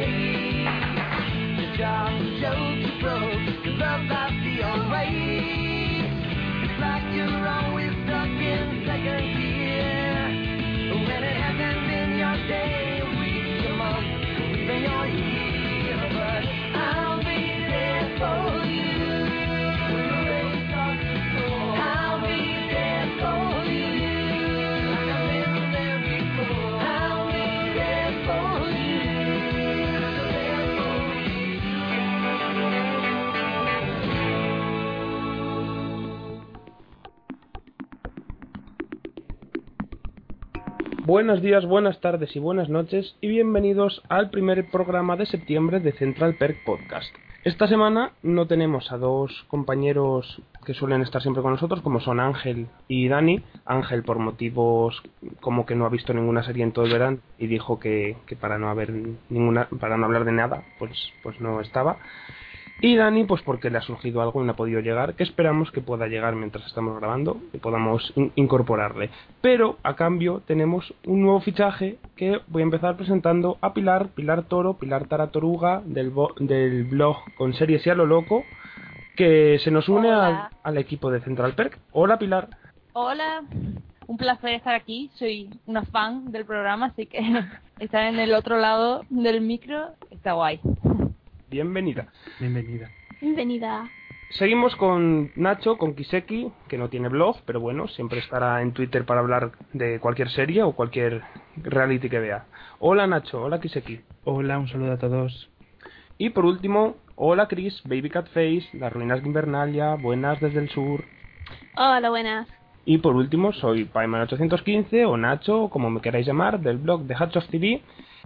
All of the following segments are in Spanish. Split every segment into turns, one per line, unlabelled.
light.
Buenos días, buenas tardes y buenas noches y bienvenidos al primer programa de septiembre de Central Perk Podcast. Esta semana no tenemos a dos compañeros que suelen estar siempre con nosotros, como son Ángel y Dani. Ángel por motivos como que no ha visto ninguna serie en todo el verano y dijo que, que para no haber ninguna, para no hablar de nada, pues, pues no estaba. Y Dani, pues porque le ha surgido algo y no ha podido llegar, que esperamos que pueda llegar mientras estamos grabando y podamos in- incorporarle. Pero a cambio tenemos un nuevo fichaje que voy a empezar presentando a Pilar, Pilar Toro, Pilar Taratoruga del, bo- del blog con series y a lo loco, que se nos une al, al equipo de Central Perk. Hola Pilar.
Hola, un placer estar aquí. Soy una fan del programa, así que estar en el otro lado del micro está guay.
Bienvenida.
Bienvenida.
Bienvenida.
Seguimos con Nacho, con Kiseki, que no tiene blog, pero bueno, siempre estará en Twitter para hablar de cualquier serie o cualquier reality que vea. Hola Nacho, hola Kiseki.
Hola, un saludo a todos.
Y por último, hola Chris, Baby Cat Face, Las Ruinas de Invernalia, Buenas desde el Sur.
Hola, buenas.
Y por último, soy Paiman815 o Nacho, o como me queráis llamar, del blog de Hatch of TV,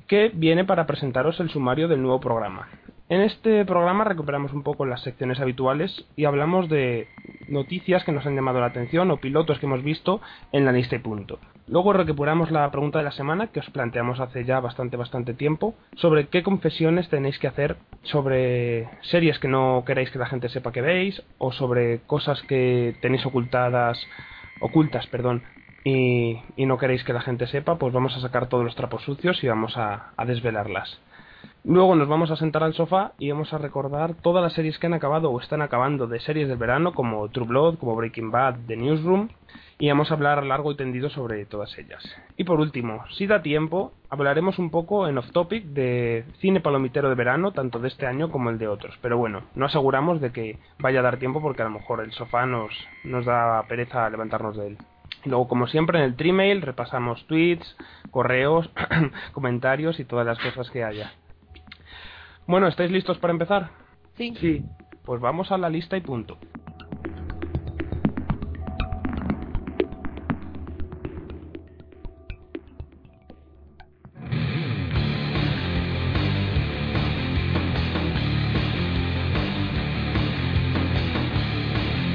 que viene para presentaros el sumario del nuevo programa. En este programa recuperamos un poco las secciones habituales y hablamos de noticias que nos han llamado la atención o pilotos que hemos visto en la lista y punto. Luego recuperamos la pregunta de la semana que os planteamos hace ya bastante bastante tiempo sobre qué confesiones tenéis que hacer sobre series que no queréis que la gente sepa que veis o sobre cosas que tenéis ocultadas ocultas, perdón, y, y no queréis que la gente sepa, pues vamos a sacar todos los trapos sucios y vamos a, a desvelarlas. Luego nos vamos a sentar al sofá y vamos a recordar todas las series que han acabado o están acabando de series del verano, como True Blood, como Breaking Bad, The Newsroom, y vamos a hablar largo y tendido sobre todas ellas. Y por último, si da tiempo, hablaremos un poco en off topic de cine palomitero de verano, tanto de este año como el de otros. Pero bueno, no aseguramos de que vaya a dar tiempo porque a lo mejor el sofá nos, nos da pereza levantarnos de él. Luego, como siempre, en el Trimail repasamos tweets, correos, comentarios y todas las cosas que haya. Bueno, ¿estáis listos para empezar?
Sí.
Sí,
Pues vamos a la lista y punto.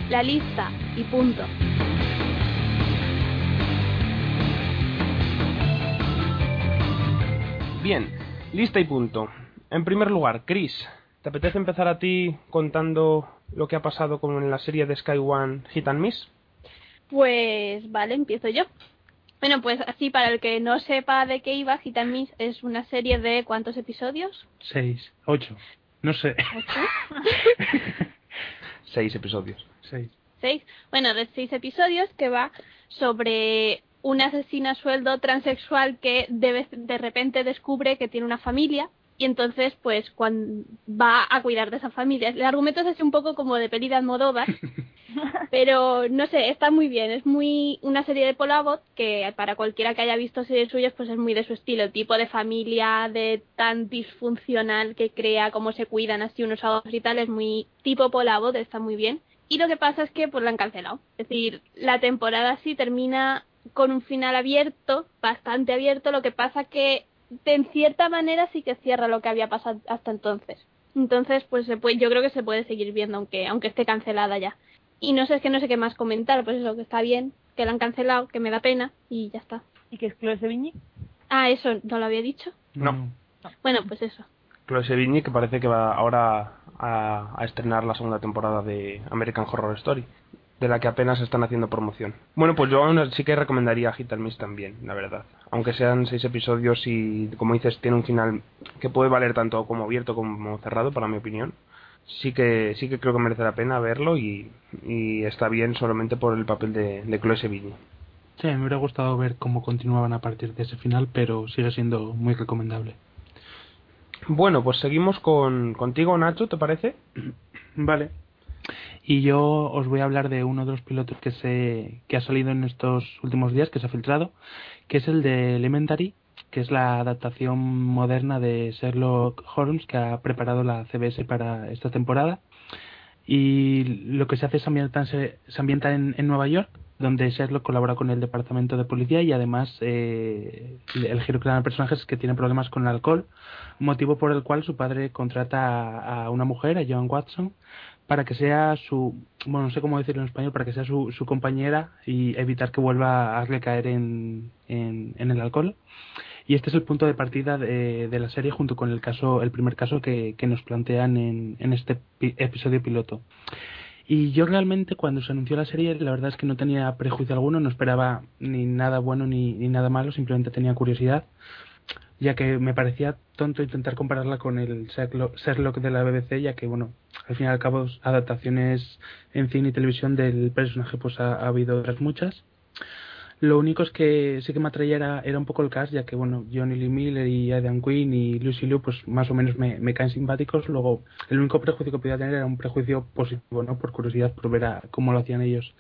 La lista y punto.
Bien, lista y punto. En primer lugar, Chris, ¿te apetece empezar a ti contando lo que ha pasado con la serie de Sky One Hit and Miss?
Pues vale, empiezo yo. Bueno, pues así para el que no sepa de qué iba, Hit and Miss es una serie de ¿cuántos episodios?
seis, ocho, no sé.
Seis episodios.
seis.
¿Seis? Bueno, de seis episodios que va sobre una asesina a sueldo transexual que de, vez- de repente descubre que tiene una familia y entonces pues cuando va a cuidar de esa familia. El argumento es así un poco como de peli de Almodóvar, pero no sé, está muy bien. Es muy una serie de Paul Abbott que para cualquiera que haya visto series suyas pues es muy de su estilo, el tipo de familia de tan disfuncional que crea, cómo se cuidan así unos a otros y tal, es muy tipo Paul Abbott, está muy bien. Y lo que pasa es que pues la han cancelado. Es decir, la temporada sí termina con un final abierto, bastante abierto, lo que pasa que de en cierta manera sí que cierra lo que había pasado hasta entonces. Entonces, pues se puede, yo creo que se puede seguir viendo aunque aunque esté cancelada ya. Y no sé, es que no sé qué más comentar, pues eso que está bien, que la han cancelado, que me da pena y ya está.
¿Y qué es Chloe Sevigny?
Ah, eso no lo había dicho.
No.
Bueno, pues eso.
Chloe Sevigny, que parece que va ahora a, a estrenar la segunda temporada de American Horror Story. De la que apenas están haciendo promoción. Bueno, pues yo aún sí que recomendaría Hit and Miss también, la verdad. Aunque sean seis episodios y, como dices, tiene un final que puede valer tanto como abierto como cerrado, para mi opinión. Sí que sí que creo que merece la pena verlo y, y está bien solamente por el papel de, de Chloe Sevigny.
Sí, me hubiera gustado ver cómo continuaban a partir de ese final, pero sigue siendo muy recomendable.
Bueno, pues seguimos con contigo, Nacho, ¿te parece?
Vale. Y yo os voy a hablar de uno de los pilotos que se que ha salido en estos últimos días, que se ha filtrado, que es el de Elementary, que es la adaptación moderna de Sherlock Holmes que ha preparado la CBS para esta temporada. Y lo que se hace es ambientar, se, ambienta en, Nueva York donde Sherlock colabora con el departamento de policía y además eh, el giro que dan al personaje es que tiene problemas con el alcohol, motivo por el cual su padre contrata a, una mujer, a Joan Watson, para que sea su, bueno, no sé cómo decirlo en español, para que sea su, su compañera y evitar que vuelva a recaer en, en, el alcohol. Y este es el punto de partida de, de, la serie junto con el caso, el primer caso que, que nos plantean en, en este episodio piloto. Y yo realmente cuando se anunció la serie, la verdad es que no tenía prejuicio alguno, no esperaba ni nada bueno ni, ni nada malo, simplemente tenía curiosidad, ya que me parecía tonto intentar compararla con el Sherlock de la BBC, ya que, bueno, al fin y al cabo, adaptaciones en cine y televisión del personaje, pues ha, ha habido otras muchas. Lo único es que sí que me atraía era, era un poco el cast, ya que, bueno, Johnny Lee Miller y Aidan Quinn y Lucy Liu, pues más o menos me, me caen simpáticos. Luego, el único prejuicio que podía tener era un prejuicio positivo, ¿no? Por curiosidad, por ver a cómo lo hacían ellos.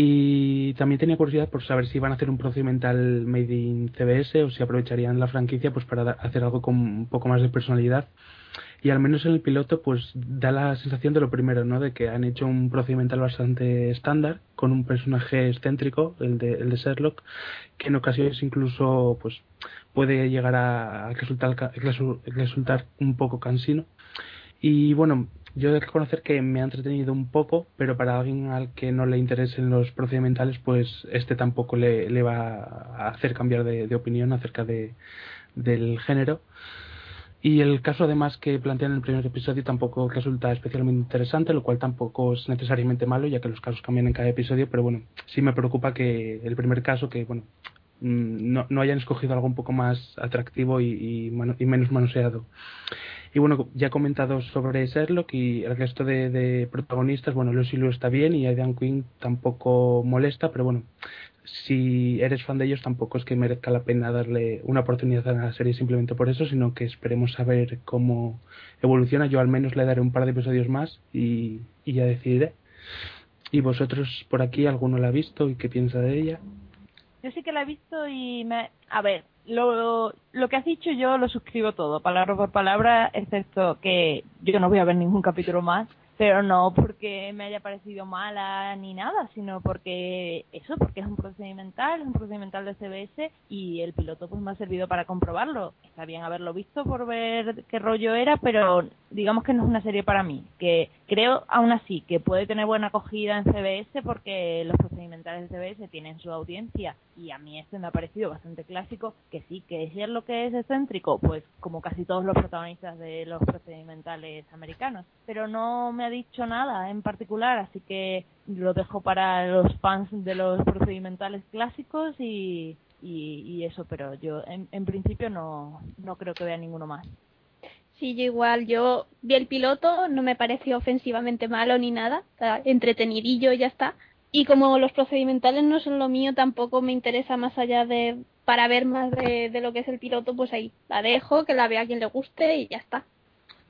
Y también tenía curiosidad por saber si iban a hacer un procedimental made in CBS o si aprovecharían la franquicia pues para hacer algo con un poco más de personalidad y al menos en el piloto pues da la sensación de lo primero, ¿no? De que han hecho un procedimental bastante estándar con un personaje excéntrico, el de, el de Sherlock, que en ocasiones incluso pues puede llegar a, resultar, resultar un poco cansino. Y bueno, yo he de reconocer que me ha entretenido un poco, pero para alguien al que no le interesen los procedimentales, pues este tampoco le, le va a hacer cambiar de, de opinión acerca de, del género. Y el caso además que plantean en el primer episodio tampoco resulta especialmente interesante, lo cual tampoco es necesariamente malo, ya que los casos cambian en cada episodio, pero bueno, sí me preocupa que el primer caso, que bueno, no, no hayan escogido algo un poco más atractivo y, menos manoseado. Y bueno, ya he comentado sobre Sherlock y el resto de, protagonistas, bueno, Lucy Liu está bien y Aidan Quinn tampoco molesta, pero bueno, si eres fan de ellos tampoco es que merezca la pena darle una oportunidad a la serie simplemente por eso, sino que esperemos a ver cómo evoluciona. Yo al menos le daré un par de episodios más y, y ya decidiré. ¿Y vosotros por aquí alguno la ha visto y qué piensa de ella?
Yo sí que la he visto y me... A ver, lo, lo que has dicho yo lo suscribo todo, palabra por palabra, excepto que yo no voy a ver ningún capítulo más pero no porque me haya parecido mala ni nada, sino porque eso, porque es un procedimental, es un procedimental de CBS y el piloto pues me ha servido para comprobarlo. Está bien haberlo visto por ver qué rollo era, pero digamos que no es una serie para mí, que creo aún así que puede tener buena acogida en CBS porque los procedimentales de CBS tienen su audiencia y a mí este me ha parecido bastante clásico, que sí, que es lo que es excéntrico, pues como casi todos los protagonistas de los procedimentales americanos, pero no me dicho nada en particular, así que lo dejo para los fans de los procedimentales clásicos y, y, eso, pero yo en, principio no, no creo que vea ninguno más.
Sí, yo igual, yo vi el piloto, no me pareció ofensivamente malo ni nada, entretenidillo y ya está. Y como los procedimentales no son lo mío, tampoco me interesa más allá de, para ver más de, de lo que es el piloto, pues ahí la dejo, que la vea quien le guste y ya está.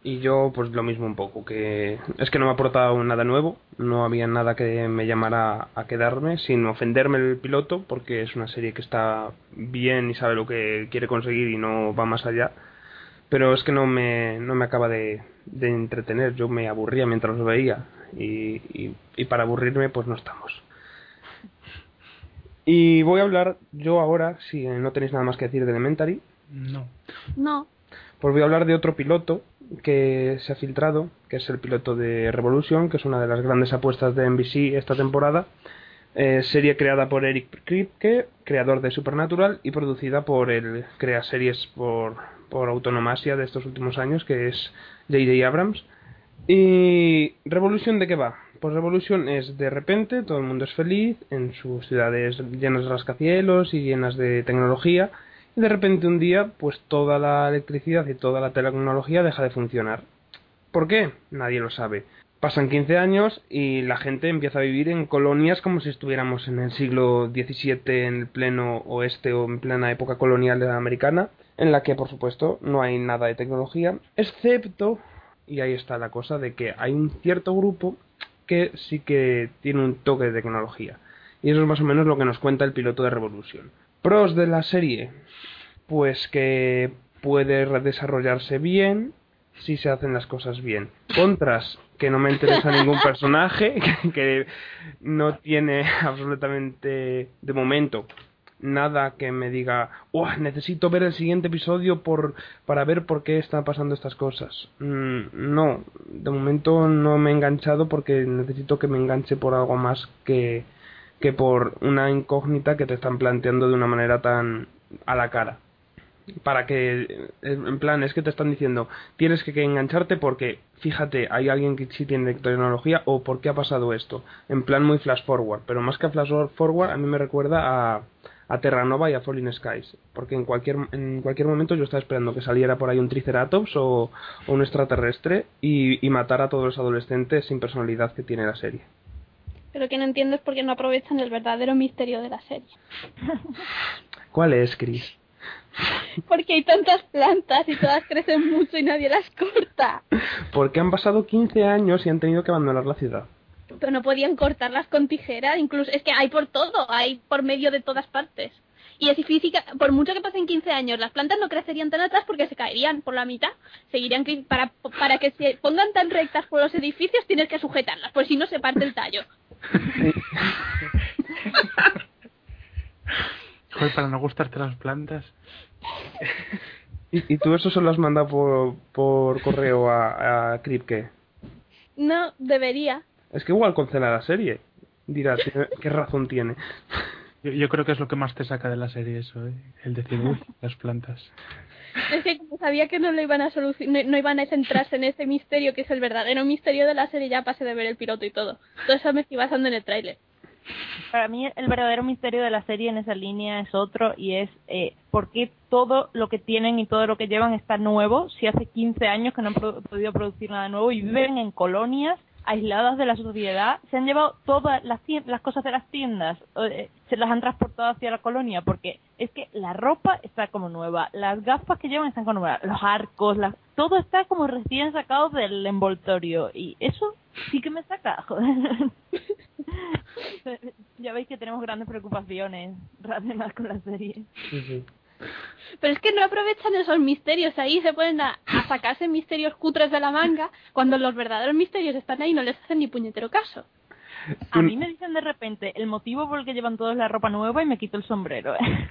Y yo, pues lo mismo un poco, que es que no me ha aportado nada nuevo, no había nada que me llamara a quedarme, sin ofenderme el piloto, porque es una serie que está bien y sabe lo que quiere conseguir y no va más allá. Pero es que no me, no me acaba de, de entretener, yo me aburría mientras lo veía y, y, y para aburrirme pues no estamos. Y voy a hablar yo ahora, si no tenéis nada más que decir de Elementary.
No.
No.
Pues voy a hablar de otro piloto que se ha filtrado, que es el piloto de Revolution, que es una de las grandes apuestas de NBC esta temporada. Eh, serie creada por Eric Kripke, creador de Supernatural, y producida por el crea series por, por autonomasia de estos últimos años, que es J.J. Abrams. ¿Y Revolution de qué va? Pues Revolution es de repente, todo el mundo es feliz, en sus ciudades llenas de rascacielos y llenas de tecnología, de repente un día, pues toda la electricidad y toda la tecnología deja de funcionar. ¿Por qué? Nadie lo sabe. Pasan 15 años y la gente empieza a vivir en colonias como si estuviéramos en el siglo XVII, en el pleno oeste o en plena época colonial americana, en la que, por supuesto, no hay nada de tecnología, excepto, y ahí está la cosa, de que hay un cierto grupo que sí que tiene un toque de tecnología. Y eso es más o menos lo que nos cuenta el piloto de Revolution. Pros de la serie, pues que puede desarrollarse bien si se hacen las cosas bien. Contras, que no me interesa ningún personaje, que, que no tiene absolutamente, de momento, nada que me diga, "Uah, necesito ver el siguiente episodio por para ver por qué están pasando estas cosas." Mm, no, de momento no me he enganchado porque necesito que me enganche por algo más que que por una incógnita que te están planteando de una manera tan a la cara. Para que, en plan, es que te están diciendo, tienes que, engancharte porque, fíjate, hay alguien que sí tiene tecnología o por qué ha pasado esto. En plan muy flash forward, pero más que a flash forward, a mí me recuerda a, a Terranova y a Falling Skies, porque en cualquier, en cualquier momento yo estaba esperando que saliera por ahí un Triceratops o, o un extraterrestre y, y matara a todos los adolescentes sin personalidad que tiene la serie.
Pero que no entiendo es por qué no aprovechan el verdadero misterio de la serie.
¿Cuál es, Chris?
Porque hay tantas plantas y todas crecen mucho y nadie las corta.
Porque han pasado 15 años y han tenido que abandonar la ciudad.
Pero no podían cortarlas con tijera, incluso es que hay por todo, hay por medio de todas partes. Y es difícil, que- por mucho que pasen 15 años, las plantas no crecerían tan atrás porque se caerían por la mitad. Seguirían para, para que se pongan tan rectas por los edificios tienes que sujetarlas, pues si no se parte el tallo.
Joder, para no gustarte las plantas.
¿Y, y tú eso se lo has mandado por, por correo a, a Kripke?
No, debería.
Es que igual cancela la serie. Dirá, "Tiene- ¿qué razón tiene?
Yo, yo creo que es lo que más te saca de la serie eso, ¿eh? El decir, uy, las plantas.
Es que sabía que no lo iban a solucionar, no, iban a centrarse en ese misterio que es el verdadero misterio de la serie, ya pasé de ver el piloto y todo. Todo eso me estoy basando en el tráiler.
Para mí el verdadero misterio de la serie en esa línea es otro y es eh, por qué todo lo que tienen y todo lo que llevan está nuevo si hace 15 años que no han podido producir nada nuevo y viven en colonias aisladas de la sociedad. Se han llevado todas las, las cosas de las tiendas, eh, se las han transportado hacia la colonia porque es que la ropa está como nueva, las gafas que llevan están como nuevas, los arcos, las- todo está como recién sacado del envoltorio y eso sí que me saca, joder. ya veis que tenemos grandes preocupaciones relacionadas con la serie.
Pero es que no aprovechan esos misterios ahí, se ponen a, a sacarse misterios cutres de la manga, cuando los verdaderos misterios están ahí y no les hacen ni puñetero caso.
A mí me dicen de repente el motivo por el que llevan todos la ropa nueva y me quito el sombrero. ¿eh?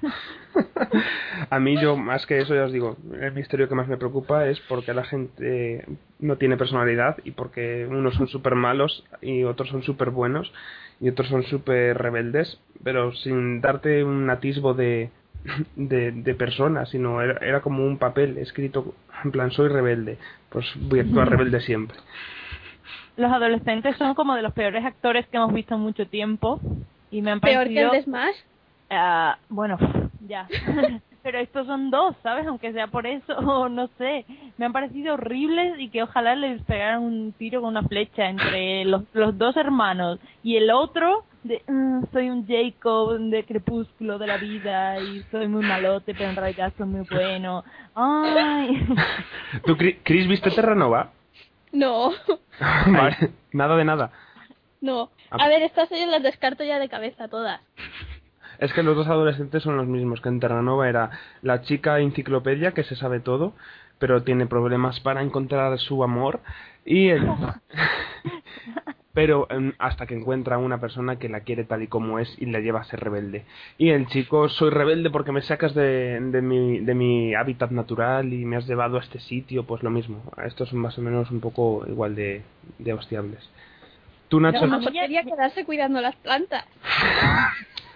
A mí yo, más que eso, ya os digo, el misterio que más me preocupa es porque la gente no tiene personalidad y porque unos son súper malos y otros son súper buenos y otros son súper rebeldes, pero sin darte un atisbo de, de, de persona, sino era, era como un papel escrito en plan soy rebelde, pues voy a actuar rebelde siempre.
Los adolescentes son como de los peores actores que hemos visto en mucho tiempo y me han
Peor que el
parecido...
de Smash.
Ah, bueno, ya. Pero estos son dos, ¿sabes? Aunque sea por eso, no sé. Me han parecido horribles y que ojalá les pegaran un tiro con una flecha entre los, los dos hermanos. Y el otro, de "Mm, soy un Jacob de crepúsculo de la vida y soy muy malote, pero en realidad soy muy bueno. Ay.
¿Tú, Chris, viste Terranova?
No,
vale, nada de nada.
no.
Ah.
A ver, estas series las descarto ya de cabeza todas.
Es que los dos adolescentes son los mismos, que en Terranova era la chica enciclopedia que se sabe todo, pero tiene problemas para encontrar su amor y el... pero em, hasta que encuentra una persona que la quiere tal y como es y la lleva a ser rebelde. Y el chico, soy rebelde porque me sacas de, de, mi, de mi hábitat natural y me has llevado a este sitio, pues lo mismo. Estos son más o menos un poco igual de, de hostiables. Tú, Nacho,
Como
No,
podría quedarse cuidando las plantas.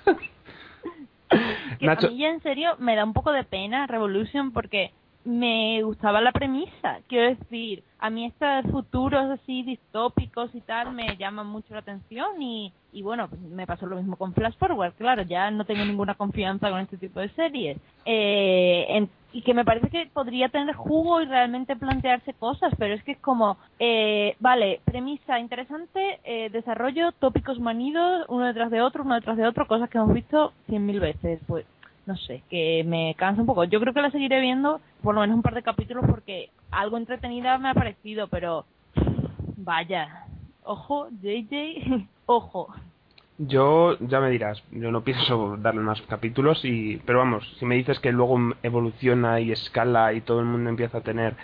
que
Nacho-
a mí ya en serio me da un poco de pena Revolution porque me gustaba la premisa. Quiero decir, a mí estos futuros así distópicos y tal me llaman mucho la atención y, y bueno, pues me pasó lo mismo con Flash Forward, claro, ya no tengo ninguna confianza con este tipo de series. Eh, en- y que me parece que podría tener jugo y realmente plantearse cosas, pero es que es como, eh, vale, premisa interesante, eh, desarrollo, tópicos manidos, uno detrás de otro, uno detrás de otro, cosas que hemos visto cien mil veces, pues no sé, que me cansa un poco. Yo creo que la seguiré viendo por lo menos un par de capítulos porque algo entretenida me ha parecido, pero vaya, ojo, JJ, ojo.
Yo, ya me dirás, yo no pienso darle más capítulos, y pero vamos, si me dices que luego evoluciona y escala y todo el mundo empieza a tener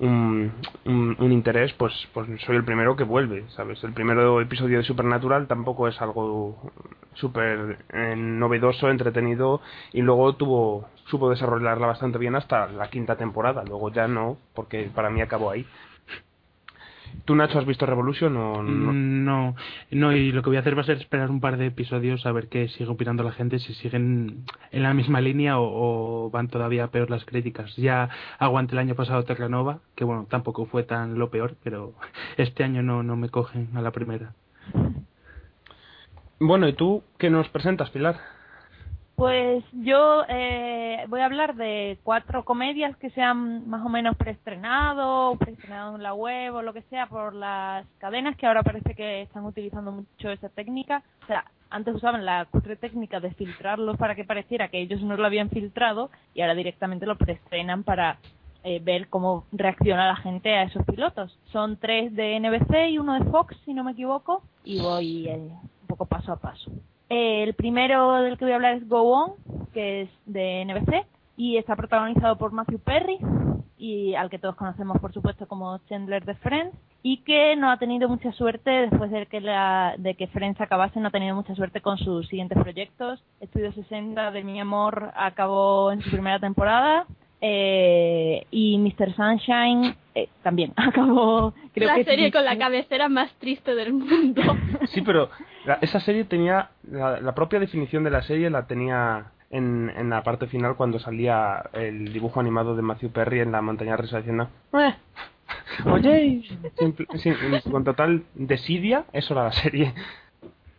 un, un, interés, pues, pues soy el primero que vuelve, ¿sabes? El primer episodio de Supernatural tampoco es algo súper eh, novedoso, entretenido, y luego tuvo supo desarrollarla bastante bien hasta la quinta temporada, luego ya no, porque para mí acabó ahí. ¿Tú, Nacho, has visto Revolution o no?
No, no, y lo que voy a hacer va a ser esperar un par de episodios a ver qué sigue opinando la gente, si siguen en la misma línea o, o van todavía peor las críticas. Ya aguanté el año pasado Terranova, que bueno, tampoco fue tan lo peor, pero este año no, no me cogen a la primera.
Bueno, ¿y tú qué nos presentas, Pilar?
Pues yo eh, voy a hablar de cuatro comedias que se han más o menos preestrenado, preestrenado en la web o lo que sea por las cadenas que ahora parece que están utilizando mucho esa técnica. O sea, antes usaban la cutre técnica de filtrarlos para que pareciera que ellos no lo habían filtrado y ahora directamente lo preestrenan para eh, ver cómo reacciona la gente a esos pilotos. Son tres de NBC y uno de Fox, si no me equivoco, y voy eh, un poco paso a paso. Eh, el primero del que voy a hablar es Go On, que es de NBC y está protagonizado por Matthew Perry y al que todos conocemos por supuesto como Chandler de Friends y que no ha tenido mucha suerte después de que la, de que Friends acabase no ha tenido mucha suerte con sus siguientes proyectos Estudio 60 de Mi Amor acabó en su primera temporada eh, y Mr. Sunshine eh, también acabó creo
la
que
serie con la cabecera más triste del mundo.
Sí, pero la- esa serie tenía, la, la propia definición de la serie la tenía en, en la parte final cuando salía el dibujo animado de Matthew Perry en la montaña rusa diciendo "Eh, oye Simple- sin- con total desidia eso era la serie.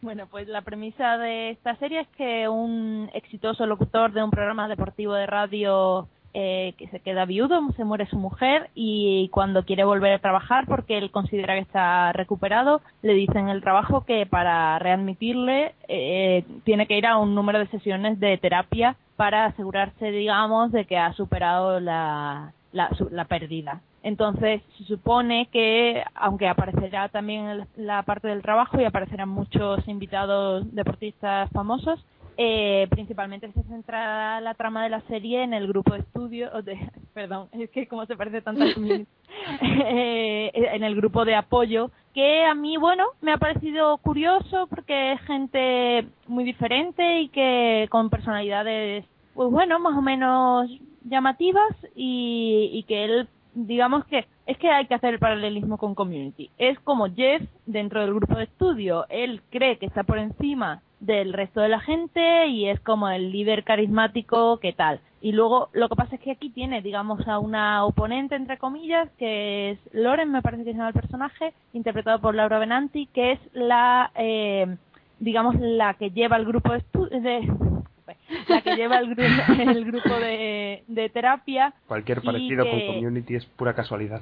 Bueno, pues la premisa de esta serie es que un exitoso locutor de un programa deportivo de radio eh, que se queda viudo, se muere su mujer y cuando quiere volver a trabajar porque él considera que está recuperado, le dicen en el trabajo que para readmitirle eh, tiene que ir a un número de sesiones de terapia para asegurarse, digamos, de que ha superado la, la, su- la pérdida. Entonces, se supone que, aunque aparecerá también la parte del trabajo y aparecerán muchos invitados deportistas famosos, eh, principalmente se centra la trama de la serie en el grupo de estudio, o de, perdón, es que como se parece tanto a Community, eh, en el grupo de apoyo, que a mí, bueno, me ha parecido curioso porque es gente muy diferente y que con personalidades, pues bueno, más o menos llamativas y, y que él digamos que es que hay que hacer el paralelismo con Community. Es como Jeff dentro del grupo de estudio. Él cree que está por encima del resto de la gente y es como el líder carismático que tal. Y luego lo que pasa es que aquí tiene, digamos, a una oponente, entre comillas, que es Loren, me parece que se llama el personaje, interpretado por Laura Benanti, que es la, eh, digamos, la que lleva el grupo de de, la que lleva el, grupo el grupo de, de terapia
cualquier parecido con
que-
Community es pura casualidad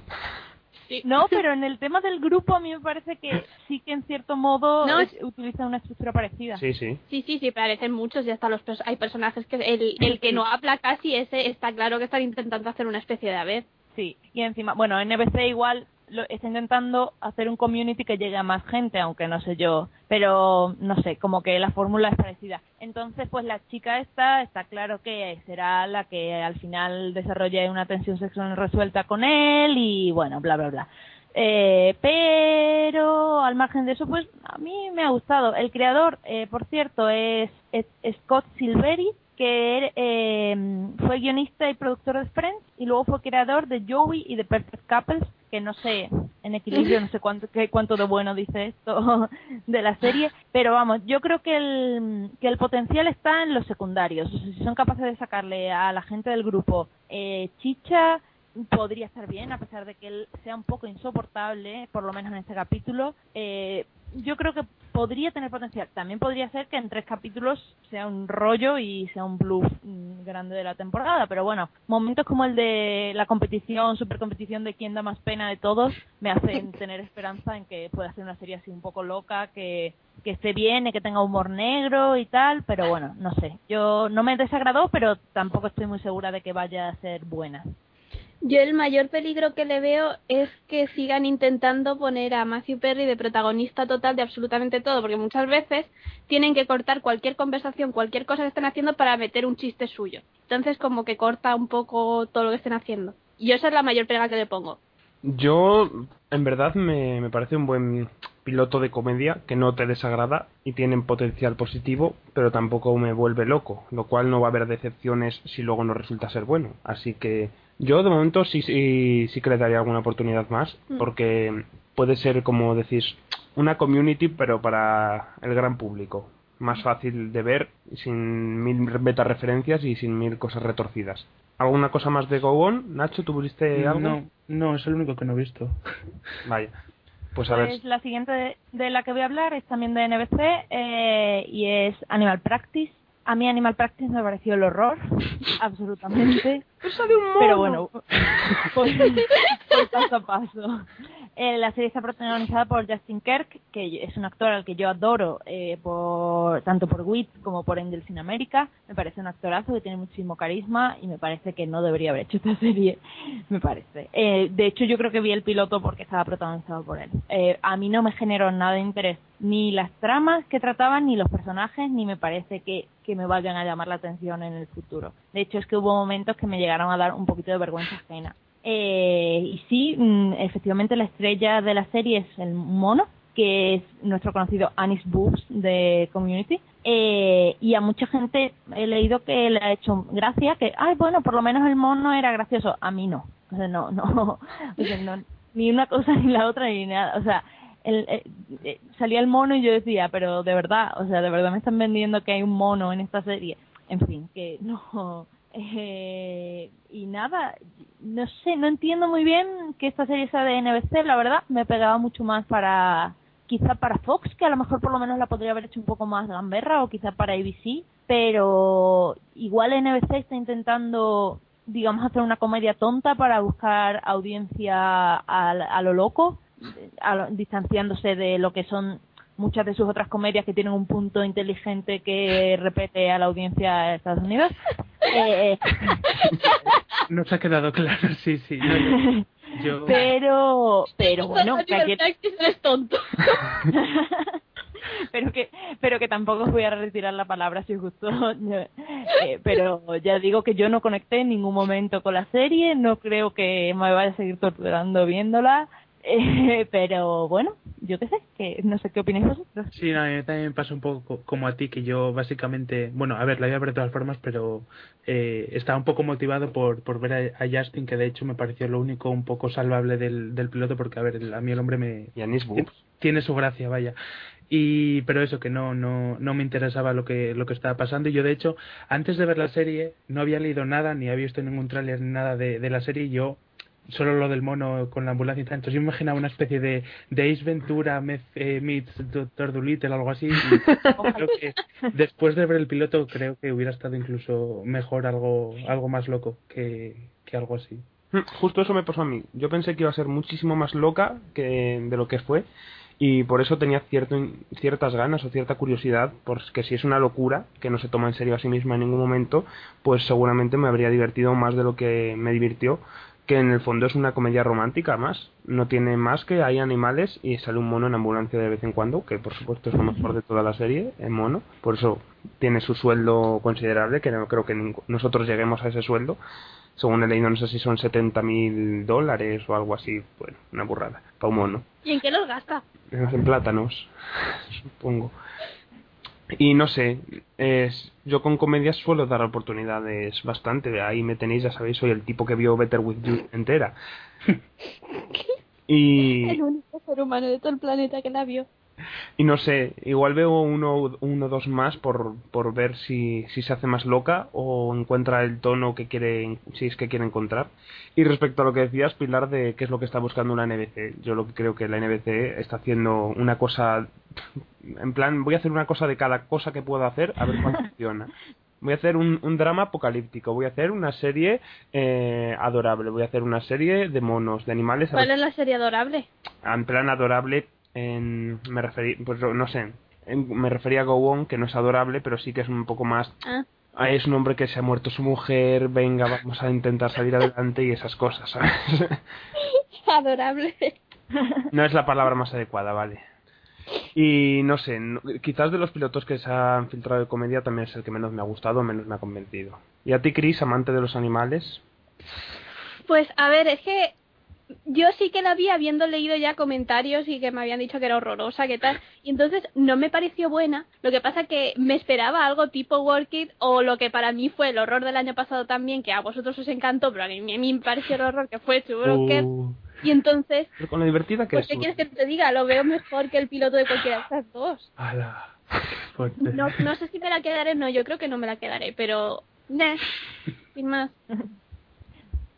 No, pero en el tema del grupo a mí me parece que sí que en cierto modo
No,
es- utiliza una estructura parecida.
sí sí
Sí, sí, sí, parecen muchos y hasta los pers- hay personajes que el, el que no habla casi ese está claro que están intentando hacer una especie de ave.
Sí, y encima, bueno, NBC igual lo, está intentando hacer un community que llegue a más gente, aunque no sé yo, pero no sé, como que la fórmula es parecida. Entonces, pues la chica esta está claro que será la que al final desarrolle una tensión sexual resuelta con él y bueno, bla, bla, bla. Eh, pero al margen de eso, pues a mí me ha gustado. El creador, eh, por cierto, es, Scott Silveri, que eh, fue guionista y productor de Friends y luego fue creador de Joey y de Perfect Couples, que no sé, en equilibrio, no sé cuánto, cuánto de bueno dice esto de la serie, pero vamos, yo creo que el, que el potencial está en los secundarios. Si son capaces de sacarle a la gente del grupo eh, chicha, podría estar bien, a pesar de que él sea un poco insoportable, por lo menos en este capítulo. Eh, yo creo que podría tener potencial. También podría ser que en tres capítulos sea un rollo y sea un bluff mm, grande de la temporada. Pero bueno, momentos como el de la competición, super competición de quién da más pena de todos, me hacen tener esperanza en que pueda ser una serie así un poco loca, que, que esté bien y que tenga humor negro y tal. Pero bueno, no sé. Yo no me desagradó, pero tampoco estoy muy segura de que vaya a ser buena.
Yo el mayor peligro que le veo es que sigan intentando poner a Matthew Perry de protagonista total de absolutamente todo, porque muchas veces tienen que cortar cualquier conversación, cualquier cosa que estén haciendo para meter un chiste suyo. Entonces como que corta un poco todo lo que estén haciendo. Y esa es la mayor pega que le pongo.
Yo, en verdad, me, me parece un buen piloto de comedia que no te desagrada y tienen potencial positivo, pero tampoco me vuelve loco, lo cual no va a haber decepciones si luego no resulta ser bueno. Así que yo de momento sí, sí, sí que le daría alguna oportunidad más,
Mm.
porque puede ser, como decís, una community, pero para el gran público. Más fácil de ver, sin mil beta referencias y sin mil cosas retorcidas. ¿Alguna cosa más de Go On? Nacho, ¿tuviste algo?
No, no, es el único que no he visto.
Vaya. Pues a ver.
Pues la siguiente de, de la que voy a hablar es también de NBC eh, y es Animal Practice. A mí Animal Practice me pareció el horror, absolutamente. Pero bueno, pues, pues paso a paso. Eh, la serie está protagonizada por Justin Kirk, que es un actor al que yo adoro, eh, por tanto por Wit como por Angels in America. Me parece un actorazo que tiene muchísimo carisma y me parece que no debería haber hecho esta serie, me parece. Eh, de hecho, yo creo que vi el piloto porque estaba protagonizado por él. Eh, a mí no me generó nada de interés ni las tramas que trataban, ni los personajes, ni me parece que, que me vayan a llamar la atención en el futuro. De hecho, es que hubo momentos que me llegaron a dar un poquito de vergüenza ajena. Eh, y sí, mm, efectivamente la estrella de la serie es el mono, que es nuestro conocido Anis Boobs de Community. Eh, y a mucha gente he leído que le ha hecho gracia, que, ay, bueno, por lo menos el mono era gracioso. A mí no. O sea, no, no, o sea, ni una cosa ni la otra ni nada. O sea, el, eh, eh, salía el mono y yo decía, pero de verdad, o sea, de verdad me están vendiendo que hay un mono en esta serie. En fin, que no. Eh, y nada, no sé, no entiendo muy bien que esta serie sea de NBC, la verdad, me pegaba mucho más para quizá para Fox, que a lo mejor por lo menos la podría haber hecho un poco más gamberra, o quizá para ABC, pero igual NBC está intentando, digamos, hacer una comedia tonta para buscar audiencia a, a lo loco, a distanciándose de lo que son muchas de sus otras comedias que tienen un punto inteligente que repete a la audiencia de Estados Unidos. Eh,
Nos ha quedado claro, sí, sí. no, yo- yo-
pero, pero bueno, que aquí-
eres tonto.
pero que pero que tampoco os voy a retirar la palabra si os gustó Eh, pero ya digo que yo no conecté en ningún momento con la serie no creo que me vaya a seguir torturando viéndola Eh, pero bueno yo qué sé que no sé qué opináis vosotros
Sí, no, a mí también me pasa un poco co- como a ti, que yo básicamente, bueno, a ver, la iba a ver de todas formas, pero eh, estaba un poco motivado por, por ver a, a Justin, que de hecho me pareció lo único un poco salvable del, del piloto, porque a ver, el- a mí el hombre me
Y
tiene su gracia, vaya. Y, pero eso, que no, no, no me interesaba lo que, lo que estaba pasando. Y yo, de hecho, antes de ver la serie, no había leído nada, ni había visto ningún tráiler ni nada de, de la serie, y yo solo lo del mono con la ambulancia y tal. Entonces yo me imaginaba una especie de, de Ace Ventura mez- eh, meets Doctor Dolittle, algo así. Y creo que después de ver el piloto, creo que hubiera estado incluso mejor algo, algo más loco que, que algo así.
Mm, Justo eso me pasó a mí. Yo pensé que iba a ser muchísimo más loca que de lo que fue y por eso tenía cierto, ciertas ganas o cierta curiosidad, porque si es una locura que no se toma en serio a sí misma en ningún momento, pues seguramente me habría divertido más de lo que me divirtió, que en el fondo es una comedia romántica más. No tiene más que hay animales y sale un mono en ambulancia de vez en cuando, que por supuesto es lo mejor de toda la serie, el mono. Por eso tiene su sueldo considerable, que no creo que nosotros lleguemos a ese sueldo según he leído, no sé si son 70 mil dólares o algo así. Bueno, una burrada. Para un mono.
¿Y en qué los gasta?
En plátanos, supongo. Y no sé, es, yo con comedias suelo dar oportunidades bastante. Ahí me tenéis, ya sabéis, soy el tipo que vio Better With You entera. Y,
El único ser humano de todo el planeta que la vio.
Y no sé, igual veo uno uno o dos más por, por ver si, si se hace más loca o encuentra el tono que quiere, si es que quiere encontrar. Y respecto a lo que decías, Pilar, de qué es lo que está buscando una NBC, yo lo que creo que la NBC está haciendo una cosa, en plan, voy a hacer una cosa de cada cosa que pueda hacer, a ver cuál funciona. Voy a hacer un, un drama apocalíptico, voy a hacer una serie eh, adorable, voy a hacer una serie de monos, de animales,
¿Cuál es la serie adorable?
en plan adorable en me referí pues no sé en- me refería a Go On que no es adorable pero sí que es un poco más
Ah,
ah, es un hombre que se ha muerto su mujer venga vamos a intentar salir adelante y esas cosas ¿sabes?
adorable.
no es la palabra más adecuada vale y no sé quizás de los pilotos que se han filtrado de comedia también es el que menos me ha gustado menos me ha convencido y a ti Chris amante de los animales
Pues a ver, es que yo sí que la vi habiendo leído ya comentarios y que me habían dicho que era horrorosa, que tal, y entonces no me pareció buena. Lo que pasa que me esperaba algo tipo Work It o lo que para mí fue el horror del año pasado también, que a vosotros os encantó, pero a mí, a mí me pareció el horror que fue Two Brokers.
Uh,
Y entonces,
pero con lo divertida que
pues
es
¿qué quieres que te diga? Lo veo mejor que el piloto de cualquiera de estas dos.
Ala.
No, no sé si me la quedaré, no, yo creo que no me la quedaré, pero... Nah, sin más.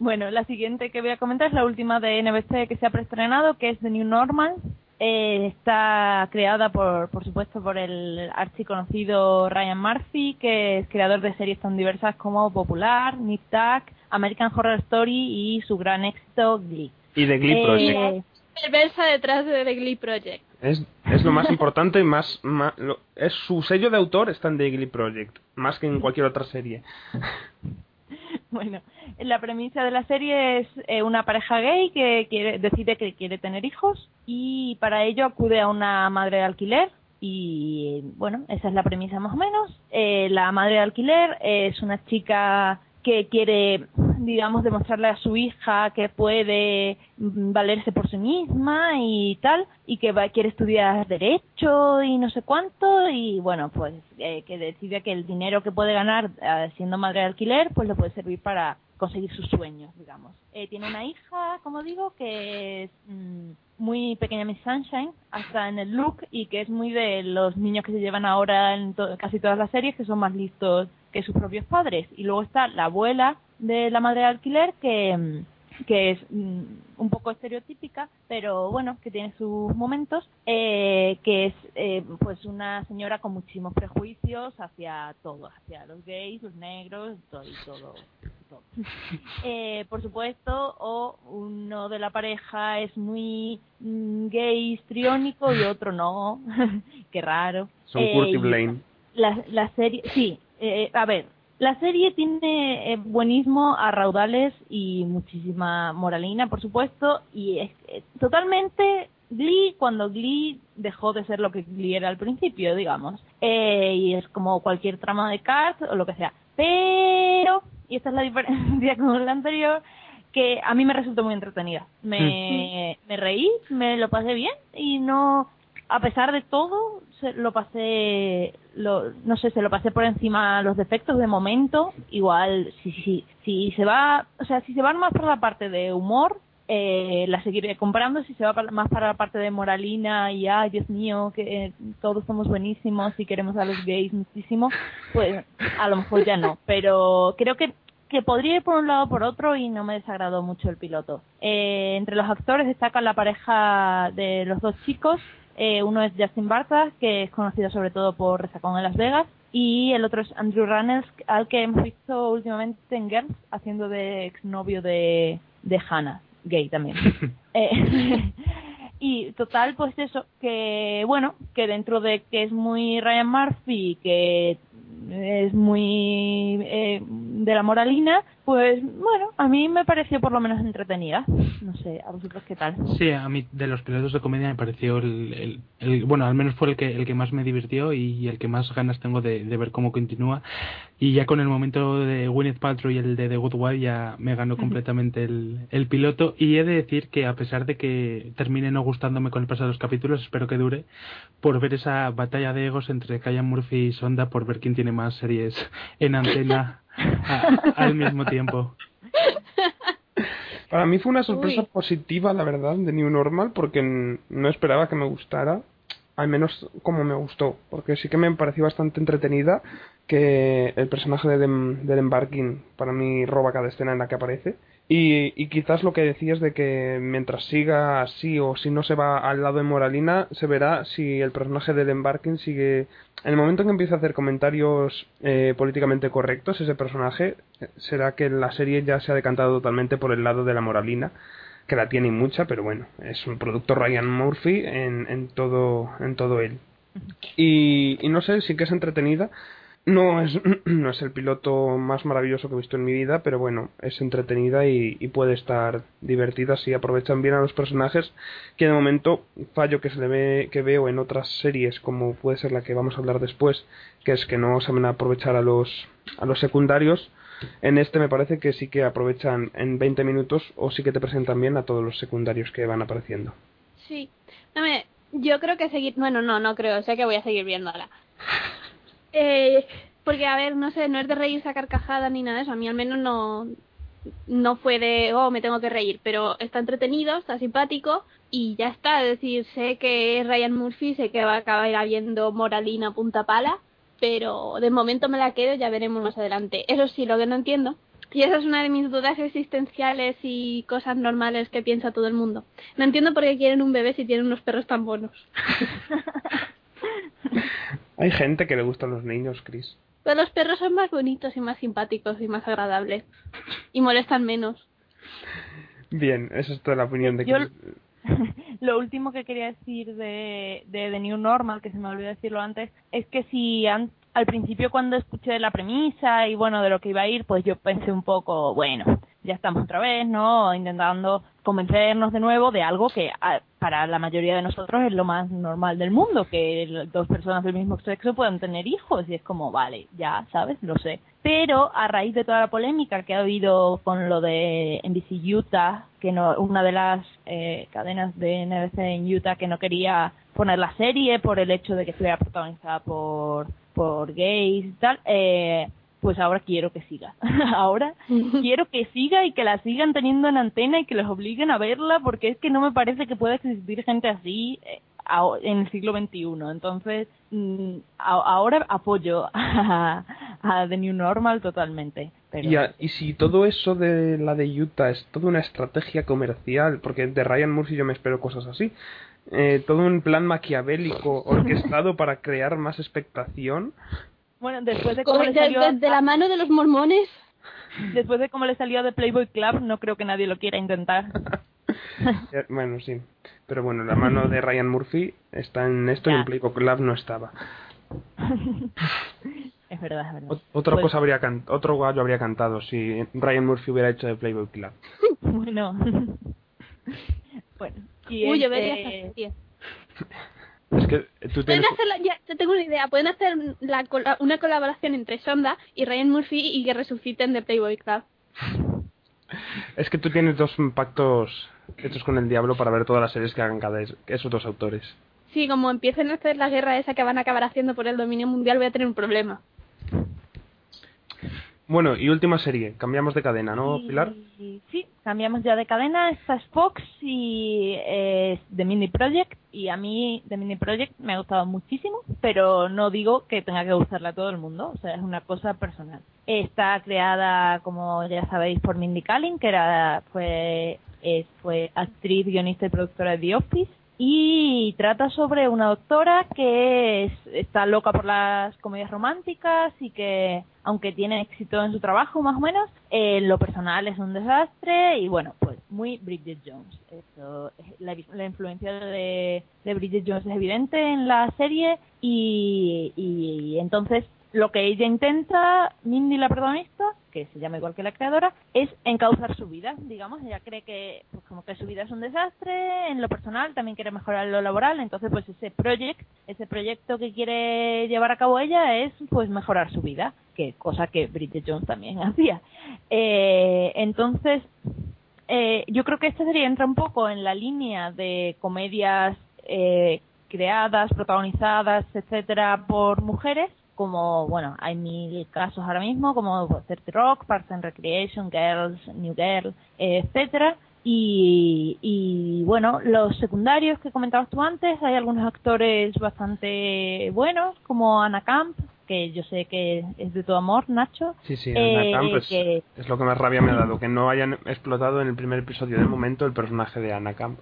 Bueno, la siguiente que voy a comentar es la última de NBC que se ha preestrenado, que es The New Normal. Eh, está creada, por, por supuesto, por el archiconocido Ryan Murphy, que es creador de series tan diversas como Popular, Nip Tuck, American Horror Story y su gran éxito Glee.
y de Glee
Eh,
Project
Perversa detrás de The Glee Project.
Es, es lo más importante y más, más- lo- es su sello de autor está en The Glee Project más que en cualquier otra serie
Bueno, la premisa de la serie es eh, una pareja gay que quiere, decide que quiere tener hijos y para ello acude a una madre de alquiler y bueno, esa es la premisa más o menos. Eh, la madre de alquiler es una chica que quiere, digamos, demostrarle a su hija que puede valerse por sí misma y tal, y que va, quiere estudiar derecho y no sé cuánto, y bueno, pues eh, que decide que el dinero que puede ganar eh, siendo madre de alquiler, pues le puede servir para conseguir sus sueños, digamos. Eh, tiene una hija, como digo, que es mm, muy pequeña Miss Sunshine, hasta en el look, y que es muy de los niños que se llevan ahora en to- casi todas las series, que son más listos que sus propios padres. Y luego está la abuela de la madre de alquiler, que, que es mm, un poco estereotípica, pero bueno, que tiene sus momentos, eh, que es eh, pues una señora con muchísimos prejuicios hacia todo, hacia los gays, los negros, todo y todo. todo. Eh, por supuesto, o uno de la pareja es muy mm, gay histriónico y otro no, qué raro.
son
Eh,
y
y-
Blaine
la, la serie, sí, eh, a ver, la serie tiene eh, buenismo a raudales y muchísima moralina, por supuesto, y es eh, totalmente Glee cuando Glee dejó de ser lo que Glee era al principio, digamos. Eh, y es como cualquier trama de Cars o lo que sea. Pero, y esta es la diferencia con la anterior, que a mí me resultó muy entretenida. Me, me reí, me lo pasé bien y no, a pesar de todo, se, lo pasé, lo, no sé, se lo pasé por encima los defectos de momento. Igual, si, si, si se va, o sea, si se van más por la parte de humor, eh, la seguiré comprando. Si se va para- más para la parte de moralina y, ay, Dios mío, que todos somos buenísimos y queremos a los gays muchísimo, pues a lo mejor ya no. Pero creo que que podría ir por un lado o por otro y no me desagradó mucho el piloto. Eh, entre los actores destaca la pareja de los dos chicos. Eh, uno es Justin Bartha, que es conocido sobre todo por Resacón en Las Vegas, y el otro es Andrew Rannells, al que hemos visto últimamente en Girls, haciendo de exnovio de, de Hannah, gay también. Eh, y total, pues eso, que bueno, que dentro de que es muy Ryan Murphy, que es muy eh, de la moralina, pues bueno, a mí me pareció por lo menos entretenida. No sé, a vosotros qué tal.
Sí, a mí de los pilotos de comedia me pareció el, el- el- bueno, al menos fue el que el que más me divirtió y el que más ganas tengo de, de ver cómo continúa. Y ya con el momento de Gwyneth Paltrow y el de The Good Wife ya me ganó completamente el, el piloto. Y he de decir que a pesar de que termine no gustándome con el paso de los capítulos, espero que dure, por ver esa batalla de egos entre Kaya Murphy y Sonda, por ver quién tiene más series en antena a- al mismo tiempo.
Para mí fue una sorpresa
Uy.
positiva, la verdad, de New Normal, porque no esperaba que me gustara, al menos como me gustó, porque sí que me pareció bastante entretenida, que el personaje de Dem- del Embarking para mí roba cada escena en la que aparece. Y, y quizás lo que decías de que mientras siga así o si no se va al lado de Moralina, se verá si el personaje del Embarking sigue... En el momento en que empieza a hacer comentarios eh, políticamente correctos, ese personaje, eh, será que la serie ya se ha decantado totalmente por el lado de la Moralina, que la tiene y mucha, pero bueno, es un producto Ryan Murphy en, en todo en todo él. Y, y no sé, sí que es entretenida. No es, no es el piloto más maravilloso que he visto en mi vida, pero bueno, es entretenida y, puede estar divertida si aprovechan bien a los personajes, que de momento fallo que se le ve, que veo en otras series, como puede ser la que vamos a hablar después, que es que no saben aprovechar a los, a los secundarios. En este me parece que sí que aprovechan en 20 minutos o sí que te presentan bien a todos los secundarios que van apareciendo.
Sí. No me, yo creo que seguir. Bueno, no, no creo. Sé que voy a seguir viéndola. Eh, porque, a ver, no sé, no es de reírse a carcajadas ni nada de eso. A mí al menos no. No fue de, oh, me tengo que reír. Pero está entretenido, está simpático y ya está. Es decir, sé que es Ryan Murphy, sé que va a acabar habiendo moralina punta pala. Pero de momento me la quedo, ya veremos más adelante. Eso sí, lo que no entiendo y esa es una de mis dudas existenciales y cosas normales que piensa todo el mundo. No entiendo por qué quieren un bebé si tienen unos perros tan buenos.
Hay gente que le gustan los niños, Chris.
Pero los perros son más bonitos y más simpáticos y más agradables. Y molestan menos.
Bien, esa es toda la opinión de
Yo-
Chris.
Lo último que quería decir de, de The New Normal, que se me olvidó decirlo antes, es que si an- al principio cuando escuché la premisa y bueno, de lo que iba a ir, pues yo pensé un poco, bueno, ya estamos otra vez, ¿no? Intentando convencernos de nuevo de algo que a- para la mayoría de nosotros es lo más normal del mundo, que dos personas del mismo sexo puedan tener hijos y es como, vale, ya, ¿sabes? Lo sé. Pero a raíz de toda la polémica que ha habido con lo de NBC Utah, que no, una de las eh, cadenas de NBC en Utah que no quería poner la serie por el hecho de que estuviera protagonizada por, por gays y tal, eh, pues ahora quiero que siga. ahora quiero que siga y que la sigan teniendo en antena y que los obliguen a verla porque es que no me parece que pueda existir gente así eh, a- en el siglo XXI. Entonces, mm, ahora apoyo a, a The New Normal totalmente. Pero
Y, a- y si todo eso de la de Utah es toda una estrategia comercial, porque de Ryan Murphy yo me espero cosas así, eh, todo un plan maquiavélico orquestado para crear más expectación,
bueno, después de cómo le salió,
de- de la mano de los mormones.
después de cómo le salió de Playboy Club, no creo que nadie lo quiera intentar.
Eh, bueno, sí. Pero bueno, la mano de Ryan Murphy está en esto y en Playboy Club no estaba.
es verdad, es verdad.
Ot- otra
Pues-
cosa habría can- otro gallo habría cantado si Ryan Murphy hubiera hecho de Playboy Club.
Bueno. bueno. Y
Uy, yo
este-
vería esa serie.
Es que eh, tú
Pueden
tienes...
hacer, la- ya, te tengo una idea, pueden hacer la, una colaboración entre Sonda y Ryan Murphy y que resuciten de Playboy Club.
Es que tú tienes dos pactos hechos con el diablo para ver todas las series que hagan cada es- esos dos autores.
Sí, como empiecen a hacer la guerra esa que van a acabar haciendo por el dominio mundial, voy a tener un problema.
Bueno, y última serie. Cambiamos de cadena, ¿no, Pilar?
Sí, cambiamos ya de cadena. Esta es Fox y es The Mini Project. Y a mí The Mini Project me ha gustado muchísimo, pero no digo que tenga que gustarle a todo el mundo. O sea, es una cosa personal. Está creada, como ya sabéis, por Mindy Kaling, que era fue, fue actriz, guionista y productora de The Office. Y trata sobre una doctora que es- está loca por las comedias románticas y que, aunque tiene éxito en su trabajo más o menos, en lo personal es un desastre y bueno, pues muy Bridget Jones. Eso, la, la influencia de, de Bridget Jones es evidente en la serie y, y entonces lo que ella intenta, Mindy la protagonista, que se llama igual que la creadora, es encauzar su vida, digamos, ella cree que pues como que su vida es un desastre, en lo personal también quiere mejorar lo laboral, entonces pues ese project, ese proyecto que quiere llevar a cabo ella es pues mejorar su vida, que cosa que Bridget Jones también hacía. Eh, entonces, eh, yo creo que esta serie entra un poco en la línea de comedias eh, creadas, protagonizadas, etcétera, por mujeres, como, bueno, hay mil casos ahora mismo, como 30 Rock, Parks and Recreation, Girls, New Girl, etcétera. Y, y bueno, los secundarios que comentabas tú antes, hay algunos actores bastante buenos, como Anna Camp, que yo sé que es de tu amor, Nacho.
Sí, sí,
Eh,
Camp es,
que-
es lo que más rabia me ha dado, que no hayan explotado en el primer episodio del momento el personaje de Anna Camp.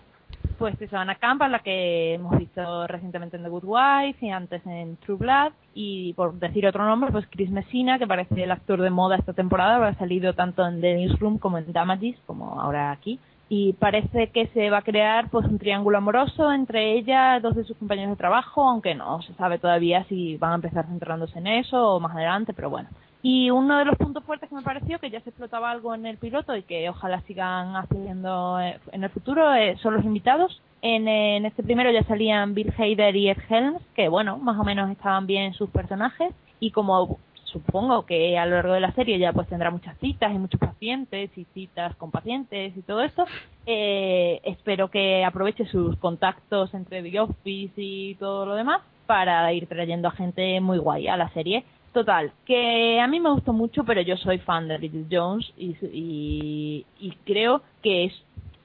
Pues Camp, a la que hemos visto recientemente en The Good Wife y antes en True Blood. Y por decir otro nombre, pues Chris Messina, que parece el actor de moda esta temporada, ha salido tanto en The Newsroom como en Damages, como ahora aquí. Y parece que se va a crear pues un triángulo amoroso entre ella, dos de sus compañeros de trabajo, aunque no se sabe todavía si van a empezar centrándose en eso o más adelante, pero bueno. Y uno de los puntos fuertes que me pareció, que ya se explotaba algo en el piloto y que ojalá sigan haciendo eh, en el futuro, eh, son los invitados. En, eh, en este primero ya salían Bill Hader y Ed Helms, que bueno, más o menos estaban bien sus personajes. Y como supongo que a lo largo de la serie ya pues tendrá muchas citas y muchos pacientes y citas con pacientes y todo esto, eh, espero que aproveche sus contactos entre The Office y todo lo demás para ir trayendo a gente muy guay a la serie. Total, que a mí me gustó mucho, pero yo soy fan de Bridget Jones y, y, y creo que es,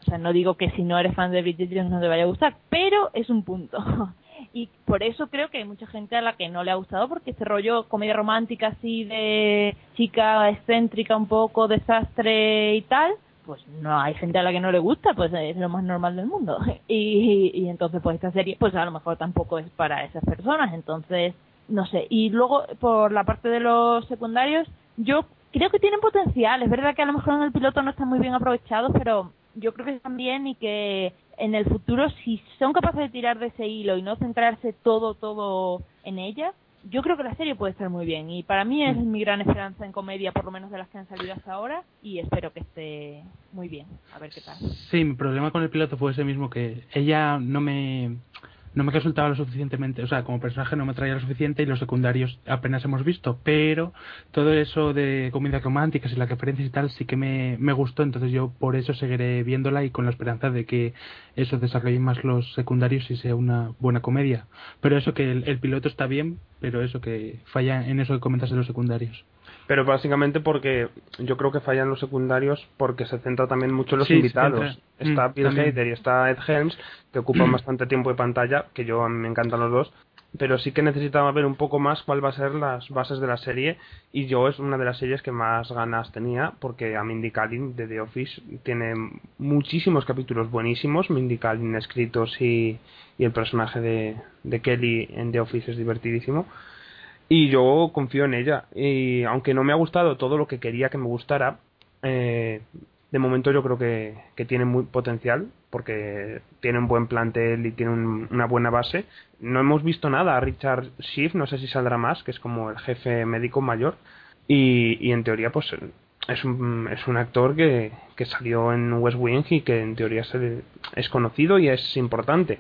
o sea, no digo que si no eres fan de Bridget Jones no te vaya a gustar, pero es un punto. Y por eso creo que hay mucha gente a la que no le ha gustado, porque este rollo comedia romántica así de chica excéntrica, un poco desastre y tal, pues no hay gente a la que no le gusta, pues es lo más normal del mundo. Y, y entonces pues esta serie pues a lo mejor tampoco es para esas personas, entonces no sé. Y luego por la parte de los secundarios, yo creo que tienen potencial, es verdad que a lo mejor en el piloto no están muy bien aprovechados, pero yo creo que están bien y que en el futuro si son capaces de tirar de ese hilo y no centrarse todo, todo en ella, yo creo que la serie puede estar muy bien y para mí es mi gran esperanza en comedia, por lo menos de las que han salido hasta ahora y espero que esté muy bien, a ver qué tal.
Sí, mi problema con el piloto fue ese mismo, que ella no me no me resultaba lo suficientemente, o sea, como personaje no me traía lo suficiente y los secundarios apenas hemos visto, pero todo eso de comedias románticas y las referencias y tal sí que me, me gustó, entonces yo por eso seguiré viéndola y con la esperanza de que eso desarrolle más los secundarios y sea una buena comedia. Pero eso que el, el piloto está bien, pero eso que falla en eso que comentas de los secundarios.
Pero básicamente porque yo creo que fallan los secundarios porque se centra también mucho en los
Sí,
invitados. Está
Mm,
Bill
también.
Hader y está Ed Helms, que ocupan bastante tiempo de pantalla, que yo a mí me encantan los dos. Pero sí que necesitaba ver un poco más cuál va a ser las bases de la serie. Y yo es una de las series que más ganas tenía, porque a Mindy Kaling de The Office tiene muchísimos capítulos buenísimos. Mindy Kaling escritos y, y el personaje de, de Kelly en The Office es divertidísimo y yo confío en ella. Y aunque no me ha gustado todo lo que quería que me gustara eh, de momento yo creo que, que tiene muy potencial porque tiene un buen plantel y tiene un- una buena base. No hemos visto nada a Richard Schiff no sé si saldrá más que es como el jefe médico mayor. Y, y en teoría pues es un, es un actor que, que salió en West Wing y que en teoría se- es conocido y es importante.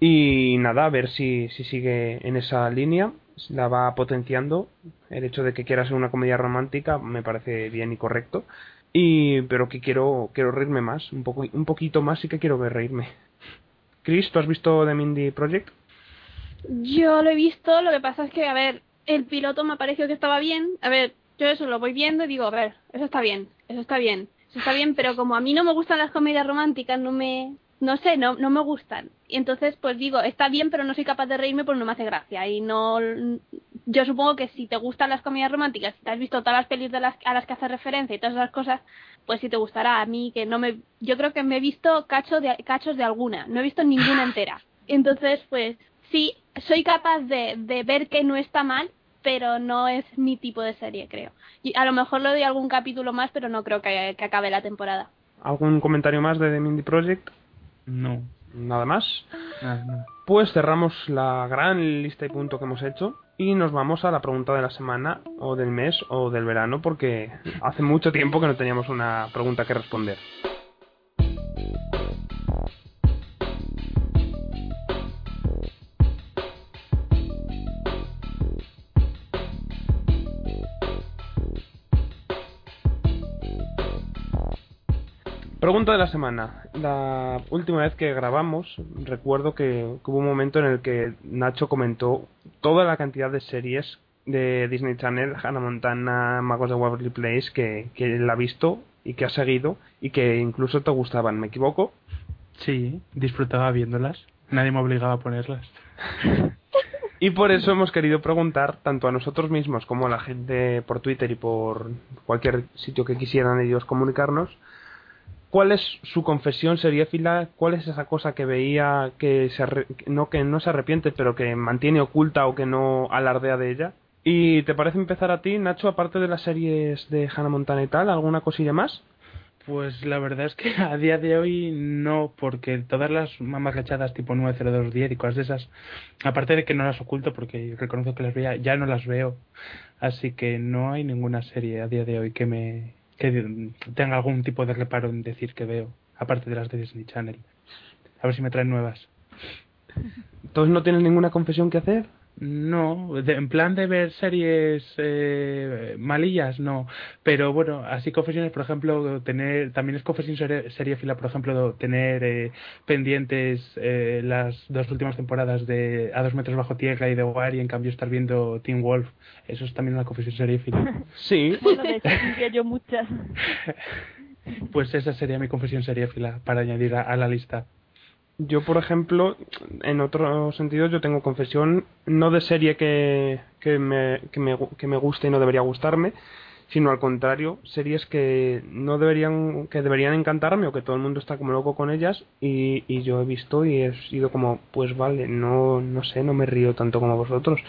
Y nada, a ver si, si sigue en esa línea, la va potenciando. El hecho de que quiera ser una comedia romántica me parece bien y correcto. Y, pero que quiero, quiero reírme más, un poco, un poquito más sí que quiero ver reírme. Chris, ¿tú has visto The Mindy Project?
Yo lo he visto, lo que pasa es que, a ver, el piloto me pareció que estaba bien. A ver, yo eso lo voy viendo y digo, a ver, eso está bien, eso está bien, eso está bien, pero como a mí no me gustan las comedias románticas, no me, no sé, no, no me gustan. Y entonces, pues digo, está bien, pero no soy capaz de reírme porque no me hace gracia. Y no, yo supongo que si te gustan las comedias románticas, si te has visto todas las pelis de las, a las que hace referencia y todas esas cosas, pues sí te gustará. A mí que no me, yo creo que me he visto cacho de, cachos de alguna, no he visto ninguna entera. Entonces, pues sí, soy capaz de, de ver que no está mal, pero no es mi tipo de serie, creo. Y a lo mejor le doy algún capítulo más, pero no creo que, que acabe la temporada.
¿Algún comentario más de The Mindy Project?
No,
Nada más.
nada, nada.
Pues cerramos la gran lista y punto que hemos hecho y nos vamos a la pregunta de la semana o del mes o del verano porque hace mucho tiempo que no teníamos una pregunta que responder. Pregunta de la semana. La última vez que grabamos, recuerdo que, hubo un momento en el que Nacho comentó toda la cantidad de series de Disney Channel, Hannah Montana, Magos de Waverly Place, que, que él ha visto y que ha seguido y que incluso te gustaban, ¿me equivoco?
Sí, disfrutaba viéndolas. Nadie me obligaba a ponerlas.
Y por eso hemos querido preguntar, tanto a nosotros mismos como a la gente por Twitter y por cualquier sitio que quisieran ellos comunicarnos, cuál es su confesión seriéfila, cuál es esa cosa que veía que se arre- no que no se arrepiente, pero que mantiene oculta o que no alardea de ella. ¿Y te parece empezar a ti, Nacho, aparte de las series de Hannah Montana y tal, alguna cosilla más?
Pues la verdad es que a día de hoy no, porque todas las mamás lechadas tipo 90210 y cosas de esas, aparte de que no las oculto porque reconozco que las veía, ya no las veo. Así que no hay ninguna serie a día de hoy que me que tenga algún tipo de reparo en decir que veo, aparte de las de Disney Channel. A ver si me traen nuevas.
¿Entonces no tienes ninguna confesión que hacer?
No, de- en plan de ver series eh, malillas, no. Pero bueno, así confesiones, por ejemplo, tener, también es confesión serie, seriéfila, por ejemplo, tener eh, pendientes eh, las dos últimas temporadas de A dos metros bajo tierra y de War y en cambio estar viendo Teen Wolf. Eso es también una confesión seriéfila.
Sí,
Bueno, de hecho, tendría yo muchas.
pues esa sería mi confesión seriéfila para añadir a, a la lista.
Yo, por ejemplo, en otro sentido, yo tengo confesión no de serie que, que, me, que, me, que me guste y no debería gustarme, sino al contrario, series que no deberían, que deberían encantarme o que todo el mundo está como loco con ellas y, y yo he visto y he sido como, pues vale, no, no sé, no me río tanto como vosotros.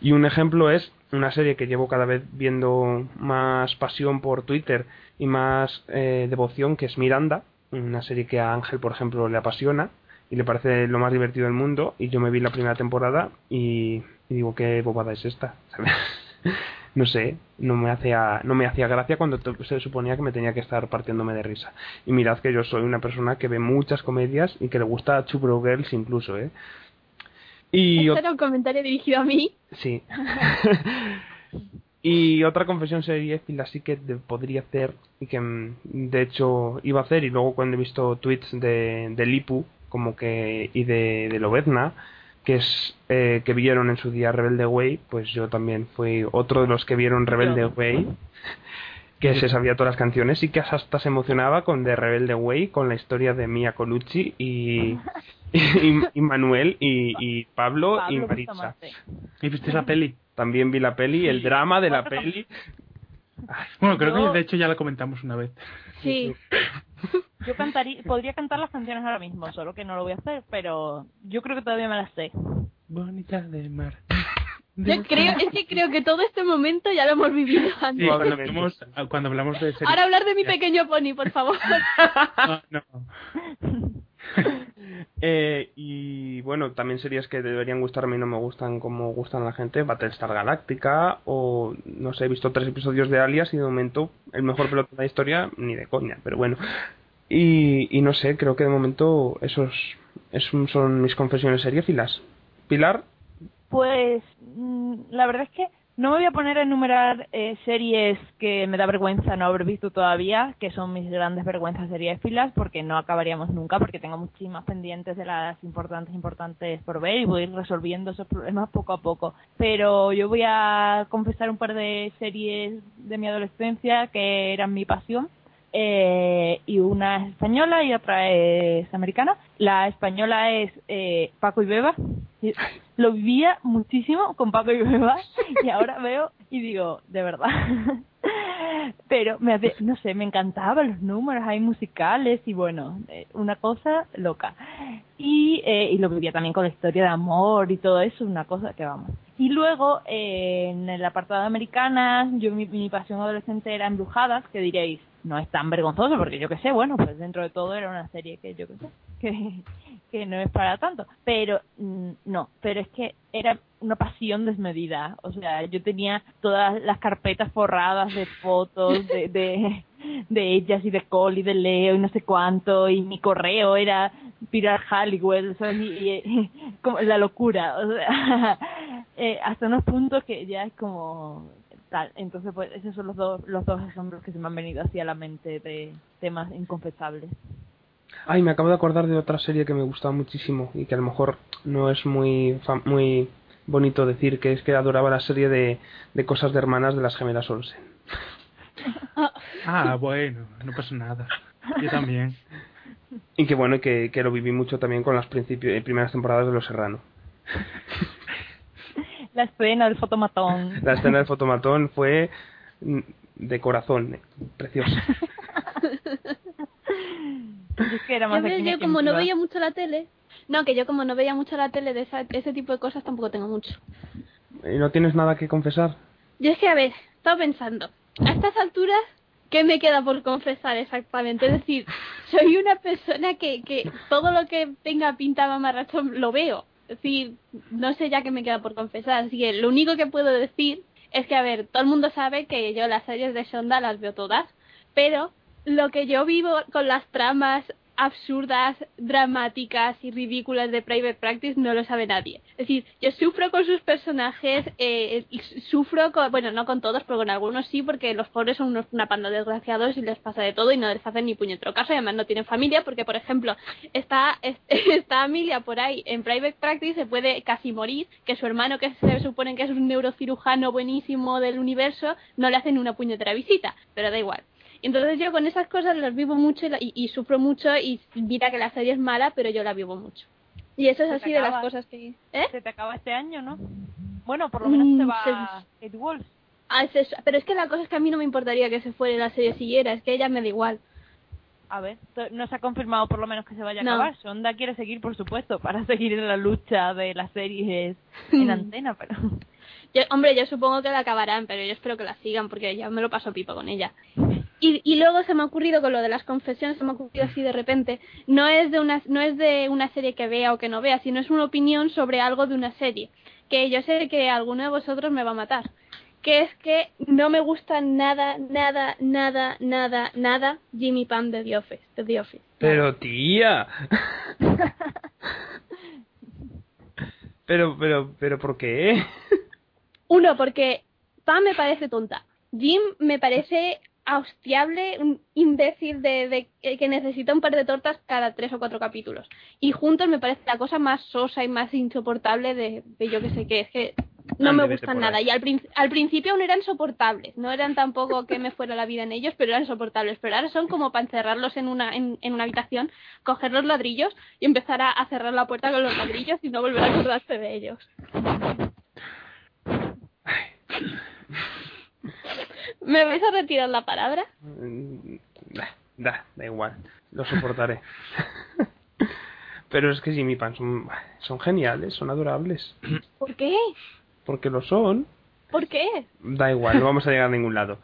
Y un ejemplo es una serie que llevo cada vez viendo más pasión por Twitter y más eh, devoción, que es Miranda, una serie que a Ángel, por ejemplo, le apasiona y le parece lo más divertido del mundo y yo me vi la primera temporada y, y digo qué bobada es esta no sé no me hacía no me hacía gracia cuando se suponía que me tenía que estar partiéndome de risa y mirad que yo soy una persona que ve muchas comedias y que le gusta Broke Girls incluso eh y
Este era un comentario dirigido a mí.
Sí. y otra confesión seriéfila sí que podría hacer y que mm, de hecho iba a hacer y luego cuando he visto tweets de, de Lipu como que y de, de Lobezna que es eh, que vieron en su día Rebelde Way pues yo también fui otro de los que vieron Rebelde. Way que se sabía todas las canciones y que hasta se emocionaba con The Rebelde Way con la historia de Mia Colucci y y, y Manuel y, y Pablo, y
Pablo
Maritza
Bustamante.
¿Y viste la peli?
también vi la peli, el drama de la peli.
Bueno, creo
Yo-
que de hecho ya la comentamos una vez.
Sí.
Yo cantaría, podría cantar las canciones ahora mismo, solo que no lo voy a hacer, pero yo creo que todavía me las sé.
Bonita de mar.
Yo creo, es que creo que todo este momento ya lo hemos vivido
Sí,
antes.
cuando
Probablemente.
hablamos, cuando hablamos de series...
Ahora hablar de mi pequeño pony, por favor.
No, no.
Eh, y bueno, también series que deberían gustarme y no me gustan como gustan a la gente, Battlestar Galáctica o no sé, he visto tres episodios de Alias y de momento el mejor pelota de la historia ni de coña, pero bueno. Y, no sé, creo que de momento esos, son mis confesiones seriéfilas. Pilar,
Pues mm, la verdad es que no me voy a poner a enumerar eh, series que me da vergüenza no haber visto todavía, que son mis grandes vergüenzas seriéfilas, porque no acabaríamos nunca, porque tengo muchísimas pendientes de las importantes, importantes por ver y voy a ir resolviendo esos problemas poco a poco. Pero yo voy a confesar un par de series de mi adolescencia que eran mi pasión. Eh, y una es española y otra es americana. La española es eh, Paco y Beba. Lo vivía muchísimo con Paco y Beba y ahora veo y digo, de verdad. Pero me hace, no sé, me encantaban los números, hay musicales y bueno, eh, una cosa loca. Y, eh, y lo vivía también con la historia de amor y todo eso, una cosa que vamos. Y luego, eh, en el apartado de yo mi, mi pasión adolescente era Embrujadas, que diréis, no es tan vergonzoso, porque yo qué sé, bueno, pues dentro de todo era una serie que yo qué sé, que, que no es para tanto. Pero, mm, no, pero es que era una pasión desmedida. O sea, yo tenía todas las carpetas forradas de fotos de, de, de ellas y de Cole y de Leo y no sé cuánto, y mi correo era Pilar Halliwell, ¿sabes? Y, y- como la locura, o sea, eh, hasta unos puntos que ya es como tal. Entonces, pues esos son los dos, los dos ejemplos que se me han venido así a la mente de temas inconfesables.
Ay, me acabo de acordar de otra serie que me gustaba muchísimo y que a lo mejor no es muy fa- muy bonito decir que es que adoraba la serie de, de cosas de hermanas de las gemelas Olsen.
Ah, bueno, no pasa nada. Yo también.
Y que bueno, que, que lo viví mucho también con las principio- eh, primeras temporadas de Los Serrano.
La escena del fotomatón.
La escena del fotomatón fue mm, de corazón, eh, preciosa.
Yo es que era más
Yo, yo como no veía mucho la tele, no, que yo como no veía mucho la tele de esa- ese tipo de cosas tampoco tengo mucho.
¿Y no tienes nada que confesar?
Yo es que, a ver, estaba pensando, a estas alturas, ¿qué me queda por confesar exactamente? Es decir, soy una persona que, que todo lo que tenga pinta mamarracho lo veo. Es decir, no sé ya qué me queda por confesar. Así que lo único que puedo decir es que, a ver, todo el mundo sabe que yo las series de Shonda las veo todas, pero lo que yo vivo con las tramas absurdas, dramáticas y ridículas de Private Practice no lo sabe nadie. Es decir, yo sufro con sus personajes, eh, y su- sufro con, bueno, no con todos, pero con algunos sí, porque los pobres son unos, una panda de desgraciados y les pasa de todo y no les hacen ni puñetero caso y además no tienen familia porque, por ejemplo, está, es- está Amelia por ahí en Private Practice, se puede casi morir, que su hermano, que se supone que es un neurocirujano buenísimo del universo, no le hacen una puñetera visita, pero da igual. Entonces yo con esas cosas las vivo mucho y, la- y- y sufro mucho y mira que la serie es mala, pero yo la vivo mucho. Y eso es
Se
así de las cosas que... ¿Eh?
Se te acaba este año, ¿no? Bueno, por lo menos
Mm,
se va Kate Walsh.
Ah, es eso. Pero es que la cosa es que a mí no me importaría que se fuera la serie siguiera, es que a ella me da igual.
A ver, no se ha confirmado por lo menos que se vaya a
No.
acabar. Sonda quiere seguir, por supuesto, para seguir en la lucha de las series en antena, pero...
Yo, hombre, yo supongo que la acabarán, pero yo espero que la sigan porque ya me lo paso pipa con ella. Y, y luego se me ha ocurrido con lo de las confesiones, se me ha ocurrido así de repente, no es de una no es de una serie que vea o que no vea, sino es una opinión sobre algo de una serie, que yo sé que alguno de vosotros me va a matar, que es que no me gusta nada, nada, nada, nada, nada Jimmy Pam de The Office, de The Office.
Pero tía. pero, pero, pero, ¿por qué?
Uno, porque Pam me parece tonta. Jim me parece hostiable, un imbécil de, de- eh, que necesita un par de tortas cada tres o cuatro capítulos. Y juntos me parece la cosa más sosa y más insoportable de, de yo que sé qué. Es que no
Ande,
me gustan nada.
ahí.
Y al, al principio aún eran soportables. No eran tampoco que me fuera la vida en ellos, pero eran soportables. Pero ahora son como para encerrarlos en una, en, en una habitación, coger los ladrillos y empezar a, a cerrar la puerta con los ladrillos y no volver a acordarse de ellos. ¿Me vais a retirar la palabra?
Mm, Da, da, da igual. Lo soportaré. pero es que Jimmy Pan son, son geniales, son adorables.
¿Por qué?
Porque lo son.
¿Por qué?
Da igual, no vamos a llegar a ningún lado.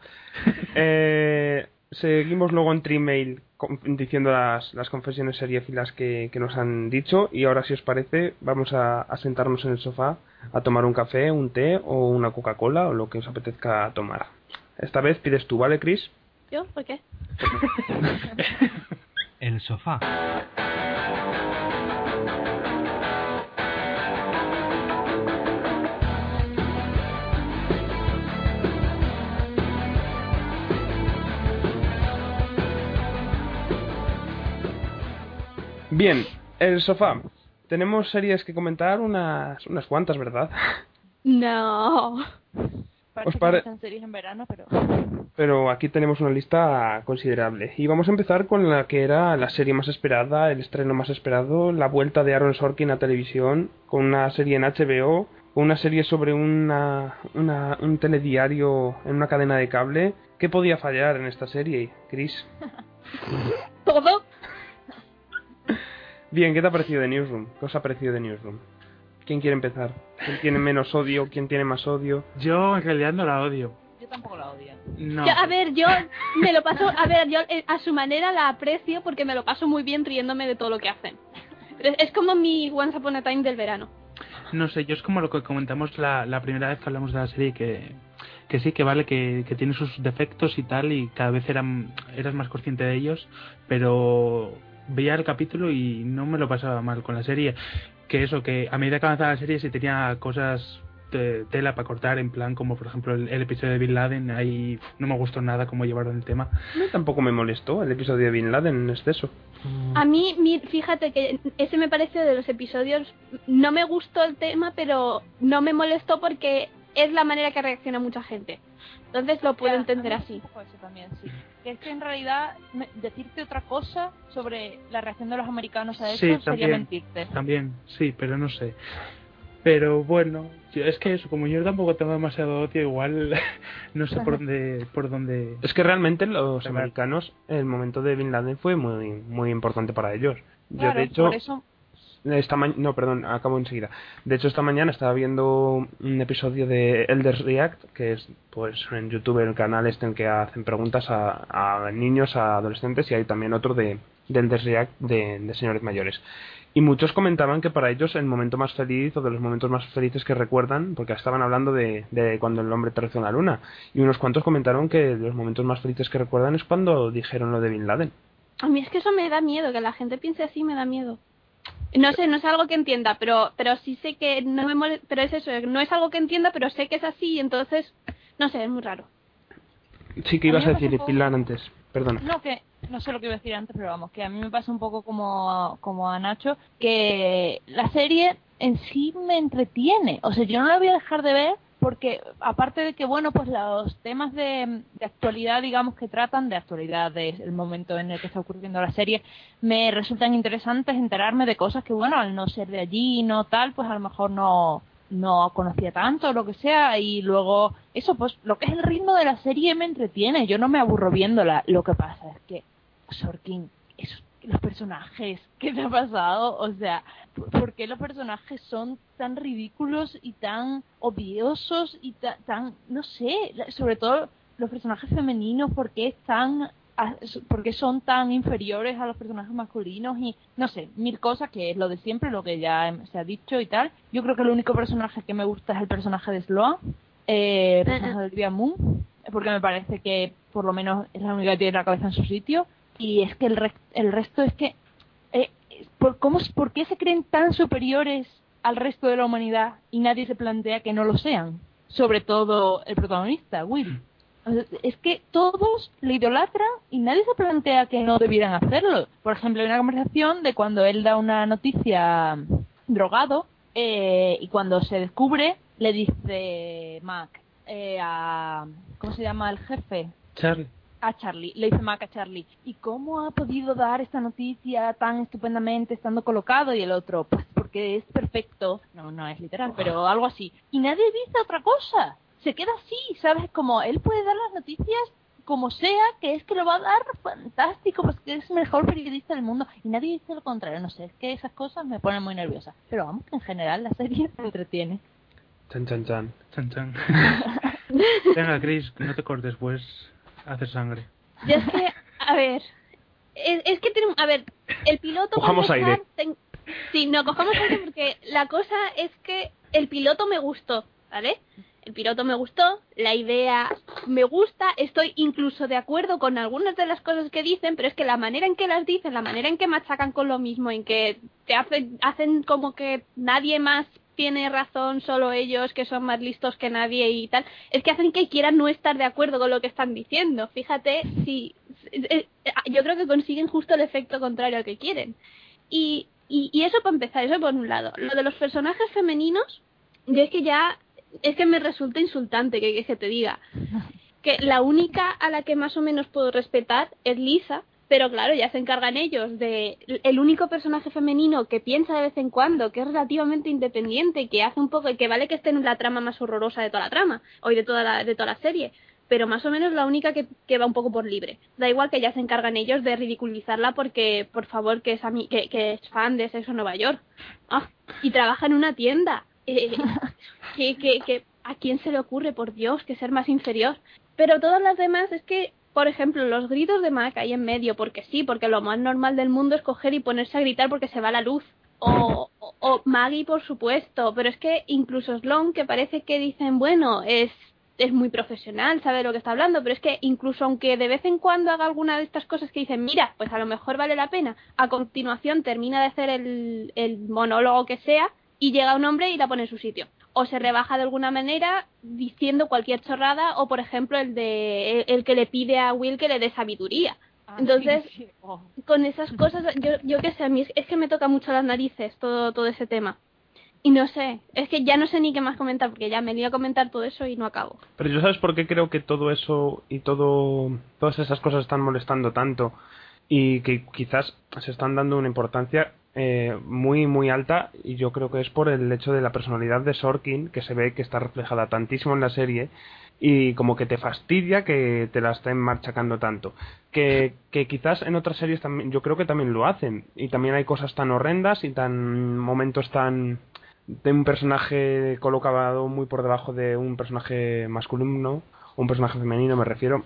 Eh, seguimos luego en Trimail diciendo las, las confesiones seriéfilas que, que nos han dicho y ahora si os parece vamos a, a sentarnos en el sofá a tomar un café, un té o una Coca-Cola o lo que os apetezca tomar. Esta vez pides tú, ¿vale, Chris?
¿Yo? ¿Por qué?
El sofá.
Bien, el sofá. Tenemos series que comentar, unas, unas cuantas, ¿verdad?
No.
Parece
Os
que
pare-
están series en verano, pero...
Pero aquí tenemos una lista considerable. Y vamos a empezar con la que era la serie más esperada, el estreno más esperado, la vuelta de Aaron Sorkin a televisión, con una serie en HBO, con una serie sobre una, una- un telediario en una cadena de cable. ¿Qué podía fallar en esta serie, Chris?
¿Todo?
Bien, ¿qué te ha parecido de Newsroom? ¿Qué os ha parecido de Newsroom? ¿Quién quiere empezar? ¿Quién tiene menos odio? ¿Quién tiene más odio?
Yo en realidad no la odio.
Yo tampoco la odio.
No.
Yo, a ver, yo me lo paso, a ver, yo eh, a su manera la aprecio porque me lo paso muy bien riéndome de todo lo que hacen. Es, es como mi Once Upon a Time del verano.
No sé, yo es como lo que comentamos la, la primera vez que hablamos de la serie, que, que sí, que vale, que, que tiene sus defectos y tal, y cada vez eran, eras más consciente de ellos, pero veía el capítulo y no me lo pasaba mal con la serie. Que eso, que a medida que avanzaba la serie sí tenía cosas te- tela para cortar, en plan como por ejemplo el, el episodio de Bin Laden, ahí no me gustó nada cómo llevaron el tema.
A mí tampoco me molestó el episodio de Bin Laden en exceso.
A mí, mi- fíjate que ese me parece de los episodios, no me gustó el tema, pero no me molestó porque es la manera que reacciona mucha gente. Entonces lo puedo entender así.
un poco eso también, sí. Que es que en realidad me- decirte otra cosa sobre la reacción de los americanos a eso
Sí,
sería
también.
mentirte.
También, sí, pero no sé. Pero bueno, yo- es que eso, como yo tampoco tengo demasiado odio, igual no sé por dónde, por dónde.
Es que realmente los americanos, el momento de Bin Laden fue muy, muy importante para ellos. Yo,
Claro,
de hecho,
por eso
esta ma- no, perdón, acabo enseguida. De hecho, esta mañana estaba viendo un episodio de Elders React, que es pues en YouTube el canal este en que hacen preguntas a, niños, a adolescentes, y hay también otro de, de Elders React de, de señores mayores. Y muchos comentaban que para ellos el momento más feliz o de los momentos más felices que recuerdan, porque estaban hablando de, de cuando el hombre aterrizó en la luna, y unos cuantos comentaron que los momentos más felices que recuerdan es cuando dijeron lo de Bin Laden.
A mí es que eso me da miedo, que la gente piense así me da miedo. No sé, no es algo que entienda, pero pero sí sé que no me mole- pero es eso, no es algo que entienda, pero sé que es así, y entonces, no sé, es muy raro.
Sí, que ibas a decir,
pasó-
Pilar, antes. Perdona.
No, que no sé lo que iba a decir antes, pero vamos, que a mí me pasa un poco como, como a Nacho, que la serie en sí me entretiene. O sea, yo no la voy a dejar de ver porque, aparte de que, bueno, pues los temas de, de actualidad, digamos, que tratan de actualidad del momento en el que está ocurriendo la serie, me resultan interesantes enterarme de cosas que, bueno, al no ser de allí, no tal, pues a lo mejor no, no conocía tanto o lo que sea y luego eso pues lo que es el ritmo de la serie me entretiene. Yo no me aburro viéndola. Lo que pasa es que Sorkin esos, los personajes qué te ha pasado o sea ¿por- ¿por qué los personajes son tan ridículos y tan obviosos y ta- tan no sé sobre todo los personajes femeninos por qué están porque son tan inferiores a los personajes masculinos y no sé, mil cosas que es lo de siempre, lo que ya em- se ha dicho y tal. Yo creo que el único personaje que me gusta es el personaje de Sloan, eh, el personaje de Olivia Moon, porque me parece que por lo menos es la única que tiene la cabeza en su sitio y es que el, res- el resto es que eh, ¿por, cómo, ¿por qué se creen tan superiores al resto de la humanidad y nadie se plantea que no lo sean? Sobre todo el protagonista, Will. Sea, Es que todos le idolatran y nadie se plantea que no debieran hacerlo. Por ejemplo, hay una conversación de cuando él da una noticia mm, drogado eh, y cuando se descubre le dice Mac eh, a... ¿Cómo se llama el jefe?
Charlie.
A Charlie, le dice Mac a Charlie, ¿y cómo ha podido dar esta noticia tan estupendamente estando colocado? Y el otro, pues porque es perfecto, no, no es literal, pero algo así. Y nadie dice otra cosa, se queda así, ¿sabes? Como él puede dar las noticias como sea, que es que lo va a dar fantástico, pues que es el mejor periodista del mundo. Y nadie dice lo contrario, no sé, es que esas cosas me ponen muy nerviosa. Pero vamos, que en general la serie me entretiene.
Chan, chan, chan.
Chan, chan. Venga, Chris, no te cortes, pues hacer sangre.
Yo es que, a ver, es, es que tenemos, a ver, el piloto...
Cojamos
empezar,
aire.
ten- sí, no, cojamos aire porque la cosa es que el piloto me gustó, ¿vale? El piloto me gustó, la idea me gusta, estoy incluso de acuerdo con algunas de las cosas que dicen, pero es que la manera en que las dicen, la manera en que machacan con lo mismo, en que te hacen, hacen como que nadie más tiene razón, solo ellos que son más listos que nadie y tal, es que hacen que quieran no estar de acuerdo con lo que están diciendo. Fíjate, si eh, eh, yo creo que consiguen justo el efecto contrario al que quieren. Y, y, y eso para empezar, eso por un lado. Lo de los personajes femeninos, yo es que ya, es que me resulta insultante que, que se te diga que la única a la que más o menos puedo respetar es Lisa, pero claro, ya se encargan ellos de el único personaje femenino que piensa de vez en cuando, que es relativamente independiente, que hace un poco, que vale que esté en la trama más horrorosa de toda la trama, o de toda la, de toda la serie, pero más o menos la única que, que va un poco por libre. Da igual que ya se encargan ellos de ridiculizarla porque, por favor, que es, ami- que, que es fan de Sexo Nueva York. Ah, y trabaja en una tienda. Eh, que, que, que, ¿A quién se le ocurre, por Dios, que ser más inferior? Pero todas las demás es que, por ejemplo, los gritos de Mac ahí en medio, porque sí, porque lo más normal del mundo es coger y ponerse a gritar porque se va la luz. O, o, Maggie, por supuesto, pero es que incluso Sloan, que parece que dicen, bueno, es, es muy profesional, sabe lo que está hablando, pero es que incluso aunque de vez en cuando haga alguna de estas cosas que dicen, mira, pues a lo mejor vale la pena, a continuación termina de hacer el, el monólogo que sea y llega un hombre y la pone en su sitio. O se rebaja de alguna manera diciendo cualquier chorrada o por ejemplo el de el, que le pide a Will que le dé sabiduría.
Ah,
Entonces,
sí, sí. Oh.
con esas cosas, yo, yo qué sé, a mí es, es que me toca mucho las narices todo, todo ese tema. Y no sé, es que ya no sé ni qué más comentar, porque ya me lío a comentar todo eso y no acabo.
Pero yo sabes por qué creo que todo eso y todo todas esas cosas están molestando tanto y que quizás se están dando una importancia eh, muy muy alta y yo creo que es por el hecho de la personalidad de Sorkin que se ve que está reflejada tantísimo en la serie y como que te fastidia que te la estén marchacando tanto. Que, que quizás en otras series también yo creo que también lo hacen y también hay cosas tan horrendas y tan momentos tan de un personaje colocado muy por debajo de un personaje masculino un personaje femenino me refiero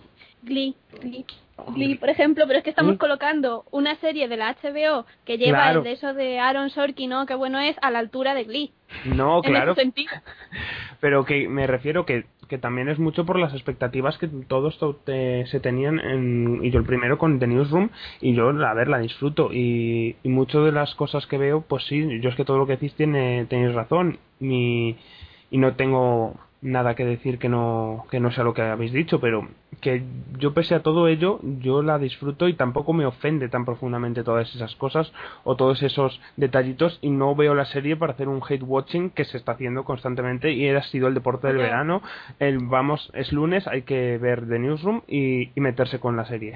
Glee, por ejemplo, pero es que estamos
¿Mm?
colocando una serie de la HBO que lleva
Claro.
el de eso de Aaron Sorkin, ¿no? Qué bueno es, a la altura de Glee.
no
en
claro
ese sentido.
pero que me refiero que, que también es mucho por las expectativas que todos to- te- se tenían en, y yo el primero con The Newsroom y yo a ver la disfruto y, y mucho de las cosas que veo pues sí yo es que todo lo que decís tiene tenéis razón y, y no tengo nada que decir que no que no sea lo que habéis dicho pero que yo pese a todo ello yo la disfruto y tampoco me ofende tan profundamente todas esas cosas o todos esos detallitos y no veo la serie para hacer un hate watching que se está haciendo constantemente y ha sido el deporte del verano. El vamos es lunes hay que ver The Newsroom y, y meterse con la serie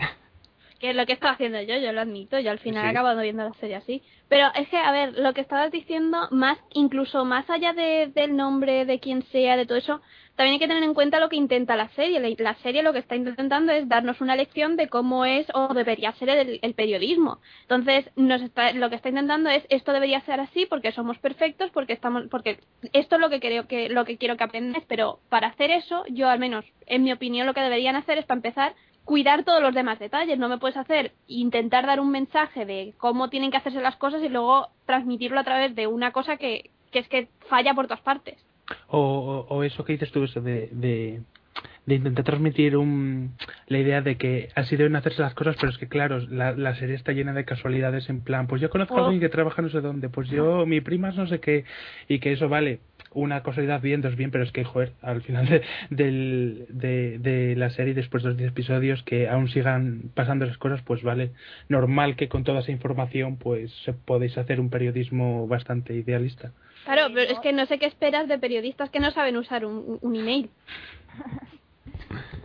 que es lo que estaba haciendo yo, yo lo admito, yo al final
Sí.
he acabado viendo la serie así. Pero es que, a ver, lo que estabas diciendo, más incluso más allá de, del nombre, de quien sea, de todo eso, también hay que tener en cuenta lo que intenta la serie. La, la serie lo que está intentando es darnos una lección de cómo es o debería ser el, el periodismo. Entonces, nos está, lo que está intentando es esto debería ser así porque somos perfectos, porque estamos, porque esto es lo que creo que lo que quiero que aprendáis. Pero para hacer eso, yo al menos, en mi opinión, lo que deberían hacer es para empezar cuidar todos los demás detalles. No me puedes hacer intentar dar un mensaje de cómo tienen que hacerse las cosas y luego transmitirlo a través de una cosa que, que es que falla por todas partes.
O, o, o eso que dices tú, eso de, de, de intentar transmitir un, la idea de que así deben hacerse las cosas, pero es que claro, la, la serie está llena de casualidades en plan, pues yo conozco a alguien que trabaja no sé dónde, pues yo, mi prima es no sé qué, y que eso vale, una casualidad bien, dos bien, pero es que, joder, al final de, del, de, de la serie, después de los 10 episodios, que aún sigan pasando esas cosas, pues vale, normal que con toda esa información, pues se- podéis hacer un periodismo bastante idealista.
Claro, pero es que no sé qué esperas de periodistas que no saben usar un, un email.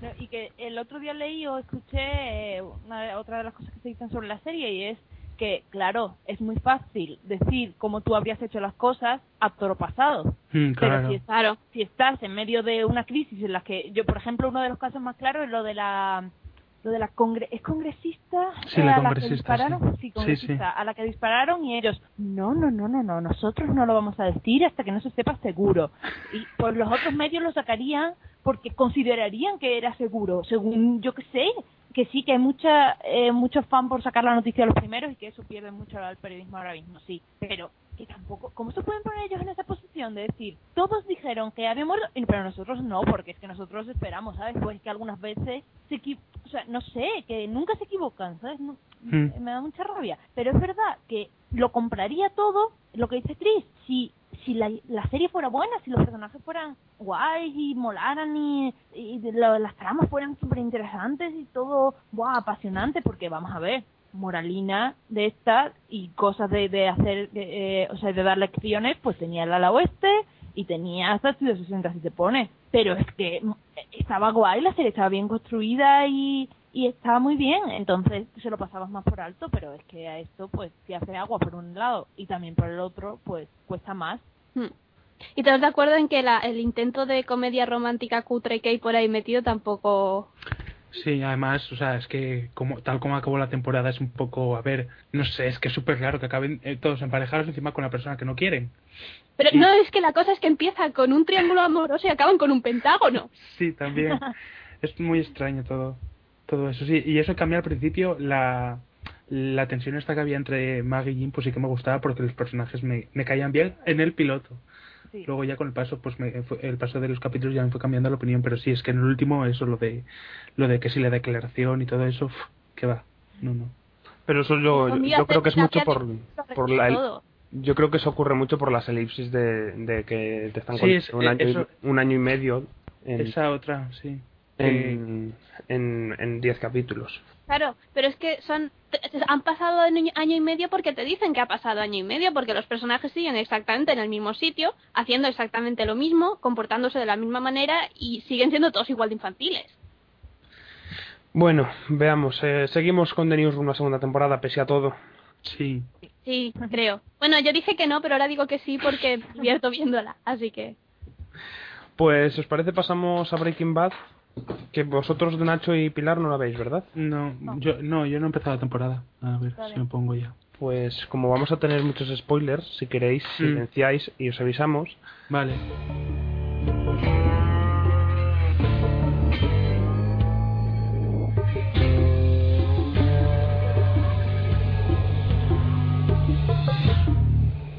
No, y que el otro día leí o escuché eh, una, otra de las cosas que se dicen sobre la serie y es que, claro, es muy fácil decir cómo tú habrías hecho las cosas a toro pasado.
Mm,
Pero si,
Claro.
si estás en medio de una crisis en la que yo, por ejemplo, uno de los casos más claros es lo de la lo de la congre es congresista
Sí, la
a la que dispararon
sí.
congresista
sí.
a la que dispararon y ellos no no no no no nosotros no lo vamos a decir hasta que no se sepa seguro y pues los otros medios lo sacarían porque considerarían que era seguro según yo que sé que sí que hay mucha eh, mucho fan por sacar la noticia a los primeros y que eso pierde mucho al periodismo ahora mismo sí. Pero que tampoco cómo se pueden poner ellos en esa posición de decir todos dijeron que había muerto pero nosotros no porque es que nosotros esperamos sabes pues que algunas veces se o sea no sé que nunca se equivocan sabes No-
Hmm.
me da mucha rabia. Pero es verdad que lo compraría todo lo que dice Chris si si la, la serie fuera buena si los personajes fueran guays y molaran y, y lo- las tramas fueran súper interesantes y todo guau, apasionante porque vamos a ver moralina de estas y cosas de, de hacer eh, o sea de dar lecciones pues tenía el ala oeste y tenía hasta Estudio 60 si te pones pero es que estaba guay la serie estaba bien construida y estaba muy bien, entonces se lo pasabas más por alto, pero es que a esto pues te hace agua por un lado y también por el otro pues cuesta más.
Hmm. ¿Y todos de acuerdo en que la, el intento de comedia romántica cutre que hay por ahí metido tampoco...
Sí, además, o sea, es que como tal como acabó la temporada es un poco, a ver, no sé, es que es súper claro que acaben eh, todos emparejados encima con la persona que no quieren.
Pero no, es que la cosa es que empieza con un triángulo amoroso y acaban con un pentágono.
Sí, también. es muy extraño todo, todo eso. Sí, y eso cambia al principio la, la tensión esta que había entre Maggie y Jim, pues sí que me gustaba porque los personajes me, me caían bien en el piloto.
Sí.
Luego ya con el paso, pues me, fue- el paso de los capítulos ya me fue cambiando la opinión, pero sí, es que en el último eso, lo de, lo de que si la declaración y todo eso, que va, no, no.
pero eso yo, yo creo que es mucho por, por la, yo creo que eso ocurre mucho por las elipsis de, de que te están
Sí,
contando
es-
un,
eh,
año, y-
eso-
un año y medio en,
Esa otra, sí. Eh,
en, en, en 10 capítulos.
Claro, pero es que son han pasado año y medio porque te dicen que ha pasado año y medio, porque los personajes siguen exactamente en el mismo sitio, haciendo exactamente lo mismo, comportándose de la misma manera y siguen siendo todos igual de infantiles.
Bueno, veamos. eh, seguimos con The Newsroom la segunda temporada, pese a todo.
sí.
Sí, creo. Bueno, yo dije que no, pero ahora digo que sí porque divierto viéndola, así que
Pues, ¿os parece pasamos a Breaking Bad? Que vosotros, Nacho y Pilar, no la veis, ¿verdad?
No, yo no, yo no he empezado la temporada. A ver
Vale.
si me pongo ya.
Pues como vamos a tener muchos spoilers, si queréis,
Mm.
silenciáis y os avisamos.
Vale.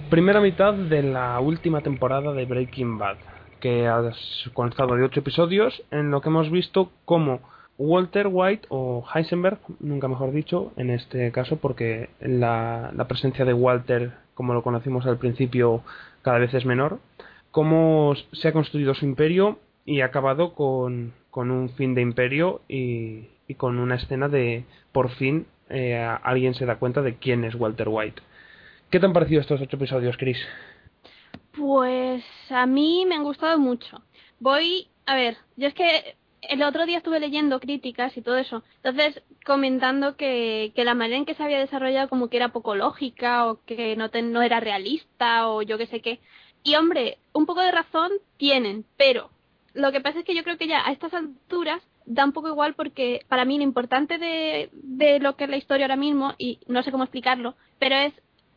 Primera mitad de la última temporada de Breaking Bad, que ha constado de ocho episodios, en lo que hemos visto cómo Walter White o Heisenberg, nunca mejor dicho, en este caso, porque la, presencia de Walter, como lo conocimos al principio, cada vez es menor, cómo se ha construido su imperio y ha acabado con, un fin de imperio y, y con una escena de, por fin, eh, alguien se da cuenta de quién es Walter White. ¿Qué te han parecido estos ocho episodios, Chris?
Pues a mí me han gustado mucho. Voy, a ver, yo es que el otro día estuve leyendo críticas y todo eso, entonces comentando que, que la manera en que se había desarrollado como que era poco lógica o que no, te- no era realista o yo qué sé qué. Y hombre, un poco de razón tienen, pero lo que pasa es que yo creo que ya a estas alturas da un poco igual porque para mí lo importante de, de lo que es la historia ahora mismo, y no sé cómo explicarlo, pero es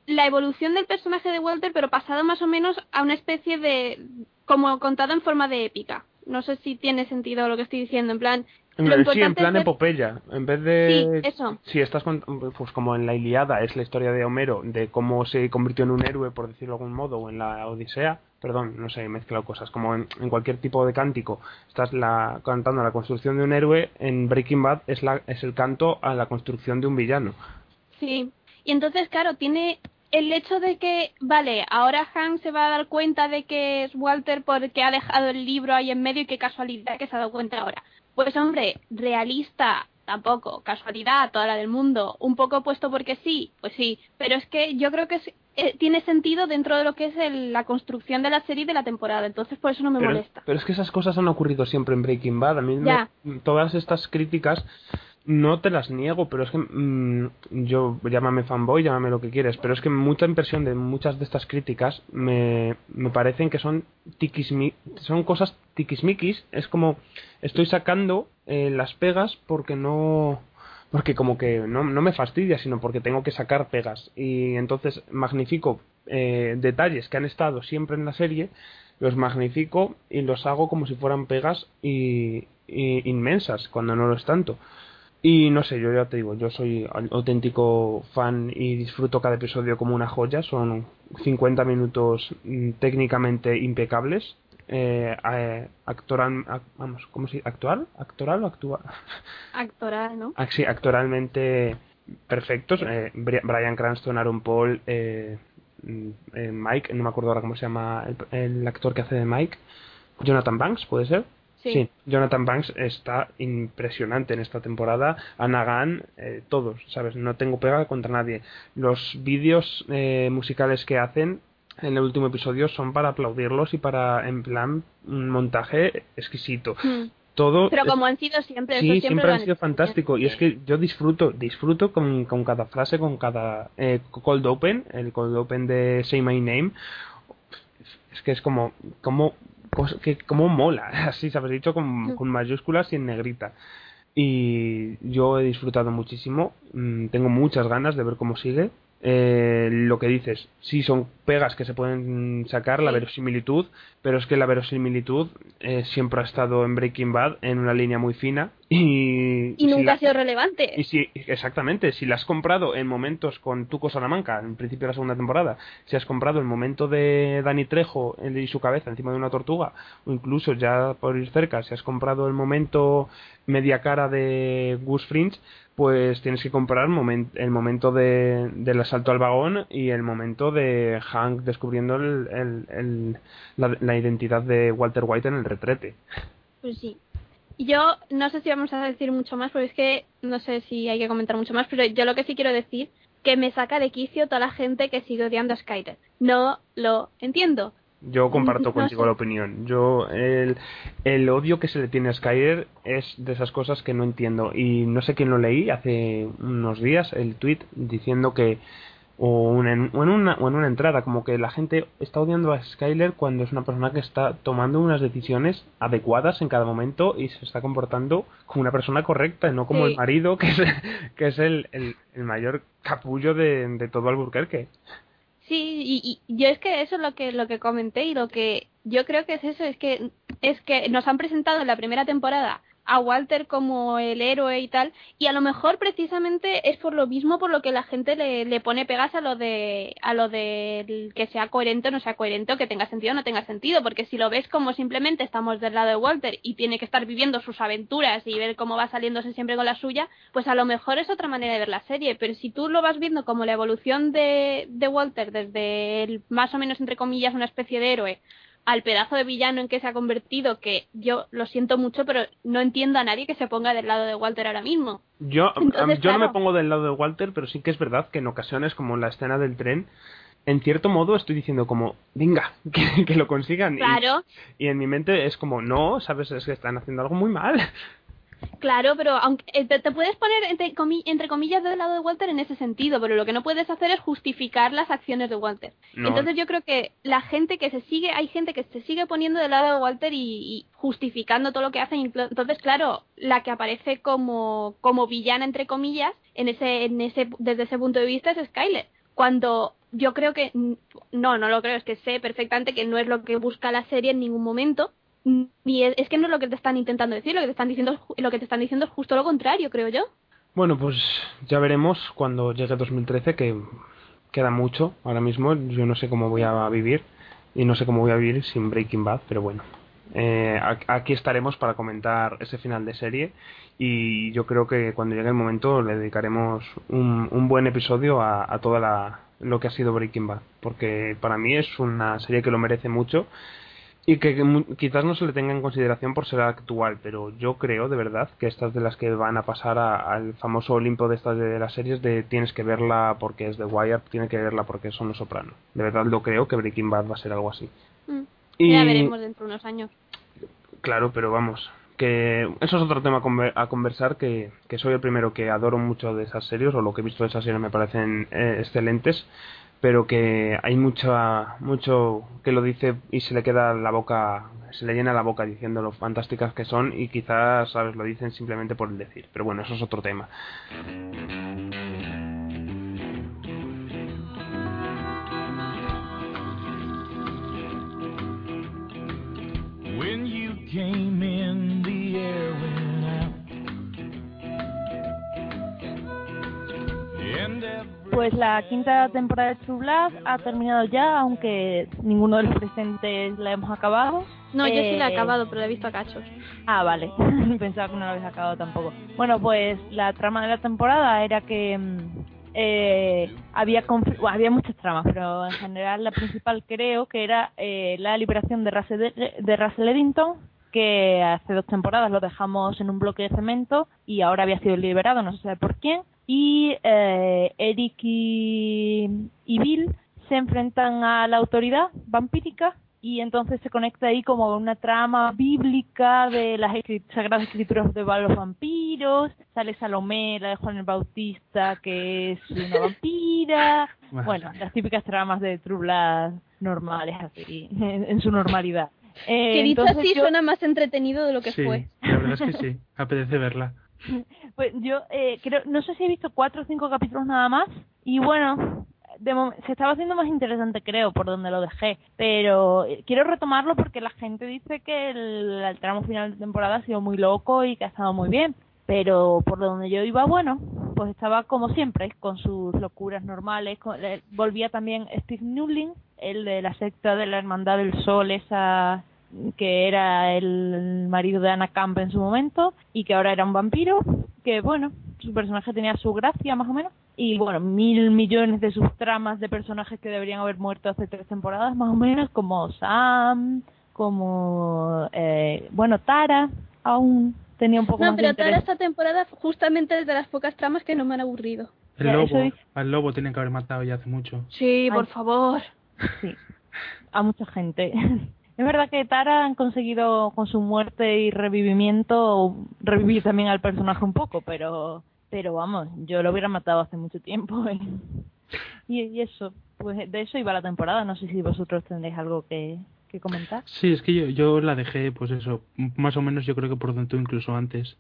la evolución del personaje de Walter, pero pasado más o menos a una especie de. como contado en forma de épica. No sé si tiene sentido lo que estoy diciendo, en plan.
sí, en plan epopeya. En vez de.
Sí, eso.
Si estás con- pues como en la Iliada es la historia de Homero, de cómo se convirtió en un héroe, por decirlo de algún modo, o en la Odisea, perdón, no sé, he mezclado cosas, como en, en cualquier tipo de cántico, estás la, cantando la construcción de un héroe, en Breaking Bad es, la, es el canto a la construcción de un villano.
Sí. Y entonces, claro, tiene el hecho de que, vale, ahora Hank se va a dar cuenta de que es Walter porque ha dejado el libro ahí en medio y qué casualidad que se ha dado cuenta ahora. Pues hombre, realista tampoco, casualidad, toda la del mundo, un poco puesto porque sí, pues sí, pero es que yo creo que es- eh, tiene sentido dentro de lo que es el- la construcción de la serie y de la temporada, entonces por eso no me
Pero,
molesta.
pero es que esas cosas han ocurrido siempre en Breaking Bad. A mí me- todas estas críticas no te las niego, pero es que mm, yo, llámame fanboy, llámame lo que quieres, pero es que mucha impresión de muchas de estas críticas me, me parecen que son tiquismi, son cosas tiquismiquis. Es como estoy sacando eh, las pegas porque no porque como que no, no me fastidia, sino porque tengo que sacar pegas. Y entonces magnifico eh, detalles que han estado siempre en la serie, los magnifico y los hago como si fueran pegas y, y inmensas, cuando no lo es tanto. Y no sé, yo ya te digo, yo soy au- auténtico fan y disfruto cada episodio como una joya. Son 50 minutos mm, técnicamente impecables. Eh, eh, actoral, ac- vamos, ¿cómo se dice? ¿Actual? ¿Actoral o actua?
Actoral, ¿no?
Ah, sí, actoralmente perfectos. Eh, Bri- Brian Cranston, Aaron Paul, eh, mm, Mike, no me acuerdo ahora cómo se llama el, el actor que hace de Mike. Jonathan Banks, ¿puede ser?
Sí.
Jonathan Banks está impresionante en esta temporada. Anna Gunn, eh, todos, ¿sabes? No tengo pega contra nadie. Los vídeos eh, musicales que hacen en el último episodio son para aplaudirlos y para, en plan, un montaje exquisito.
Mm.
Todo
Pero
es-
como han sido siempre,
Sí, siempre, han sido fantástico. Y
bien.
es que yo disfruto, disfruto con, con cada frase, con cada eh, cold open, el cold open de Say My Name. Es que es como, como, que, como mola, así, ¿sabes? Dicho con, con mayúsculas y en negrita. Y yo he disfrutado muchísimo. mm, Tengo muchas ganas de ver cómo sigue. Eh, lo que dices, sí son pegas que se pueden sacar, la verosimilitud, pero es que la verosimilitud eh, siempre ha estado en Breaking Bad en una línea muy fina Y,
Y nunca
si la-
ha sido relevante.
y si, exactamente, si la has comprado en momentos con Tuco Salamanca, en principio de la segunda temporada, si has comprado el momento de Dani Trejo y su cabeza encima de una tortuga, o incluso ya por ir cerca, si has comprado el momento media cara de Gus Fringe, pues tienes que comprar el momento de, del asalto al vagón y el momento de Hank descubriendo el- el- el- la, la identidad de Walter White en el retrete.
Pues sí. Yo no sé si vamos a decir mucho más, porque es que no sé si hay que comentar mucho más, pero yo lo que sí quiero decir que me saca de quicio toda la gente que sigue odiando a Skyler. No lo entiendo.
Yo comparto
No
contigo
sé.
la opinión. Yo el, el odio que se le tiene a Skyler es de esas cosas que no entiendo y no sé quién lo leí hace unos días el tweet diciendo que o, una- o en una o en una entrada como que la gente está odiando a Skyler cuando es una persona que está tomando unas decisiones adecuadas en cada momento y se está comportando como una persona correcta y no como
Sí.
el marido que es que es el, el, el mayor capullo de, de todo Alburquerque.
Sí, y, y yo es que eso es lo que lo que comenté y lo que yo creo que es eso, es que es que nos han presentado en la primera temporada a Walter como el héroe y tal, y a lo mejor precisamente es por lo mismo por lo que la gente le, le pone pegas a lo de a lo de que sea coherente o no sea coherente, o que tenga sentido o no tenga sentido, porque si lo ves como simplemente estamos del lado de Walter y tiene que estar viviendo sus aventuras y ver cómo va saliéndose siempre con la suya, pues a lo mejor es otra manera de ver la serie, pero si tú lo vas viendo como la evolución de, de Walter desde el más o menos entre comillas una especie de héroe al pedazo de villano en que se ha convertido, que yo lo siento mucho, pero no entiendo a nadie que se ponga del lado de Walter ahora mismo.
Yo,
Entonces,
yo no me pongo del lado de Walter, pero sí que es verdad que en ocasiones, como en la escena del tren, en cierto modo estoy diciendo como, venga, que, que lo consigan. Y-
Claro,
Y, en mi mente es como, no, sabes, es que están haciendo algo muy mal.
Claro, pero aunque eh, te, te puedes poner entre, comi- entre comillas del lado de Walter en ese sentido, pero lo que no puedes hacer es justificar las acciones de Walter.
No.
Entonces yo creo que la gente que se sigue, hay gente que se sigue poniendo del lado de Walter y, y justificando todo lo que hacen. Inclu- Entonces, claro, la que aparece como, como villana, entre comillas, en ese, en ese, desde ese punto de vista es Skyler. Cuando yo creo que, no, no lo creo, es que sé perfectamente que no es lo que busca la serie en ningún momento. Ni es, que no es lo que te están intentando decir, lo que te están diciendo, lo que te están diciendo es justo lo contrario, creo yo.
Bueno, pues ya veremos cuando llegue 2013, que queda mucho ahora mismo. Yo no sé cómo voy a vivir y no sé cómo voy a vivir sin Breaking Bad, pero bueno. Eh, aquí estaremos para comentar ese final de serie y yo creo que cuando llegue el momento le dedicaremos un, un buen episodio a, a toda la, lo que ha sido Breaking Bad, porque para mí es una serie que lo merece mucho y que, quizás no se le tenga en consideración por ser actual, pero yo creo de verdad que estas de las que van a pasar a- al famoso Olimpo de estas de las series de tienes que verla porque es de Wire, tienes que verla porque son los Soprano. De verdad lo creo que Breaking Bad va a ser algo así.
Mm.
Y
Ya veremos dentro de unos años.
claro, pero vamos, que eso es otro tema a conversar que, que soy el primero que adoro mucho de esas series o lo que he visto de esas series me parecen eh, excelentes pero que hay mucha mucho que lo dice y se le queda la boca se le llena la boca diciendo lo fantásticas que son y quizás sabes lo dicen simplemente por el decir. Pero bueno eso es otro tema.
When you
Pues la quinta temporada de True Blood ha terminado ya, aunque ninguno de los presentes la hemos acabado.
No, yo sí la he
Eh,
acabado, pero la he visto a cachos.
Ah, vale. Pensaba que no lo habéis acabado tampoco. Bueno, pues la trama de la temporada era que mm, eh, había bueno, había muchas tramas, pero en general la principal creo que era eh, la liberación de Russell, de Russell Eddington, que hace dos temporadas lo dejamos en un bloque de cemento y ahora había sido liberado, no se sabe por quién. Y eh, Eric y, y Bill se enfrentan a la autoridad vampírica y entonces se conecta ahí como una trama bíblica de las escri- sagradas escrituras de los vampiros, sale Salomé, la de Juan el Bautista, que es una vampira,
Bueno.
bueno, las típicas tramas de True Blood normales así, en, en su normalidad. Eh,
que dicho
entonces
así
yo-
suena más entretenido de lo que
sí,
fue.
la verdad es que sí, apetece verla.
Pues yo eh, creo, no sé si he visto cuatro o cinco capítulos nada más y bueno, de se estaba haciendo más interesante, creo, por donde lo dejé. Pero eh, quiero retomarlo porque la gente dice que el, el tramo final de temporada ha sido muy loco y que ha estado muy bien. Pero por donde yo iba, bueno, pues estaba como siempre, con sus locuras normales. con- eh, volvía también Steve Newling, el de la secta de la Hermandad del Sol, esa que era el marido de Anna Camp en su momento y que ahora era un vampiro, que bueno, su personaje tenía su gracia más o menos. Y bueno, mil millones de sus tramas de personajes que deberían haber muerto hace tres temporadas más o menos, como Sam, como, eh, bueno, Tara, aún tenía un poco
No,
más
pero
de interés.
esta temporada justamente es de las pocas tramas que no me han aburrido.
El lobo,
es-
al lobo tienen que haber matado ya hace mucho.
Sí, por
Ay.
favor.
Sí, a mucha gente. Es verdad que Tara han conseguido con su muerte y revivimiento revivir también al personaje un poco, pero pero vamos, yo lo hubiera matado hace mucho tiempo. ¿eh? Y, y eso, pues de eso iba la temporada. No sé si vosotros tendréis algo que, que comentar.
Sí, es que yo, yo la dejé, pues eso, más o menos yo creo que por tanto incluso antes.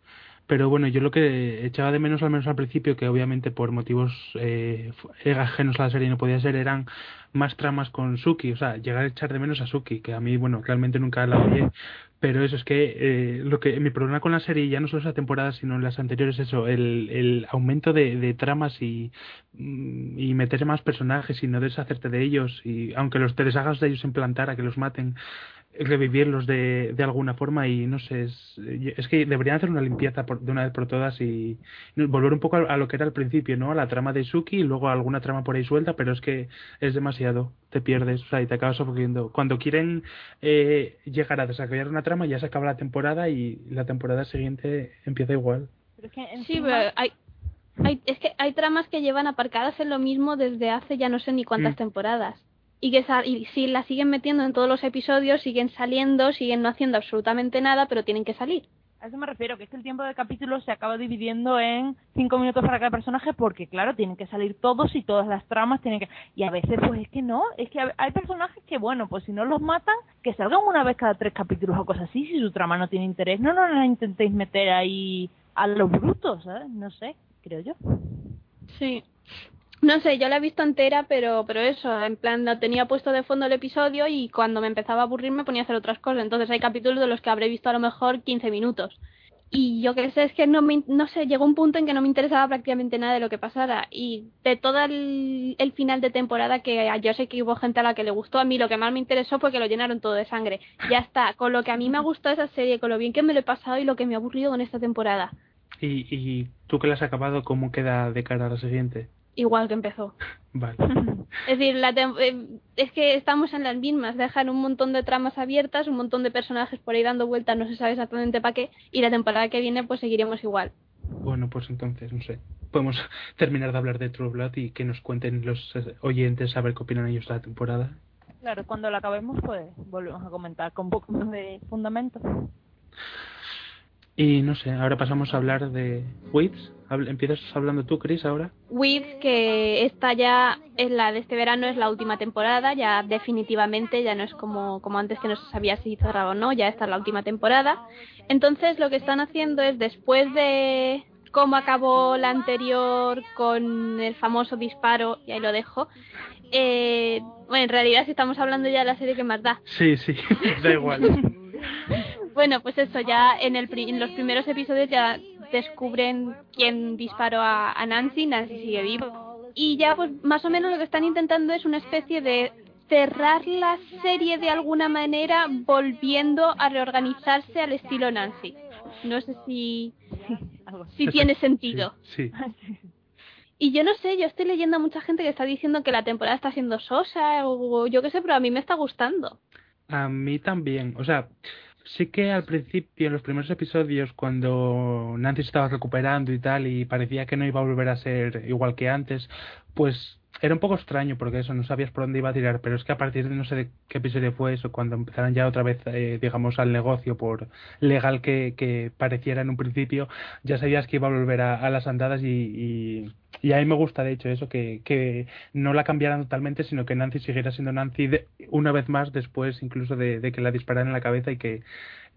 Pero bueno, yo lo que echaba de menos, al menos al principio, que obviamente por motivos eh, fu- ajenos a la serie no podía ser, eran más tramas con Suki, o sea, llegar a echar de menos a Suki, que a mí, bueno, realmente nunca la odié, pero eso es que eh, lo que mi problema con la serie ya no solo esa temporada, sino en las anteriores, eso, el, el aumento de, de tramas y, mm, y meter más personajes y no deshacerte de ellos, y aunque los te deshagas de ellos en plantar a que los maten, revivirlos de, de alguna forma y no sé, es, es que deberían hacer una limpieza por- de una vez por todas y volver un poco a, a lo que era al principio, ¿no? A la trama de Suki y luego alguna trama por ahí suelta, pero es que es demasiado, te pierdes, o sea, y te acabas sufriendo. Cuando quieren eh, llegar a desarrollar una trama ya se acaba la temporada y la temporada siguiente empieza igual.
Pero es que
Sí, pero hay, hay, es que hay tramas que llevan aparcadas en lo mismo desde hace ya no sé ni cuántas
Mm.
temporadas. Y que y si las siguen metiendo en todos los episodios, siguen saliendo, siguen no haciendo absolutamente nada, pero tienen que salir.
A eso me refiero, que es que el tiempo de capítulo se acaba dividiendo en cinco minutos para cada personaje porque, claro, tienen que salir todos y todas las tramas tienen que... Y a veces, pues es que no, es que hay personajes que, bueno, pues si no los matan, que salgan una vez cada tres capítulos o cosas así, si su trama no tiene interés. No, no, no intentéis meter ahí a los brutos, ¿sabes? No sé, creo yo.
Sí. No sé, yo la he visto entera, pero pero eso, en plan, lo tenía puesto de fondo el episodio y cuando me empezaba a aburrir me ponía a hacer otras cosas. Entonces hay capítulos de los que habré visto a lo mejor 15 minutos. Y yo qué sé, es que no me, no sé, llegó un punto en que no me interesaba prácticamente nada de lo que pasara. Y de todo el, final de temporada, que yo sé que hubo gente a la que le gustó, a mí lo que más me interesó fue que lo llenaron todo de sangre. Ya está, con lo que a mí me gustó esa serie, con lo bien que me lo he pasado y lo que me ha aburrido con esta temporada.
Y, y tú que la has acabado, ¿cómo queda de cara a la siguiente?
Igual que empezó.
Vale.
Es decir, la tem- eh, es que estamos en las mismas, dejan un montón de tramas abiertas, un montón de personajes por ahí dando vueltas, no se sabe exactamente para qué, y la temporada que viene pues seguiremos igual.
Bueno, pues entonces, no sé. Podemos terminar de hablar de True Blood y que nos cuenten los eh, oyentes a ver qué opinan ellos de la temporada.
Claro, cuando la acabemos, pues volvemos a comentar con un poco más de fundamento.
Y no sé, ahora pasamos a hablar de Weeds. ¿Empiezas hablando tú, Chris, ahora?
With, que esta ya es la de este verano, es la última temporada, ya definitivamente, ya no es como, como antes que no se sabía si cerraba o no, ya esta es la última temporada. Entonces lo que están haciendo es, después de cómo acabó la anterior con el famoso disparo, y ahí lo dejo, eh, bueno, en realidad si estamos hablando ya de la serie que más da.
Sí, sí, da igual.
Bueno, pues eso, ya en, el en los primeros episodios ya descubren quién disparó a, a Nancy, Nancy sigue vivo. Y ya pues más o menos lo que están intentando es una especie de cerrar la serie de alguna manera volviendo a reorganizarse al estilo Nancy. No sé si, si tiene sentido.
Sí.
Y yo no sé, yo estoy leyendo a mucha gente que está diciendo que la temporada está siendo sosa o yo qué sé, pero a mí me está gustando.
A mí también. O sea, sí que al principio, en los primeros episodios, cuando Nancy se estaba recuperando y tal, y parecía que no iba a volver a ser igual que antes, pues era un poco extraño porque eso, no sabías por dónde iba a tirar, pero es que a partir de no sé de qué episodio fue eso, cuando empezaron ya otra vez, eh, digamos, al negocio, por legal que, pareciera en un principio, ya sabías que iba a volver a, las andadas y, y, a mí me gusta, de hecho, eso, que, que no la cambiaran totalmente, sino que Nancy siguiera siendo Nancy una vez más después incluso de, de que la dispararan en la cabeza y que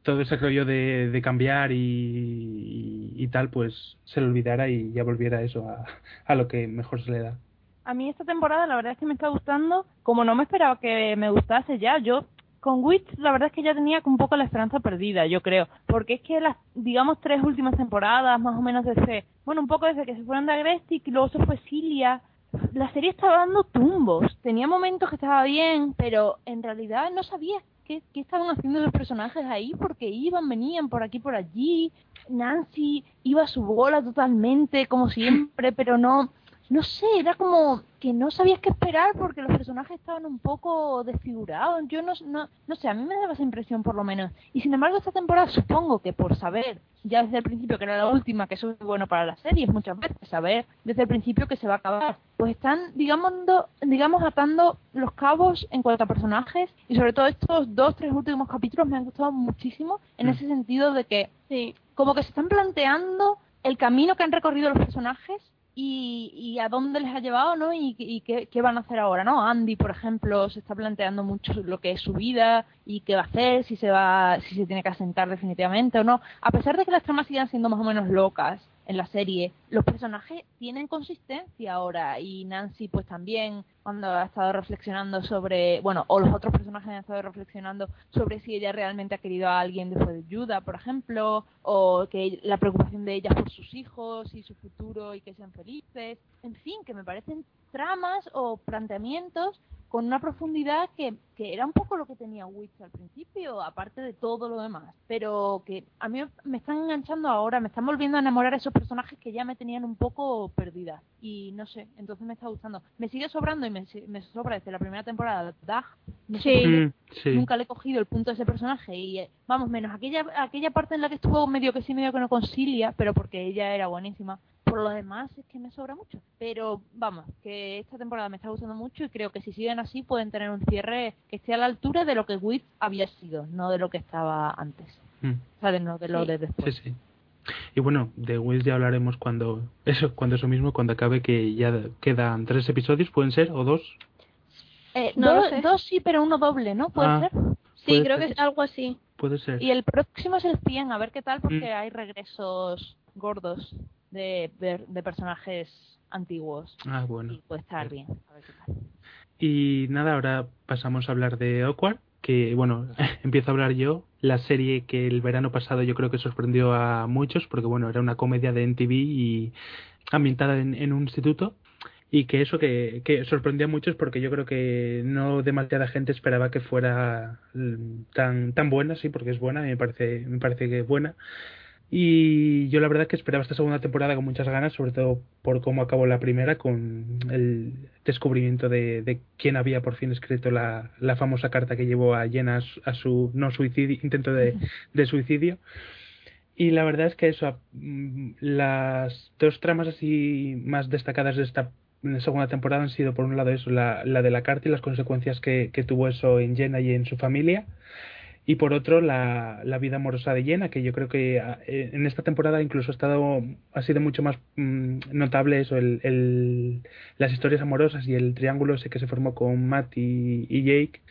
todo ese rollo de, de cambiar y, y, y tal, pues se le olvidara y ya volviera eso a, a lo que mejor se le da.
A mí esta temporada la verdad es que me está gustando, como no me esperaba que me gustase ya, yo con Witch la verdad es que ya tenía un poco la esperanza perdida, yo creo, porque es que las, digamos, tres últimas temporadas, más o menos desde, bueno, un poco desde que se fueron de Agrestic y luego se fue Cilia, la serie estaba dando tumbos, tenía momentos que estaba bien, pero en realidad no sabía qué, qué estaban haciendo los personajes ahí, porque iban, venían por aquí, por allí, Nancy iba a su bola totalmente, como siempre, pero no, no sé, era como que no sabías qué esperar porque los personajes estaban un poco desfigurados. Yo no, no, no sé, a mí me daba esa impresión por lo menos. Y sin embargo, esta temporada supongo que por saber ya desde el principio que era la última, que eso es bueno para las series muchas veces, saber desde el principio que se va a acabar, pues están, digamos, do- digamos atando los cabos en cuanto a personajes y sobre todo estos dos, tres últimos capítulos me han gustado muchísimo en
Mm.
ese sentido de que
Sí.
como que se están planteando el camino que han recorrido los personajes y, y a dónde les ha llevado, ¿no? Y, y qué, qué van a hacer ahora, ¿no? Andy, por ejemplo, se está planteando mucho lo que es su vida y qué va a hacer, si se va, si se tiene que asentar definitivamente o no. A pesar de que las tramas sigan siendo más o menos locas en la serie, los personajes tienen consistencia ahora y Nancy pues también cuando ha estado reflexionando sobre, bueno, o los otros personajes han estado reflexionando sobre si ella realmente ha querido a alguien después de Judah, por ejemplo, o que la preocupación de ella por sus hijos y su futuro y que sean felices, en fin, que me parecen tramas o planteamientos con una profundidad que, que era un poco lo que tenía Witch al principio, aparte de todo lo demás, pero que a mí me están enganchando ahora, me están volviendo a enamorar esos personajes que ya me tenían un poco perdida y no sé, entonces me está gustando. Me sigue sobrando y me, me sobra desde la primera temporada Dag, no sé
Mm, sí.
nunca le he cogido el punto de ese personaje y eh, vamos menos aquella aquella parte en la que estuvo medio que sí medio que no concilia pero porque ella era buenísima por lo demás es que me sobra mucho pero vamos que esta temporada me está gustando mucho y creo que si siguen así pueden tener un cierre que esté a la altura de lo que Wit había sido no de lo que estaba antes
Mm,
o sea de no de lo
Sí.
de
sí,
después
sí. Y bueno, de Wills ya hablaremos cuando eso, cuando eso mismo, cuando acabe que ya quedan tres episodios, pueden ser o dos.
Eh,
No
dos,
sé.
dos sí pero uno doble no puede
Ah.
ser
Sí,
Puede
creo
ser.
que es algo así.
Puede ser.
y el próximo es el 100 a ver qué tal porque
Mm.
hay regresos gordos de, de, de personajes antiguos
Ah, bueno.
y puede estar bien. A ver qué tal.
Y nada, ahora pasamos a hablar de Awkward, que bueno, empiezo a hablar yo. La serie que el verano pasado yo creo que sorprendió a muchos, porque bueno, era una comedia de NTV y ambientada en, en un instituto. Y que eso que, que sorprendió a muchos porque yo creo que no demasiada gente esperaba que fuera mm, tan, tan buena, sí, porque es buena, me parece, me parece que es buena. Y yo la verdad que esperaba esta segunda temporada con muchas ganas, sobre todo por cómo acabó la primera, con el descubrimiento de, de quién había por fin escrito la, la famosa carta que llevó a Jenna a su, a su no suicidio, intento de, de suicidio. Y la verdad es que eso, mm, las dos tramas así más destacadas de esta segunda temporada han sido por un lado eso, la, la de la carta y las consecuencias que, que tuvo eso en Jenna y en su familia. Y por otro, la, la vida amorosa de Jenna, que yo creo que ah, eh, en esta temporada incluso ha estado ha sido mucho más mm, notable eso, el, las historias amorosas y el triángulo ese que se formó con Matt y Jake,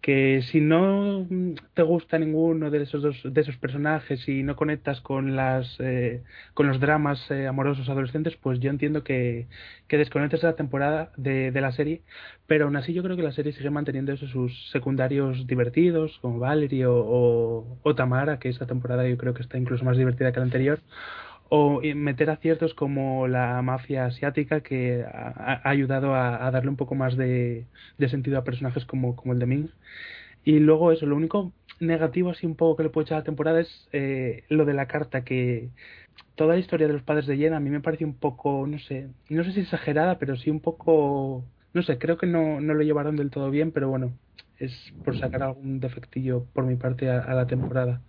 que si no te gusta ninguno de esos dos de esos personajes y no conectas con las eh, con los dramas eh, amorosos adolescentes, pues yo entiendo que, que desconectes la temporada de, de la serie, pero aún así yo creo que la serie sigue manteniendo esos sus secundarios divertidos, como Valerie o, o, o Tamara, que esta temporada yo creo que está incluso más divertida que la anterior, o eh, meter aciertos como la mafia asiática que ha, ayudado a, darle un poco más de, sentido a personajes como, el de Ming. Y luego eso, lo único negativo así un poco que le puedo echar a la temporada es eh, lo de la carta que toda la historia de los padres de Jen a mí me parece un poco, no sé, no sé si exagerada, pero sí un poco, no sé, creo que no, no lo llevaron del todo bien, pero bueno, es por sacar algún defectillo por mi parte a la temporada.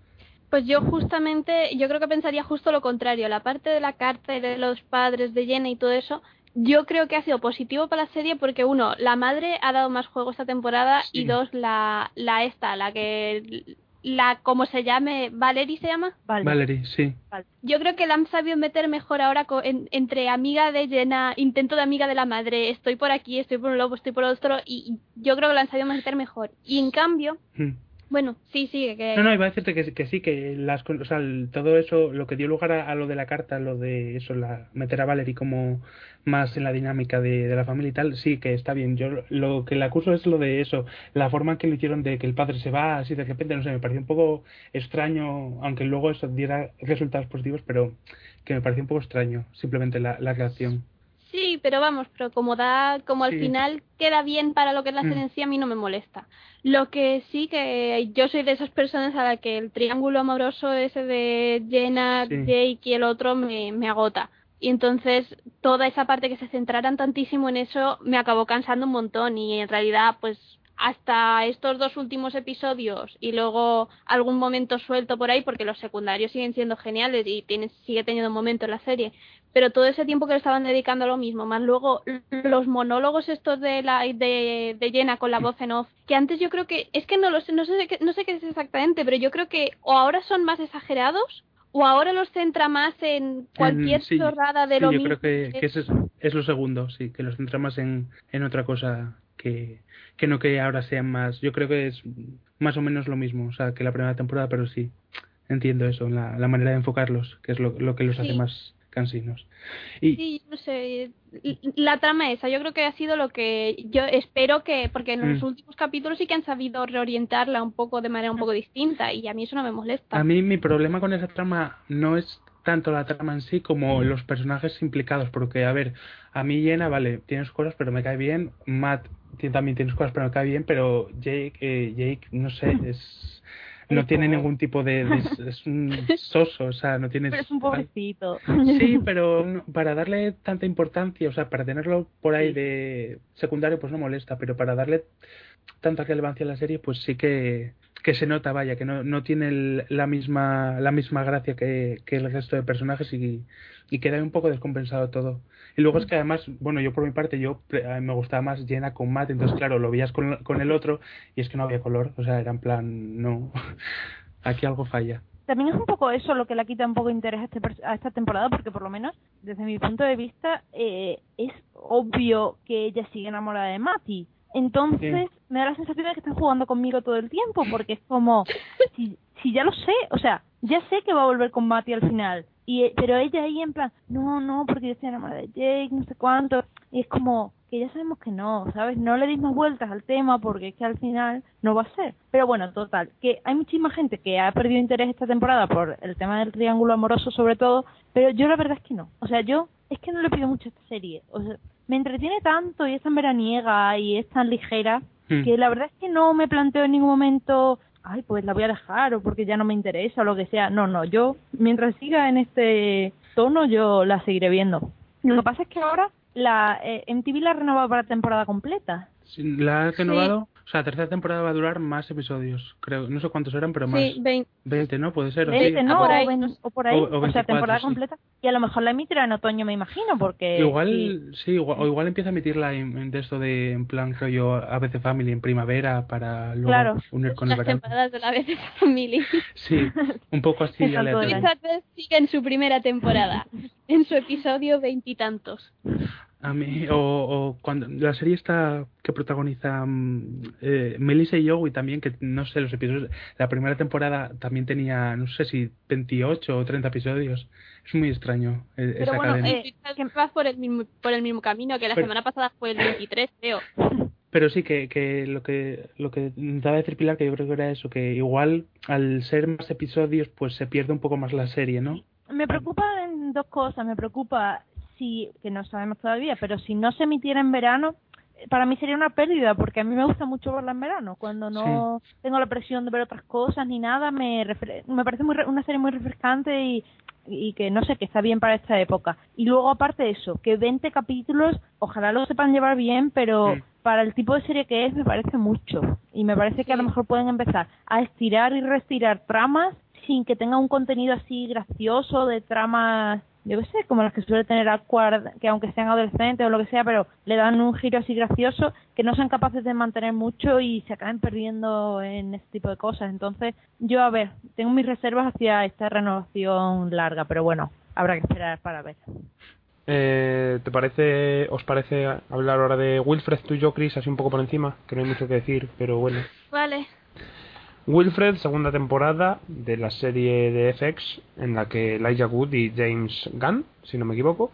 Pues yo justamente, yo creo que pensaría justo lo contrario. La parte de la carta y de los padres de Jenna y todo eso, yo creo que ha sido positivo para la serie porque uno, la madre ha dado más juego esta temporada
Sí.
y dos, la, la esta, la que, la, como se llame, Valerie se llama.
Vale.
Valerie, sí.
Yo creo que la han sabido meter mejor ahora co- en- entre amiga de Jenna, intento de amiga de la madre, estoy por aquí, estoy por un lado, estoy por otro, y y yo creo que la han sabido meter mejor. Y en cambio,
Mm.
Bueno, sí, sí, que...
No, no, iba a decirte que, que sí, que las, o sea, todo eso, lo que dio lugar a, a lo de la carta, lo de eso, la meter a Valerie como más en la dinámica de, de la familia y tal, sí, que está bien. Yo lo que le acuso es lo de eso, la forma en que lo hicieron de que el padre se va así de repente, no sé, me pareció un poco extraño, aunque luego eso diera resultados positivos, pero que me pareció un poco extraño, simplemente la, la reacción.
Sí, pero vamos, pero como da, como al final queda bien para lo que es la
Mm.
sí, a mí no me molesta. Lo que sí que yo soy de esas personas a la que el triángulo amoroso ese de Jenna,
Sí.
Jake y el otro me, me agota. Y entonces toda esa parte que se centraran tantísimo en eso me acabó cansando un montón y en realidad pues hasta estos dos últimos episodios y luego algún momento suelto por ahí porque los secundarios siguen siendo geniales y tiene, sigue teniendo un momento en la serie pero todo ese tiempo que le estaban dedicando a lo mismo, más luego los monólogos estos de la de, de Jenna con la voz en off, que antes yo creo que es que no lo sé, no sé qué, no sé qué es exactamente, pero yo creo que o ahora son más exagerados o ahora los centra más en cualquier
Mm, sí,
chorrada de
sí,
lo
yo
mismo.
creo que, es, es lo segundo, sí, que los centra más en, en otra cosa que, que no que ahora sean más. Yo creo que es más o menos lo mismo, o sea, que la primera temporada, pero sí, entiendo eso, la, la manera de enfocarlos, que es lo, lo que los hace más cansinos. Y
Sí, no sé, la trama esa, yo creo que ha sido lo que yo espero que, porque en los
Mm.
últimos capítulos sí que han sabido reorientarla un poco de manera un poco distinta y a mí eso no me molesta.
a mí mi problema con esa trama no es tanto la trama en sí como los personajes implicados, porque, a ver, a mí Jenna, vale, tiene sus cosas, pero me cae bien, Matt también tiene sus cosas, pero me cae bien, pero Jake, eh, Jake no sé, es... No tiene ningún tipo de... de- es, un soso, o sea, no tiene...
Pero es un pobrecito.
Sí, pero para darle tanta importancia, o sea, para tenerlo por ahí de secundario, pues no molesta, pero para darle tanta relevancia a la serie, pues sí que, que se nota, vaya, que no, no tiene el- la misma la misma gracia que, que el resto de personajes y, y queda un poco descompensado todo. Y luego es que además, bueno, yo por mi parte, yo mí me gustaba más llena con Matt, entonces claro, lo veías con, con el otro y es que no había color, o sea, era en plan, no, aquí algo falla.
También es un poco eso lo que le quita un poco de interés a, este a esta temporada, porque por lo menos, desde mi punto de vista, eh, es obvio que ella sigue enamorada de Mati. Entonces, me da la sensación de que están jugando conmigo todo el tiempo, porque es como, si, si ya lo sé, o sea, ya sé que va a volver con Mati al final, y eh, pero ella ahí en plan, no, no, porque yo estoy enamorada de Jake, no sé cuánto, y es como que ya sabemos que no, ¿sabes? No le deis más vueltas al tema porque es que al final no va a ser. Pero bueno, total, que hay muchísima gente que ha perdido interés esta temporada por el tema del triángulo amoroso sobre todo, pero yo la verdad es que no. O sea, yo es que no le pido mucho a esta serie. O sea, me entretiene tanto y es tan veraniega y es tan ligera
Hmm.
que la verdad es que no me planteo en ningún momento, ay, pues la voy a dejar o porque ya no me interesa o lo que sea. No, no, yo mientras siga en este tono yo la seguiré viendo. Lo que pasa es que ahora la eh, MTV la ha renovado para temporada completa.
Sí, La ha renovado, o sea, la tercera temporada va a durar más episodios, creo, no sé cuántos eran, pero más.
Sí, vein-
20, ¿no? Puede ser, o
Veinte,
sí.
¿no?
por ahí,
o, o por ahí,
O- o
o, sea,
24,
temporada
sí.
completa. Y a lo mejor la emitirá en otoño, me imagino, porque...
Igual,
sí.
sí, igual, o igual empieza a emitirla en, en de esto de, en plan rollo ABC Family en primavera para luego
Claro.
unir con el
las
verano.
temporadas de la de Family.
Sí, un poco así.
Elizabeth sigue en su primera temporada, en su episodio veintitantos.
A mí, o, o cuando la serie está que protagoniza mm, eh, Melissa y Joey también, que no sé, los episodios, la primera temporada también tenía, no sé si 28 o 30 episodios. Es muy extraño eh,
Pero
esa
bueno,
cadena.
eh,
que vas por el mismo por el mismo camino que la
Pero-
semana pasada fue el 23, creo.
Pero sí que, que lo que lo que intentaba decir Pilar que yo creo que era eso, que igual al ser más episodios pues se pierde un poco más la serie, ¿no?
Me preocupan dos cosas. Me preocupa si, que no sabemos todavía, pero si no se emitiera en verano, eh, para mí sería una pérdida, porque a mí me gusta mucho verla en verano. Cuando no tengo la presión de ver otras cosas ni nada, me, me parece muy re- una serie muy refrescante y, y que no sé, que está bien para esta época. Y luego, aparte de eso, que 20 capítulos, ojalá lo sepan llevar bien, pero para el tipo de serie que es, me parece mucho. Y me parece que a lo mejor pueden empezar a estirar y restirar tramas sin que tenga un contenido así gracioso de tramas, yo qué sé, como las que suele tener Aquard, que aunque sean adolescentes o lo que sea, pero le dan un giro así gracioso, que no sean capaces de mantener mucho y se acaben perdiendo en este tipo de cosas. Entonces, yo, a ver, tengo mis reservas hacia esta renovación larga, pero bueno, habrá que esperar para ver.
Eh, ¿Te parece, os parece hablar ahora de Wilfred, tú y yo, Chris, así un poco por encima? Que no hay mucho que decir, pero bueno.
Vale.
Wilfred, segunda temporada de la serie de FX, en la que Elijah Wood y James Gunn, si no me equivoco,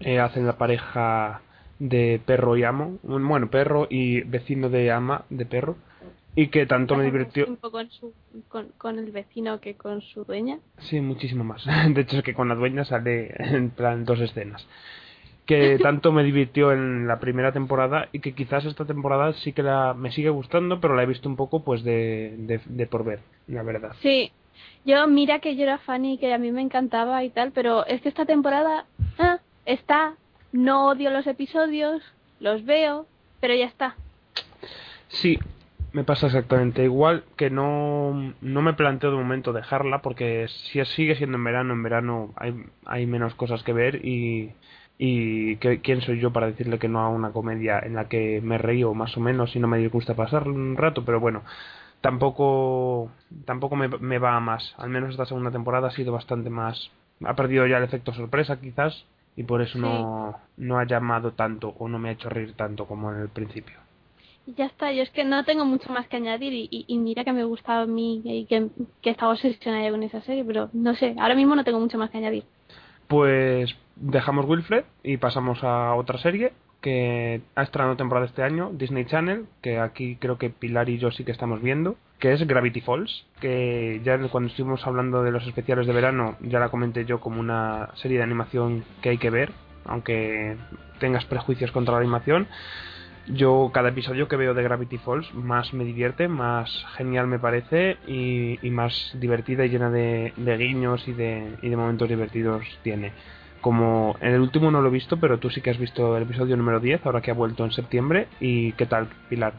eh, hacen la pareja de perro y amo, bueno, perro y vecino de ama de perro, y que tanto me divirtió.
con, su, con, con el vecino que con su dueña.
Sí, muchísimo más. De hecho, es que con la dueña sale en plan dos escenas. Que tanto me divirtió en la primera temporada y que quizás esta temporada sí que la, me sigue gustando, pero la he visto un poco pues de, de, de por ver, la verdad.
Sí, yo mira que yo era fan y que a mí me encantaba y tal, pero es que esta temporada ah, está, no odio los episodios, los veo, pero ya está.
Sí, me pasa exactamente igual que no, no me planteo de momento dejarla porque si sigue siendo en verano, en verano hay, hay menos cosas que ver y, y que, quién soy yo para decirle que no a una comedia en la que me río más o menos y no me gusta pasar un rato, pero bueno, tampoco tampoco me, me va a más. Al menos esta segunda temporada ha sido bastante más, ha perdido ya el efecto sorpresa quizás y por eso no, no ha llamado tanto o no me ha hecho reír tanto como en el principio.
Ya está, yo es que no tengo mucho más que añadir y, y, y mira que me gustaba a mí y que, que estaba obsesionada con esa serie, pero no sé, ahora mismo no tengo mucho más que añadir.
Pues dejamos Wilfred y pasamos a otra serie que ha estrenado temporada este año, Disney Channel, que aquí creo que Pilar y yo sí que estamos viendo, que es Gravity Falls, que ya cuando estuvimos hablando de los especiales de verano ya la comenté yo como una serie de animación que hay que ver, aunque tengas prejuicios contra la animación. Yo cada episodio que veo de Gravity Falls más me divierte, más genial me parece y, más divertida y llena de, guiños y de, y de momentos divertidos tiene. Como en el último no lo he visto, pero tú sí que has visto el episodio número 10, ahora que ha vuelto en septiembre. ¿Y qué tal, Pilar?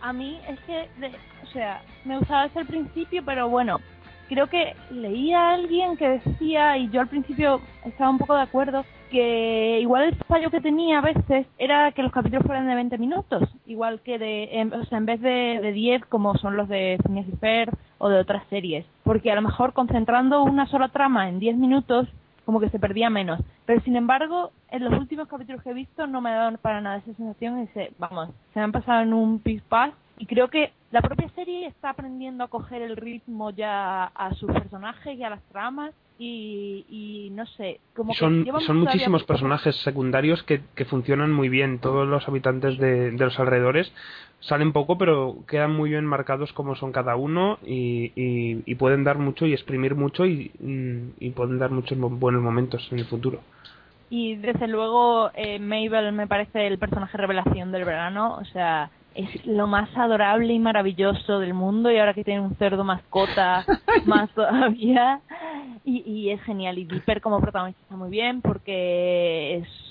A mí es que, de- o sea, me gustaba desde el principio, pero bueno, creo que leía a alguien que decía, y yo al principio estaba un poco de acuerdo, que igual el fallo que tenía a veces era que los capítulos fueran de 20 minutos, igual que de, en, o sea, en vez de, de 10 como son los de Phineas y Ferb o de otras series, porque a lo mejor concentrando una sola trama en 10 minutos como que se perdía menos. Pero sin embargo, en los últimos capítulos que he visto no me ha dado para nada esa sensación y se, vamos, se me han pasado en un pis pas y creo que la propia serie está aprendiendo a coger el ritmo ya a sus personajes y a las tramas y, y no sé, como que
Son,
llevan
son muchísimos personajes secundarios que, que funcionan muy bien. Todos los habitantes de, de los alrededores salen poco, pero quedan muy bien marcados como son cada uno y, y, y pueden dar mucho y exprimir mucho y, y pueden dar muchos buenos momentos en el futuro.
Y desde luego eh, Mabel me parece el personaje revelación del verano, o sea, es lo más adorable y maravilloso del mundo y ahora que tiene un cerdo mascota más todavía y, y es genial y Dipper como protagonista está muy bien porque es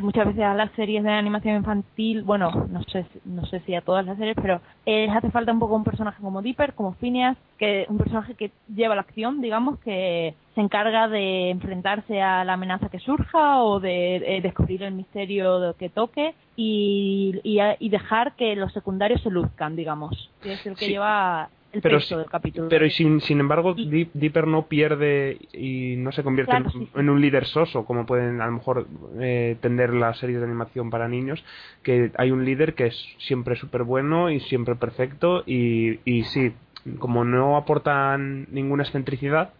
muchas veces a las series de animación infantil, bueno, no sé, si- no sé si a todas las series, pero eh, les hace falta un poco un personaje como Dipper, como Phineas, que un personaje que lleva la acción, digamos, que se encarga de enfrentarse a la amenaza que surja o de eh, descubrir el misterio que toque y, y, y dejar que los secundarios se luzcan, digamos, es el que
Sí.
lleva el
Pero
peso
sí-
del capítulo.
Pero y sin, sin embargo,
Y-
Dipper no pierde y no se convierte
Claro,
en,
sí, sí.
en un líder soso, como pueden a lo mejor eh, tender las series de animación para niños, que hay un líder que es siempre súper bueno y siempre perfecto y, y sí, como no aportan ninguna excentricidad,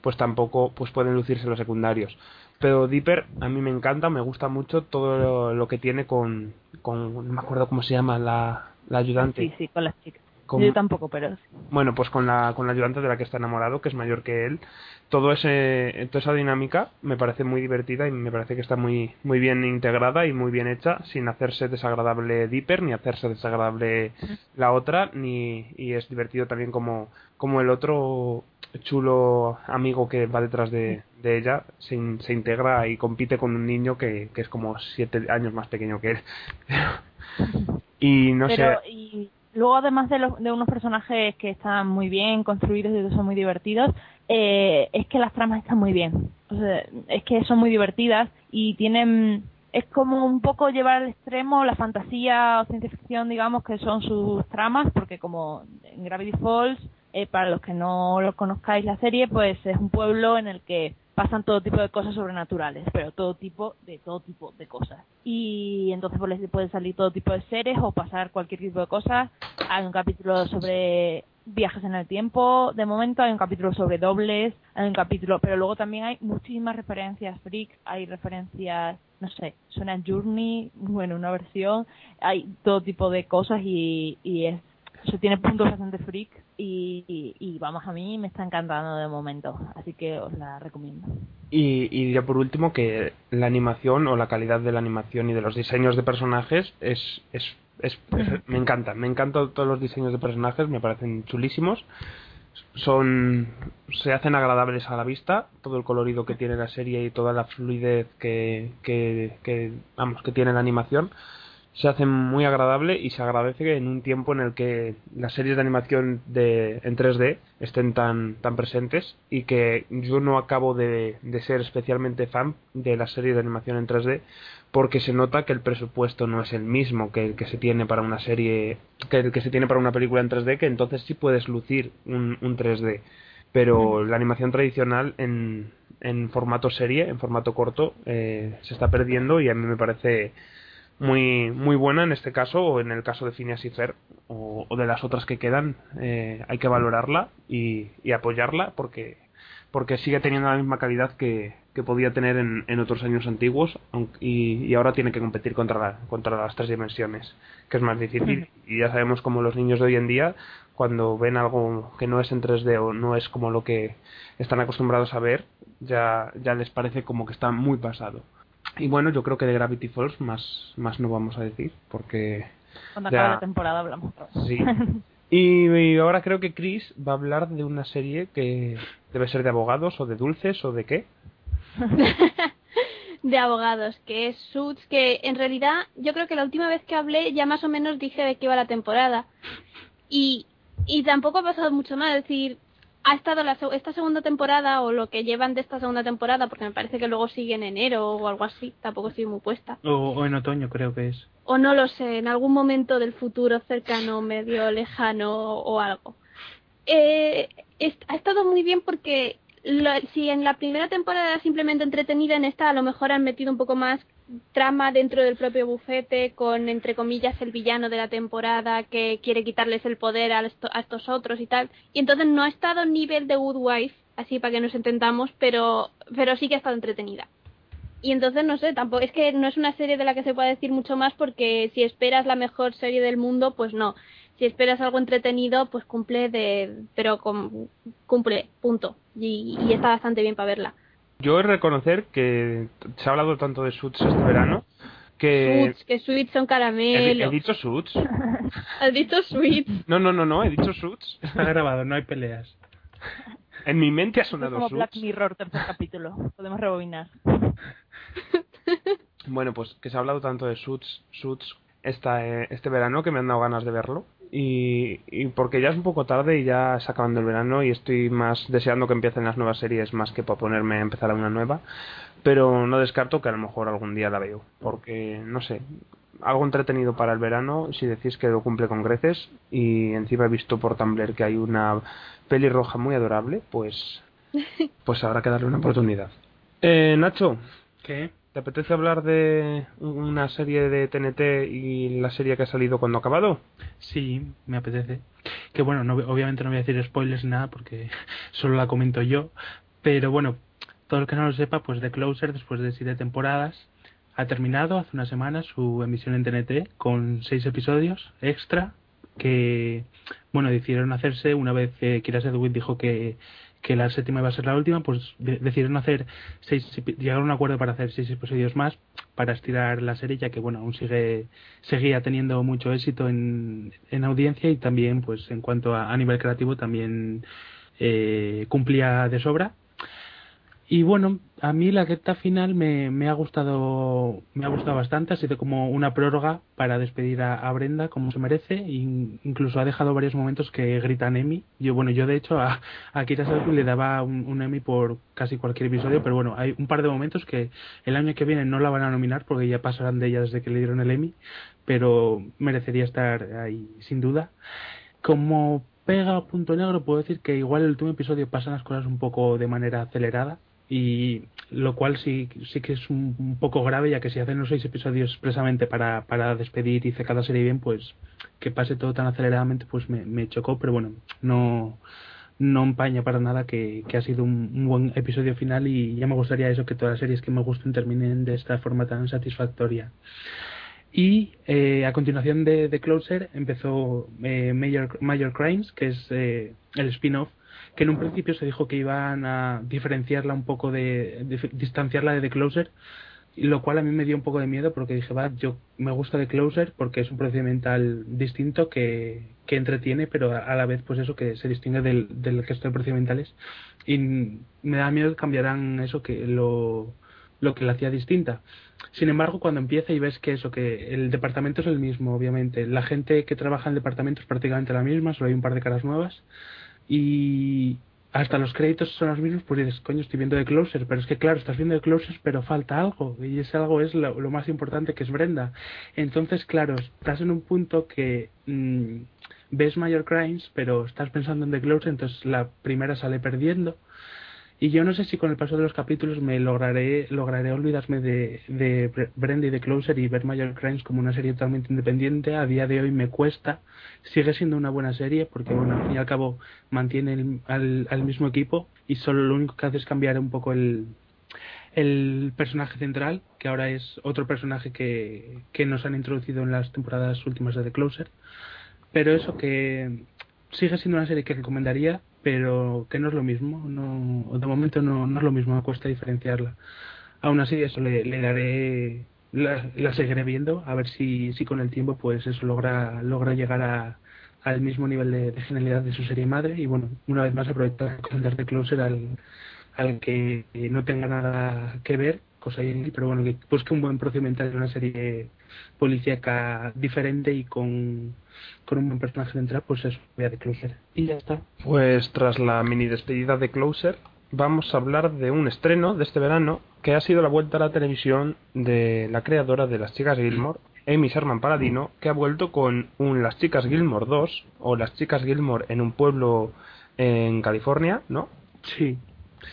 pues tampoco pues pueden lucirse los secundarios. Pero Dipper a mí me encanta, me gusta mucho todo lo, lo que tiene con, con, no me acuerdo cómo se llama, la, la ayudante.
Sí, sí, con las chicas.
Con-
Yo tampoco, pero
bueno, pues con la, con la ayudante de la que está enamorado, que es mayor que él, todo ese, toda esa dinámica me parece muy divertida y me parece que está muy, muy bien integrada y muy bien hecha, sin hacerse desagradable Dipper, ni hacerse desagradable la otra, ni, y es divertido también como, como el otro chulo amigo que va detrás de, de ella se, in- se integra y compite con un niño que, que es como siete años más pequeño que él. y no
pero
sé,
y luego además de, los, de unos personajes que están muy bien construidos y que son muy divertidos eh, es que las tramas están muy bien. O sea, es que son muy divertidas y tienen es como un poco llevar al extremo la fantasía o ciencia ficción digamos que son sus tramas porque como en Gravity Falls eh, para los que no lo conozcáis la serie pues es un pueblo en el que pasan todo tipo de cosas sobrenaturales, pero todo tipo de todo tipo de cosas. Y entonces pues les puede salir todo tipo de seres o pasar cualquier tipo de cosas. Hay un capítulo sobre viajes en el tiempo. De momento hay un capítulo sobre dobles, hay un capítulo, pero luego también hay muchísimas referencias freaks, hay referencias, no sé, suena Journey, bueno, una versión, hay todo tipo de cosas y, y es, eso tiene puntos bastante freak y, y, y vamos, a mí me está encantando de momento, así que os la recomiendo.
Y, y ya por último que la animación o la calidad de la animación y de los diseños de personajes es, es, es, es- me encanta, me encantan todos los diseños de personajes, me parecen chulísimos. Son se hacen agradables a la vista, todo el colorido que tiene la serie y toda la fluidez que, que, que vamos, que tiene la animación se hace muy agradable y se agradece que en un tiempo en el que las series de animación de, en 3D estén tan, tan presentes y que yo no acabo de, de ser especialmente fan de las series de animación en 3D porque se nota que el presupuesto no es el mismo que el que se tiene para una serie que el que se tiene para una película en 3D que entonces sí puedes lucir un, un 3D pero la animación tradicional en, en formato serie, en formato corto, eh, se está perdiendo y a mí me parece muy muy buena en este caso o en el caso de Phineas y Fer o, o de las otras que quedan eh, hay que valorarla y, y apoyarla porque porque sigue teniendo la misma calidad que, que podía tener en, en otros años antiguos aunque- y, y ahora tiene que competir contra la- contra las tres dimensiones que es más difícil. Y ya sabemos como los niños de hoy en día cuando ven algo que no es en 3D o no es como lo que están acostumbrados a ver ya ya les parece como que está muy pasado y bueno, yo creo que de Gravity Falls más, más no vamos a decir, porque
Cuando
Ya.
acabe la temporada hablamos
sí. Y, y ahora creo que Chris va a hablar de una serie que debe ser de abogados o de dulces o de qué.
de abogados, que es Suits, que en realidad yo creo que la última vez que hablé ya más o menos dije de qué iba la temporada. Y, y tampoco ha pasado mucho más, es decir, ha estado la, esta segunda temporada o lo que llevan de esta segunda temporada, porque me parece que luego sigue en enero o algo así, tampoco estoy muy puesta.
O, o en otoño creo que es.
O no lo sé, en algún momento del futuro cercano, medio lejano o algo. Eh, es- ha estado muy bien porque lo- si en la primera temporada era simplemente entretenida, en esta a lo mejor han metido un poco más trama dentro del propio bufete con, entre comillas, el villano de la temporada que quiere quitarles el poder a, a estos otros y tal. Y entonces no ha estado nivel de Good Wife, así para que nos entendamos, pero, pero sí que ha estado entretenida. Y entonces no sé, tampoco es que no es una serie de la que se pueda decir mucho más porque si esperas la mejor serie del mundo, pues no. Si esperas algo entretenido, pues cumple de pero cumple, punto. Y está bastante bien para verla.
Yo he de reconocer que se ha hablado tanto de Suits este verano que
Suits, que sweets son
he,
caramelos.
he dicho Suits.
Has dicho sweets.
No, no, no, no, he dicho Suits.
Está grabado, no hay peleas.
En mi mente ha
Esto es
sonado
como Black
Suits.
Mirror, tercer capítulo. Podemos rebobinar.
Bueno, pues que se ha hablado tanto de Suits, Suits esta, eh, este verano que me han dado ganas de verlo. Y, y porque ya es un poco tarde y ya está acabando el verano y estoy más deseando que empiecen las nuevas series más que para ponerme a empezar a una nueva. Pero no descarto que a lo mejor algún día la veo. Porque, no sé, algo entretenido para el verano si decís que lo cumple con creces. Y encima he visto por Tumblr que hay una peli roja muy adorable, pues, pues habrá que darle una oportunidad. Eh, Nacho,
¿Qué?
¿Te apetece hablar de una serie de TNT y la serie que ha salido cuando ha acabado?
Sí, me apetece. Que bueno, no, obviamente no voy a decir spoilers ni nada porque solo la comento yo. Pero bueno, todo el que no lo sepa, pues The Closer, después de siete temporadas, ha terminado hace una semana su emisión en TNT con seis episodios extra que, bueno, decidieron hacerse una vez que Kira Sedgwick dijo que, que la séptima iba a ser la última, pues de- decidieron hacer seis, llegaron a un acuerdo para hacer seis episodios más para estirar la serie, ya que, bueno, aún sigue, seguía teniendo mucho éxito en, en audiencia y también, pues, en cuanto a, a nivel creativo, también eh, cumplía de sobra. Y bueno, a mí la recta final me, me ha gustado me ha gustado bastante, ha sido como una prórroga para despedir a, Brenda como se merece, e incluso ha dejado varios momentos que gritan Emmy. Yo bueno, yo de hecho a, a Kira Sedgwick le daba un, un Emmy por casi cualquier episodio, pero bueno, hay un par de momentos que el año que viene no la van a nominar porque ya pasarán de ella desde que le dieron el Emmy, pero merecería estar ahí sin duda. Como pega a punto negro puedo decir que igual el último episodio pasan las cosas un poco de manera acelerada y lo cual sí, sí que es un, poco grave ya que si hacen los seis episodios expresamente para, para despedir y cada serie bien pues que pase todo tan aceleradamente pues me, me chocó, pero bueno, no no empaña para nada que, que ha sido un, un buen episodio final y ya me gustaría eso que todas las series que me gusten terminen de esta forma tan satisfactoria. Y eh, a continuación de, de Closer empezó eh, Major, Major Crimes, que es eh, el spin-off, que en un principio se dijo que iban a diferenciarla un poco de, de- distanciarla de The Closer, lo cual a mí me dio un poco de miedo porque dije, va, yo me gusta The Closer porque es un procedimental distinto que, que entretiene, pero a, la vez pues eso que se distingue del, del resto de procedimentales y me da miedo que cambiarán eso que lo, lo que la hacía distinta. Sin embargo, cuando empieza y ves que eso, que el departamento es el mismo, obviamente, la gente que trabaja en el departamento es prácticamente la misma, solo hay un par de caras nuevas, y hasta los créditos son los mismos, pues dices, coño, estoy viendo de Closer, pero es que claro, estás viendo de Closer, pero falta algo, y ese algo es lo, lo más importante que es Brenda. Entonces, claro, estás en un punto que mm, ves Major Crimes, pero estás pensando en The Closer, entonces la primera sale perdiendo. Y yo no sé si con el paso de los capítulos me lograré lograré olvidarme de, de Bre- Brenda y de Closer y ver Major Crimes como una serie totalmente independiente. A día de hoy me cuesta. Sigue siendo una buena serie porque, bueno, al fin y al cabo mantiene el- al, al mismo equipo y solo lo único que hace es cambiar un poco el, el personaje central, que ahora es otro personaje que, que nos han introducido en las temporadas últimas de The Closer. Pero eso que sigue siendo una serie que recomendaría, pero que no es lo mismo. No, de momento no, no es lo mismo, me cuesta diferenciarla. Aún así, eso le, le daré, la, la seguiré viendo, a ver si, si con el tiempo pues eso logra, logra llegar a, al mismo nivel de, de genialidad de su serie madre. Y bueno, una vez más aprovechar recomendar The Closer al, al que no tenga nada que ver, cosa ahí, pero bueno, que busque un buen procedimental de una serie policíaca diferente y con, con un buen personaje central, pues eso, voy a The Closer. Y ya está.
Pues tras la mini despedida de Closer, vamos a hablar de un estreno de este verano que ha sido la vuelta a la televisión de la creadora de Las Chicas Gilmore, Amy Sherman Paladino, que ha vuelto con un Las Chicas Gilmore 2 o Las Chicas Gilmore en un pueblo en California, ¿no?
Sí.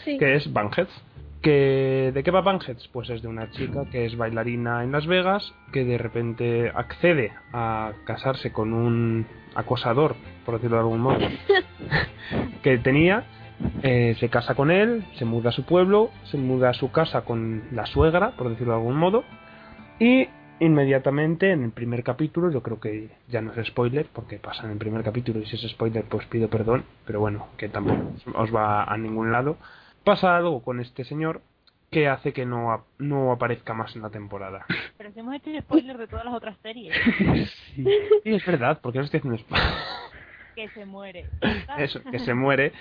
Sí.
que es Banheads. Que, ¿De qué va Banheads? Pues es de una chica que es bailarina en Las Vegas, que de repente accede a casarse con un acosador, por decirlo de algún modo, que tenía, eh, se casa con él, se muda a su pueblo, se muda a su casa con la suegra, por decirlo de algún modo, y inmediatamente en el primer capítulo, yo creo que ya no es spoiler, porque pasa en el primer capítulo y si es spoiler pues pido perdón, pero bueno, que tampoco os va a ningún lado, pasa algo con este señor que hace que no, no aparezca más en la temporada.
Pero si hemos hecho spoiler de todas las otras series,
Sí, es verdad, porque no estoy haciendo spoiler.
que se muere.
eso, que se muere.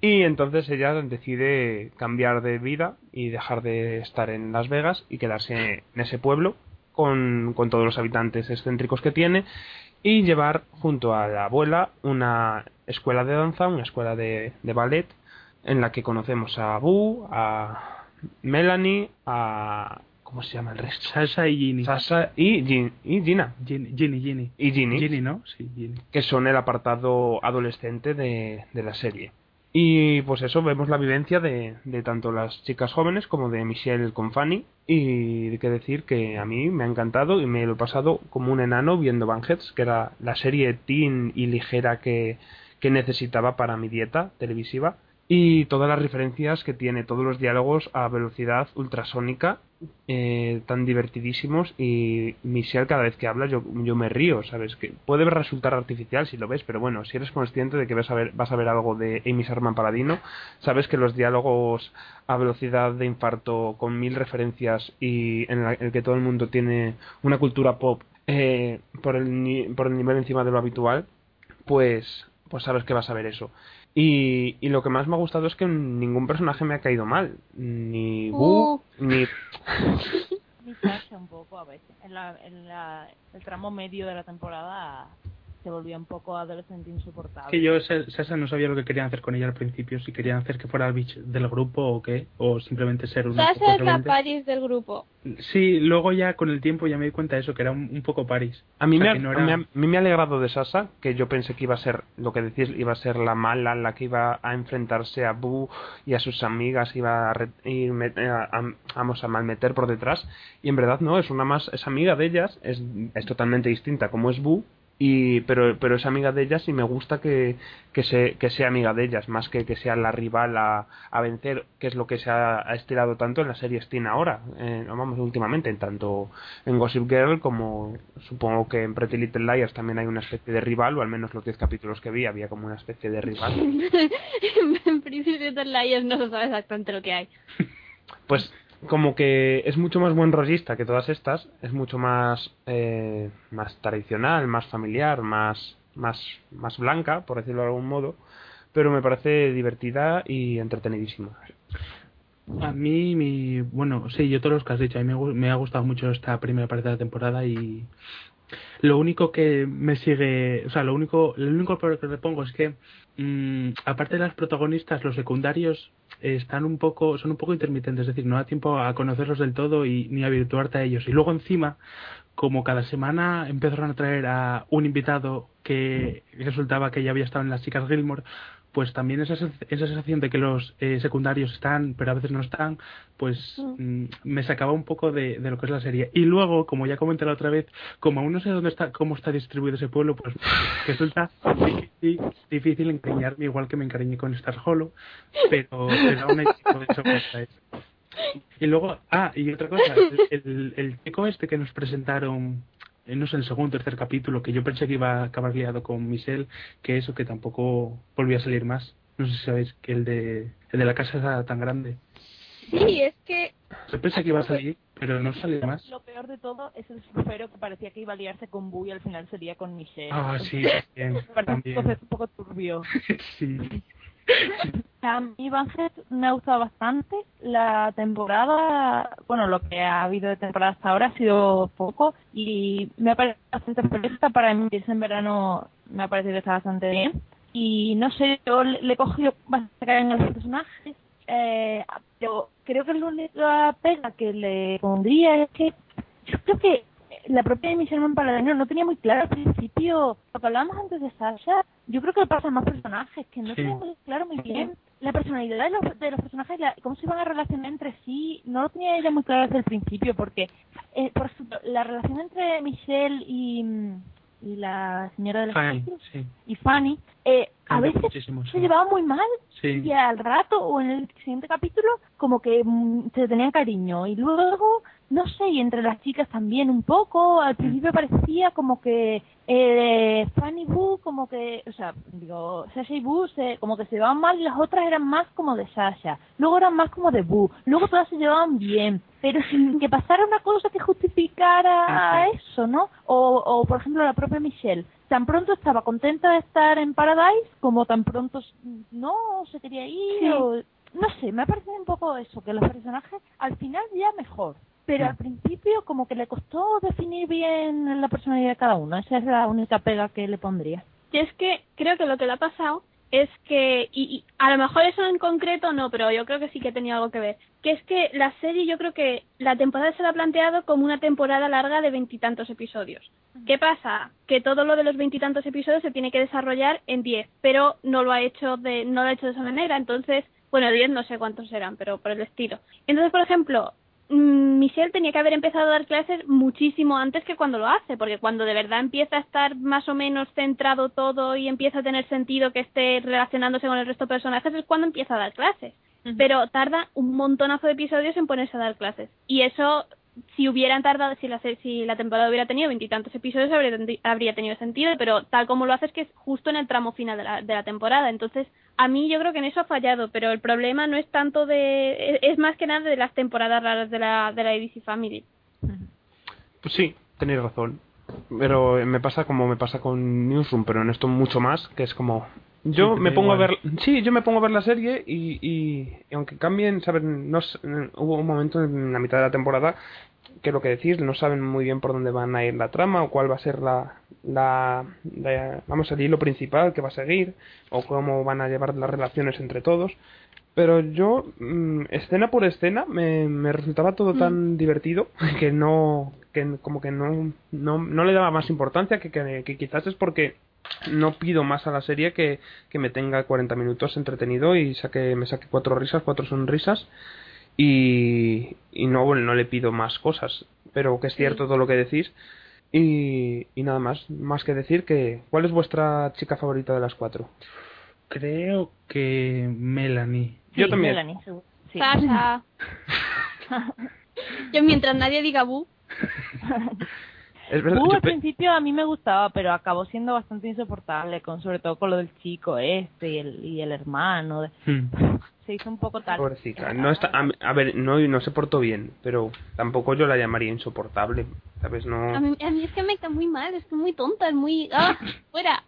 Y entonces ella decide cambiar de vida y dejar de estar en Las Vegas y quedarse en ese pueblo con, con todos los habitantes excéntricos que tiene y llevar junto a la abuela una escuela de danza, una escuela de, de ballet en la que conocemos a Boo, a Melanie, a... ¿Cómo se llama el resto?
Sasha y Ginny.
Sasha y, Gin- y Gina.
Ginny, Ginny, Ginny.
Y Ginny
Ginny, ¿no? Sí, Ginny.
que son el apartado adolescente de, de la serie. Y pues eso, vemos la vivencia de, de tanto las chicas jóvenes como de Michelle con Fanny. Y hay que decir que a mí me ha encantado y me lo he pasado como un enano viendo Banheads, que era la serie teen y ligera que, que necesitaba para mi dieta televisiva. Y todas las referencias que tiene, todos los diálogos a velocidad ultrasónica, eh, tan divertidísimos. Y Michelle, cada vez que habla, yo, yo me río, ¿sabes? Que puede resultar artificial si lo ves, pero bueno, si eres consciente de que vas a ver, vas a ver algo de Amy Sherman Paladino, sabes que los diálogos a velocidad de infarto, con mil referencias y en la- el que todo el mundo tiene una cultura pop eh, por, el, por el nivel encima de lo habitual, pues, pues sabes que vas a ver eso. Y, y lo que más me ha gustado es que ningún personaje me ha caído mal. Ni Boo,
Uh.
ni...
Un poco a veces. En, la, en la, el tramo medio de la temporada se volvió un poco adolescente insoportable.
Que yo, Sa- Sasha, no sabía lo que querían hacer con ella al principio, si querían hacer que fuera el bitch del grupo o qué, o simplemente ser una poco
es la. Paris del grupo.
Sí, luego ya con el tiempo ya me di cuenta de eso, que era un, un poco Paris.
A mí,
O sea,
me
no era-
me a mí me ha alegrado de Sasa, que yo pensé que iba a ser, lo que decís, iba a ser la mala, la que iba a enfrentarse a Boo y a sus amigas, iba a, re- y me- a- a- vamos a malmeter por detrás, y en verdad no, es una más, es amiga de ellas, es, es totalmente distinta como es Boo, y pero pero es amiga de ellas y me gusta que, que, se, que sea amiga de ellas más que que sea la rival a, a vencer que es lo que se ha, ha estirado tanto en la serie Steam ahora eh, vamos últimamente en tanto en Gossip Girl como supongo que en Pretty Little Liars también hay una especie de rival o al menos los 10 capítulos que vi había como una especie de rival
en Principio de Liars no se sabe exactamente lo que hay.
pues como que es mucho más buen rollista que todas estas, es mucho más eh, más tradicional, más familiar, más más más blanca, por decirlo de algún modo, pero me parece divertida y entretenidísima.
A mí, mi, bueno, sí, yo todos los que has dicho, a mí me, me ha gustado mucho esta primera parte de la temporada y lo único que me sigue, o sea, lo único, el único que le pongo es que, mm, aparte de las protagonistas, los secundarios están un poco, son un poco intermitentes, es decir, no da tiempo a conocerlos del todo y ni a virtuarte a ellos. Y luego encima, como cada semana empezaron a traer a un invitado que resultaba que ya había estado en las chicas Gilmore, pues también esa, esa sensación de que los eh, secundarios están, pero a veces no están, pues mm, me sacaba un poco de, de lo que es la serie. Y luego, como ya comenté la otra vez, como aún no sé dónde está, cómo está distribuido ese pueblo, pues resulta difícil, difícil encariñarme igual que me encariñé con Star Hollow, pero, pero aún hay de eso. Y luego, ah, y otra cosa, el, el, el chico este que nos presentaron, no sé, el segundo o tercer capítulo, que yo pensé que iba a acabar liado con Michelle, que eso, que tampoco volvió a salir más. No sé si sabéis que el de, el de la casa era tan grande.
Sí, es que
Yo pensé que iba a salir, pero no salió más.
Lo peor de todo es el surfero que parecía que iba a liarse con Boo y al final sería con Michelle.
Ah, sí, también. También.
un poco turbio.
Sí.
A mí Banhead me ha gustado bastante. La temporada, bueno, lo que ha habido de temporada hasta ahora ha sido poco y me ha parecido bastante fresca para emitirse en verano. Me ha parecido que está bastante bien. Y no sé, yo le he cogido bastante cariño a los personajes. Eh, pero creo que la única pega que le pondría es que yo creo que la propia Michelle Monpaladino no tenía muy claro al principio lo que hablábamos antes de Sasha. Yo creo que le pasa a más personajes que no
Sí.
tenía muy claro muy bien la personalidad de los, de los personajes, la- cómo se iban a relacionar entre sí. No lo tenía ella muy claro desde el principio porque, eh, por ejemplo, la relación entre Michelle y, mm, y la señora de los
Fanny,
capítulos,
sí.
y Fanny, eh, a veces
muchísimo,
se llevaba muy mal
Sí.
y al rato o en el siguiente capítulo como que mm, se tenían cariño. Y luego no sé y entre las chicas también un poco al principio parecía como que eh, Fanny Boo como que o sea digo Sasha y Boo se, como que se llevaban mal y las otras eran más como de Sasha. Luego eran más como de Boo. Luego todas se llevaban bien. Pero sin que pasara una cosa que justificara eso no o, o por ejemplo la propia Michelle tan pronto estaba contenta de estar en Paradise como tan pronto no se quería ir
Sí.
o no sé me ha parecido un poco eso que los personajes al final ya mejor pero
Mm.
al principio como que le costó definir bien la personalidad de cada uno esa es la única pega que le pondría
Y es que creo que lo que le ha pasado es que, y, y a lo mejor eso en concreto no, pero yo creo que sí que tenía algo que ver, que es que la serie yo creo que la temporada se la ha planteado como una temporada larga de veintitantos episodios. ¿Qué pasa? Que todo lo de los veintitantos episodios se tiene que desarrollar en diez, pero no lo ha hecho de, no lo ha hecho de esa manera, entonces, bueno, diez no sé cuántos eran, pero por el estilo. Entonces, por ejemplo, Michelle tenía que haber empezado a dar clases muchísimo antes que cuando lo hace, porque cuando de verdad empieza a estar más o menos centrado todo y empieza a tener sentido que esté relacionándose con el resto de personajes es cuando empieza a dar clases. Pero tarda un montonazo de episodios en ponerse a dar clases. Y eso, si hubieran tardado, si la, si la temporada hubiera tenido veintitantos episodios, habría, habría tenido sentido, pero tal como lo hace es que es justo en el tramo final de la, de la temporada. Entonces, a mí yo creo que en eso ha fallado, pero el problema no es tanto de. es- Es más que nada de las temporadas raras de la, de la ABC Family.
Pues sí, tenéis razón. Pero me pasa como me pasa con Newsroom, pero en esto mucho más, que es como... Yo
Sí,
me pongo a ver... Sí, yo me pongo a ver la serie y, y, y aunque cambien, saben, no, hubo un momento en la mitad de la temporada que lo que decís, no saben muy bien por dónde van a ir la trama o cuál va a ser la, la, la- vamos, el hilo principal que va a seguir o cómo van a llevar las relaciones entre todos. Pero yo, mm, escena por escena, me, me resultaba todo tan divertido que no, que como que no, no, no le daba más importancia, que, que, que quizás es porque no pido más a la serie que, que me tenga 40 minutos entretenido y saque, me saque cuatro risas, cuatro sonrisas y, y no, bueno, no le pido más cosas. Pero que es cierto todo lo que decís. Y, y nada más, más que decir que ¿cuál es vuestra chica favorita de las cuatro?
Creo que Melanie.
Yo también.
Melanie. Sí.
Sasha. Yo mientras nadie diga bu,
Es verdad,
Uh, al principio a mí me gustaba, pero acabó siendo bastante insoportable, con sobre todo con lo del chico este y el, y el hermano. de-
Hmm.
Se hizo un poco tal.
Pobrecita, no está, a, a ver, no, no se portó bien, pero tampoco yo la llamaría insoportable, ¿sabes?
a
No,
mí, a mí es que me cae muy mal, es muy tonta, es muy... ¡Ah! ¡Fuera!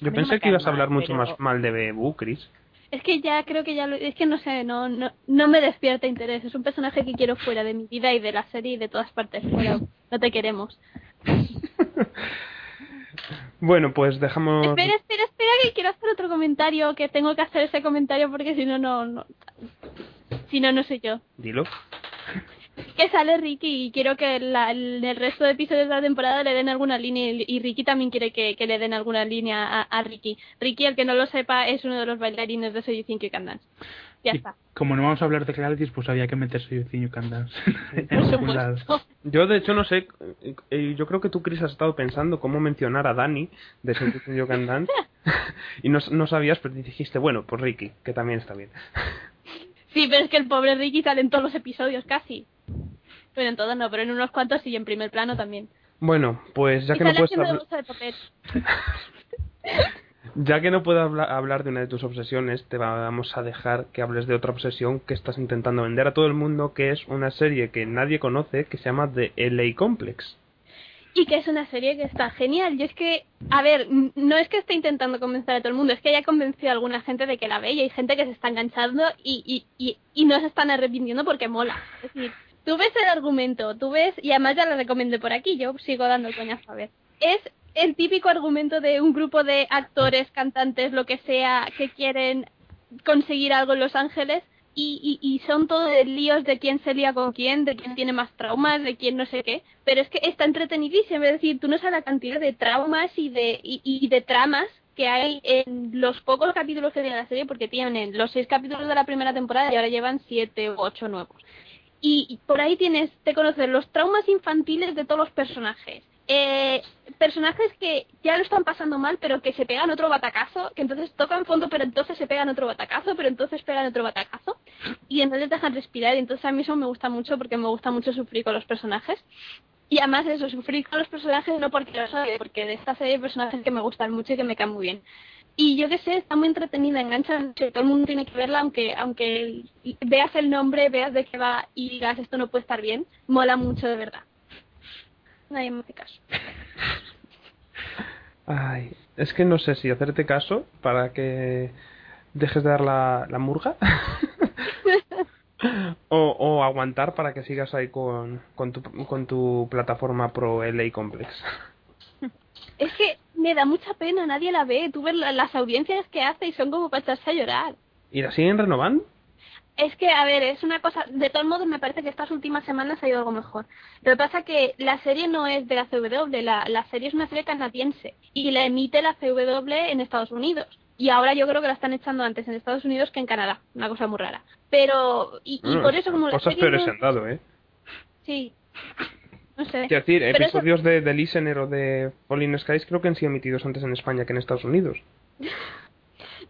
yo
no
pensé que ibas a
mal,
hablar mucho
pero-
más mal de Bebu, Chris.
Es que ya creo que ya lo... Es que no sé, no, no, no me despierta interés. Es un personaje que quiero fuera de mi vida y de la serie y de todas partes. Fuera. No te queremos.
Bueno, pues dejamos...
Espera, espera, espera, que quiero hacer otro comentario. Que tengo que hacer ese comentario porque si no, no... si no, no soy yo.
Dilo.
Que sale Ricky y quiero que la- el, el resto de episodios de la temporada le den alguna línea y, y Ricky también quiere que, que le den alguna línea a, a Ricky. Ricky, el que no lo sepa, es uno de los bailarines de So You Think You Can Dance. Ya
Y
está.
como no vamos a hablar de realities, pues había que meterse yo Can Dance en
Por
algún lado.
supuesto.
Yo, de hecho, no sé, eh, eh, yo creo que tú, Chris, has estado pensando cómo mencionar a Dani de Can Dance y no, no sabías, pero dijiste, bueno, pues Ricky, que también está bien.
Sí, pero es que el pobre Ricky sale en todos los episodios casi. Bueno, en todos no, pero en unos cuantos y en primer plano también.
Bueno, pues ya
y
que no puedes hablar... Ya que no puedo habla- hablar de una de tus obsesiones, te vamos a dejar que hables de otra obsesión que estás intentando vender a todo el mundo, que es una serie que nadie conoce, que se llama The LA Complex.
Y que es una serie que está genial. Yo es que, a ver, no es que esté intentando convencer a todo el mundo, es que haya convencido a alguna gente de que la ve y hay gente que se está enganchando y, y, y, y no se están arrepintiendo porque mola. Es decir, tú ves el argumento, tú ves, y además ya lo recomendé por aquí, yo sigo dando el coñazo a ver. Es el típico argumento de un grupo de actores, cantantes, lo que sea, que quieren conseguir algo en Los Ángeles y, y, y son todos líos de quién se lía con quién, de quién tiene más traumas, de quién no sé qué, pero es que está entretenidísimo, es decir, tú no sabes la cantidad de traumas y de, y, y de tramas que hay en los pocos capítulos que tiene la serie, porque tienen los seis capítulos de la primera temporada y ahora llevan siete u ocho nuevos. Y, por ahí tienes, te conoces los traumas infantiles de todos los personajes. Eh, personajes que ya lo están pasando mal, pero que se pegan otro batacazo, que entonces tocan fondo, pero entonces se pegan otro batacazo, pero entonces pegan otro batacazo, y entonces dejan respirar. Y entonces a mí eso me gusta mucho porque me gusta mucho sufrir con los personajes. Y además eso, sufrir con los personajes no porque los odie, porque de esta serie hay personajes que me gustan mucho y que me caen muy bien. Y yo qué sé, está muy entretenida, engancha todo el mundo tiene que verla, aunque aunque veas el nombre, veas de qué va y digas esto no puede estar bien, mola mucho de verdad. Nadie me hace caso.
Ay, es que no sé si hacerte caso para que dejes de dar la, la murga o, o aguantar para que sigas ahí con, con, tu, con tu plataforma pro LA Complex.
Es que me da mucha pena, nadie la ve. Tú ves la- las audiencias que hace y son como para echarse a llorar.
¿Y la siguen renovando?
Es que, a ver, es una cosa. De todos modos, me parece que estas últimas semanas ha ido algo mejor. Lo que pasa que la serie no es de la CW, la, la serie es una serie canadiense y la emite la CW en Estados Unidos. Y ahora yo creo que la están echando antes en Estados Unidos que en Canadá, una cosa muy rara. Pero, y, por eso, como
Cosas peores
no-
se han dado, ¿eh?
Sí. No sé.
Quiero decir,
Pero eso-
episodios de The Listener o de Falling Skies creo que han sido emitidos antes en España que en Estados Unidos.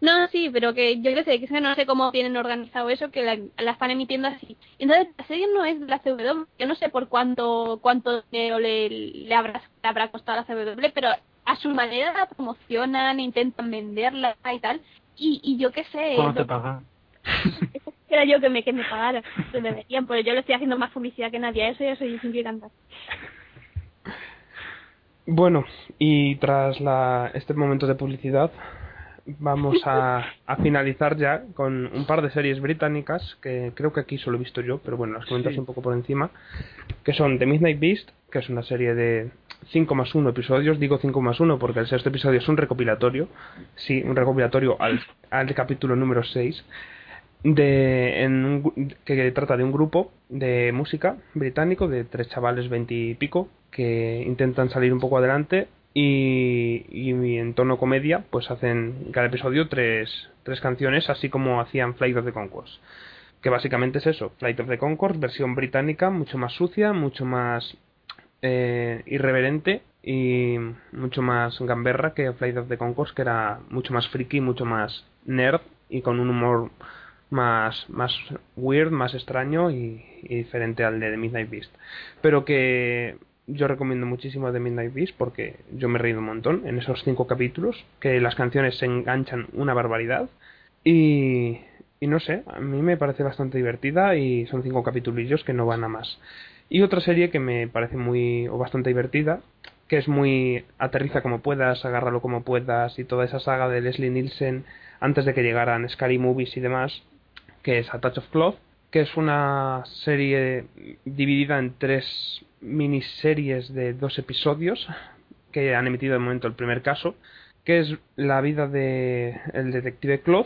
No, sí, pero que yo qué sé, que que no sé cómo tienen organizado eso, que la, la están emitiendo así. Entonces, la serie no es de la CW, yo no sé por cuánto cuánto dinero le, le, habrá, le habrá costado a la CW, pero a su manera la promocionan, intentan venderla y tal. Y, y yo qué sé,
¿Cómo te pagan?
era yo que me, que me pagaran, que deberían, pero yo le estoy haciendo más publicidad que nadie a eso y eso yo sin cantar.
Bueno, y tras la, este momento de publicidad, vamos a, a finalizar ya con un par de series británicas que creo que aquí solo he visto yo, pero bueno, las comentas
Sí.
un poco por encima, que son The Midnight Beast, que es una serie de 5 más 1 episodios, digo 5 más 1 porque el sexto episodio es un recopilatorio, sí, un recopilatorio al, al capítulo número 6, de, en que trata de un grupo de música británico de tres chavales veintipico que intentan salir un poco adelante y, y en tono comedia pues hacen cada episodio tres, tres canciones así como hacían Flight of the Conchords que básicamente es eso Flight of the Conchords versión británica mucho más sucia mucho más eh, irreverente y mucho más gamberra que Flight of the Conchords, que era mucho más friki, mucho más nerd y con un humor más, más weird, más extraño y, y diferente al de The Midnight Beast. Pero que yo recomiendo muchísimo The Midnight Beast porque yo me he reído un montón en esos cinco capítulos, que las canciones se enganchan una barbaridad y, y no sé, a mí me parece bastante divertida y son cinco capitulillos que no van a más. Y otra serie que me parece muy o bastante divertida, que es muy aterriza como puedas, agárralo como puedas y toda esa saga de Leslie Nielsen antes de que llegaran Scary Movies y demás, que es A Touch of Cloth, que es una serie dividida en tres miniseries de dos episodios que han emitido de momento el primer caso, que es la vida de el detective Cloth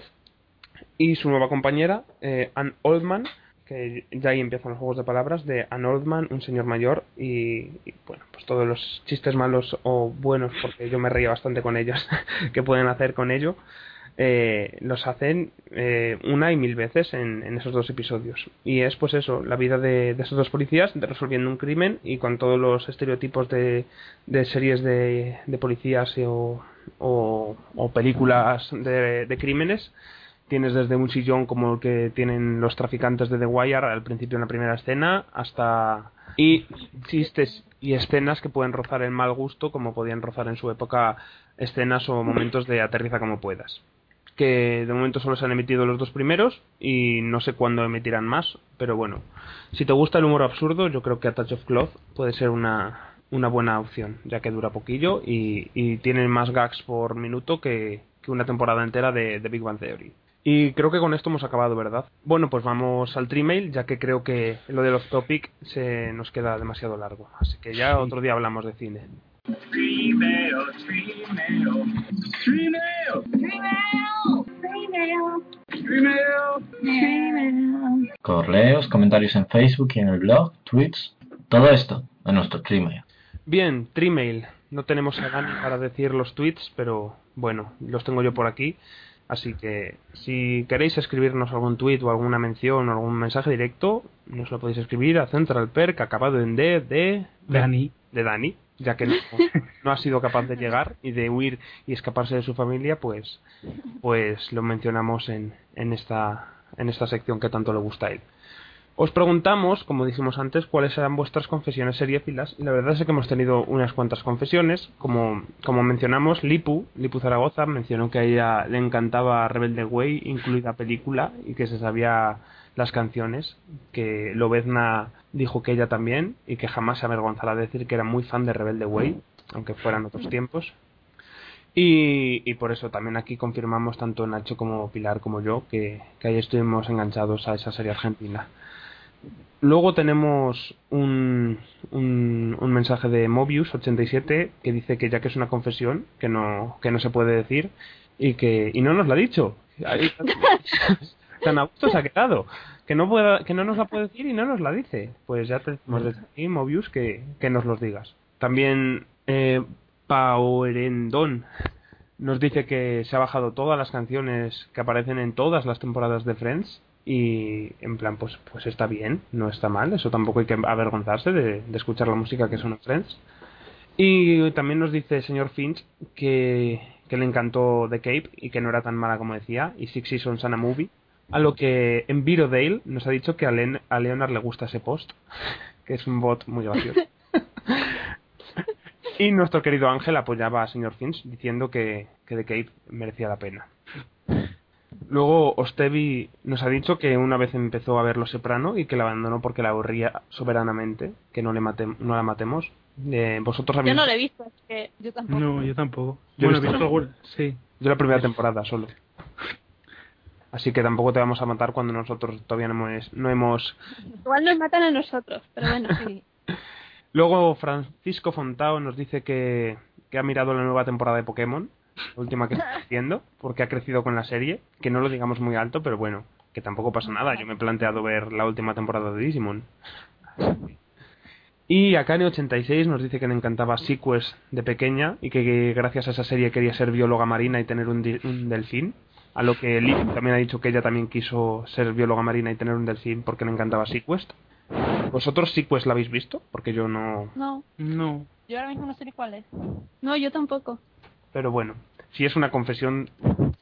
y su nueva compañera, eh, Ann Oldman, que ya ahí empiezan los juegos de palabras de Ann Oldman, un señor mayor y, y, bueno, pues todos los chistes malos o buenos, porque yo me reía bastante con ellos, que pueden hacer con ello, eh, los hacen eh, una y mil veces en, en, esos dos episodios. Y es pues eso, la vida de, esos dos policías resolviendo un crimen y con todos los estereotipos de, de series de, de policías o, o, películas de, de crímenes tienes desde un sillón como el que tienen los traficantes de The Wire al principio en la primera escena hasta y chistes y escenas que pueden rozar el mal gusto como podían rozar en su época escenas o momentos de aterriza como puedas que de momento solo se han emitido los dos primeros y no sé cuándo emitirán más pero bueno si te gusta el humor absurdo yo creo que A Touch of Cloth puede ser una una buena opción ya que dura poquillo y, y tiene más gags por minuto que, que una temporada entera de, de Big Bang Theory y creo que con esto hemos acabado, ¿verdad? Bueno, pues vamos al Trimail, ya que creo que lo del off topic se nos queda demasiado largo. Así que ya otro día hablamos de cine.
Correos, comentarios en Facebook y en el blog, tweets, todo esto en nuestro Trimail.
Bien, Trimail. No tenemos a Dani para decir los tweets, pero bueno, los tengo yo por aquí. Así que si queréis escribirnos algún tweet o alguna mención o algún mensaje directo, nos lo podéis escribir a centralperk acabado en D de
Dani.
De Dani, ya que no, no, ha sido capaz de llegar y de huir y escaparse de su familia, pues pues lo mencionamos en, en esta en esta sección que tanto le gusta a él. Os preguntamos, como dijimos antes, cuáles eran vuestras confesiones seriéfilas y la verdad es que hemos tenido unas cuantas confesiones. Como, como mencionamos, Lipu, Lipu Zaragoza, mencionó que a ella le encantaba Rebelde Way, incluida película, y que se sabía las canciones, que Lobezna dijo que ella también y que jamás se avergonzará de decir que era muy fan de Rebelde Way, aunque fueran otros tiempos. Y, y, por eso también aquí confirmamos tanto Nacho como Pilar como yo que, que ahí estuvimos enganchados a esa serie argentina. Luego tenemos un, un, un, mensaje de Mobius87 que dice que ya que es una confesión, que no, que no se puede decir y que y no nos la ha dicho. Tan a gusto se ha quedado. Que no, pueda, que no nos la puede decir y no nos la dice. Pues ya te decimos desde aquí, Mobius, que, que nos los digas. También eh, Paurendón nos dice que se ha bajado todas las canciones que aparecen en todas las temporadas de Friends y en plan pues pues está bien no está mal eso tampoco hay que avergonzarse de, de escuchar la música que son Friends y también nos dice el señor Finch que, que le encantó The Cape y que no era tan mala como decía y Six Seasons and a Movie a lo que en Virodale nos ha dicho que a, Len, a Leonard le gusta ese post que es un bot muy gracioso y nuestro querido Ángel apoyaba a señor Finch diciendo que, que The Cape merecía la pena Luego Ostevi nos ha dicho que una vez empezó a ver Los Soprano y que la abandonó porque la aburría soberanamente, que no le mate, no la matemos. Eh, vosotros habéis...
Yo no la he visto, es que yo tampoco.
No, yo tampoco.
Yo
bueno,
he visto,
algún... sí.
Yo la primera temporada solo. Así que tampoco te vamos a matar cuando nosotros todavía no hemos... No hemos...
Igual nos matan a nosotros, pero bueno, sí.
Luego Francisco Fontao nos dice que, que ha mirado la nueva temporada de Pokémon la última que estoy haciendo, porque ha crecido con la serie, que no lo digamos muy alto, pero bueno, que tampoco pasa nada. Yo me he planteado ver la última temporada de Digimon. Y Akane86 nos dice que le encantaba Sequest de pequeña y que gracias a esa serie quería ser bióloga marina y tener un, un delfín. A lo que Liv también ha dicho que ella también quiso ser bióloga marina y tener un delfín porque le encantaba Sequest. ¿Vosotros Sequest la habéis visto? Porque yo no.
No.
No.
Yo ahora mismo no sé ni cuál es.
No, yo tampoco.
Pero bueno, si es una confesión,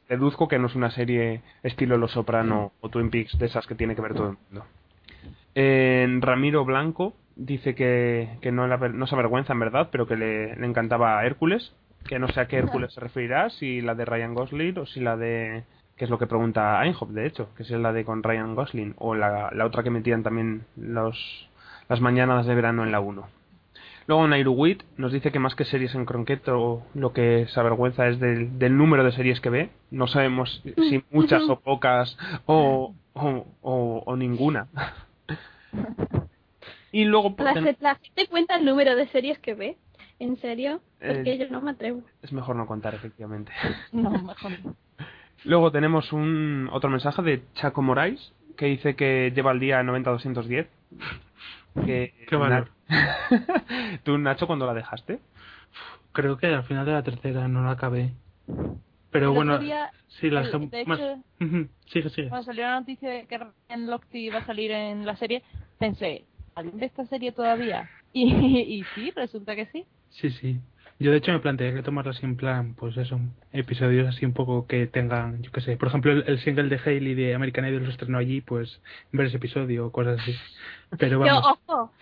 deduzco que no es una serie estilo Los Soprano o Twin Peaks de esas que tiene que ver todo el mundo. En Ramiro Blanco dice que, que no, la- no se avergüenza en verdad, pero que le, le encantaba Hércules, que no sé a qué Hércules se referirá, si la de Ryan Gosling o si la de... que es lo que pregunta Einhop, de hecho, que si es la de con Ryan Gosling, o la, la otra que metían también los, las mañanas de verano en la 1. Luego Nairu Wit nos dice que más que series en croqueto, lo que se avergüenza es del, del número de series que ve. No sabemos si muchas o pocas o, o, o- o ninguna. y luego
La,
ten-
la gente cuenta el número de series que ve. ¿En serio?
Eh,
Porque yo no me atrevo.
es mejor no contar, efectivamente.
No, mejor no.
Luego tenemos un otro mensaje de Chaco Morais que dice que lleva el día 90-210. Que
Qué valor.
¿Tú, Nacho, cuando la dejaste?
Creo que al final de la tercera no la acabé. Pero
El
bueno,
día,
sí, las
el- de
más...
hecho,
Sigue, sigue.
Cuando salió la noticia de que Ryan Lochte iba a salir en la serie, pensé, ¿alguien ve esta serie todavía? Y, y sí, resulta que sí.
Sí, sí. Yo de hecho me planteé que tomarla así en plan, pues eso, episodios así un poco que tengan, yo qué sé, por ejemplo el, el single de Hailey de American Idol se estrenó allí, pues ver ese episodio o cosas así. Pero
Yo,
vamos,
ojo,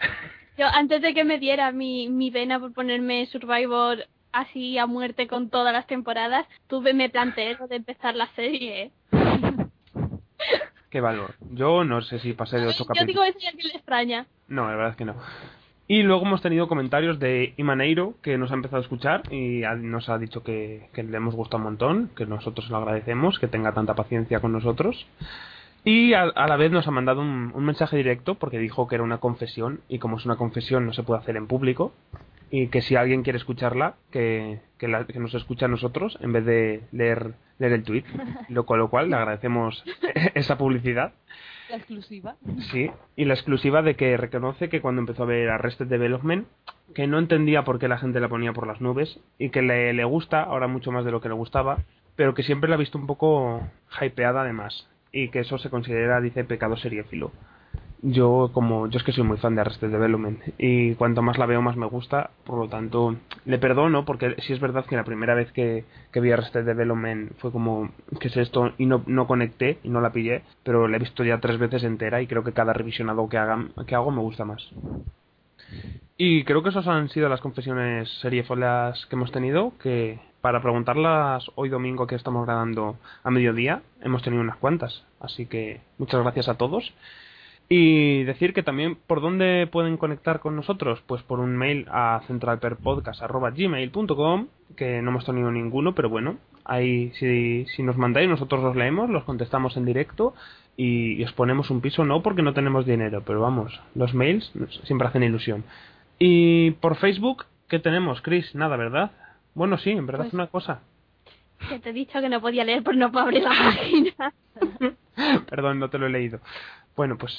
yo antes de que me diera mi, mi vena por ponerme Survivor así a muerte con todas las temporadas, tuve, me planteé lo de empezar la serie.
Qué valor. Yo no sé si pasé de 8
Yo
capítulos.
digo eso y a alguien le extraña.
No, la verdad es que no. Y luego hemos tenido comentarios de Imaneiro, que nos ha empezado a escuchar y ha- nos ha dicho que, que le hemos gustado un montón, que nosotros lo agradecemos, que tenga tanta paciencia con nosotros. Y a, a la vez nos ha mandado un, un mensaje directo porque dijo que era una confesión y como es una confesión no se puede hacer en público y que si alguien quiere escucharla, que, que, la- que nos escuche a nosotros en vez de leer, leer el tweet, lo, con lo cual le agradecemos esa publicidad.
La exclusiva.
Sí, y la exclusiva de que reconoce que cuando empezó a ver Arrested Development, que no entendía por qué la gente la ponía por las nubes y que le, le gusta, ahora mucho más de lo que le gustaba, pero que siempre la ha visto un poco hypeada además y que eso se considera, dice, pecado seriéfilo. Yo como yo es que soy muy fan de Arrested Development y cuanto más la veo más me gusta, por lo tanto le perdono porque sí es verdad que la primera vez que, que vi Arrested Development fue como ¿qué es esto? y no, no conecté y no la pillé, pero la he visto ya tres veces entera y creo que cada revisionado que, hagan, que hago me gusta más. Y creo que esas han sido las confesiones seriefolas que hemos tenido, que para preguntarlas hoy domingo que estamos grabando a mediodía hemos tenido unas cuantas, así que muchas gracias a todos. Y decir que también por dónde pueden conectar con nosotros, pues por un mail a centralperpodcast.gmail.com, que no hemos tenido ninguno, pero bueno, ahí si, si nos mandáis nosotros los leemos, los contestamos en directo y, y os ponemos un piso, no porque no tenemos dinero, pero vamos, los mails siempre hacen ilusión. Y por Facebook, ¿qué tenemos, Chris? Nada, ¿verdad? Bueno, sí, en verdad
Pues-
una cosa.
Que te he dicho que no podía leer por no abrir la página.
Perdón, no te lo he leído. Bueno, pues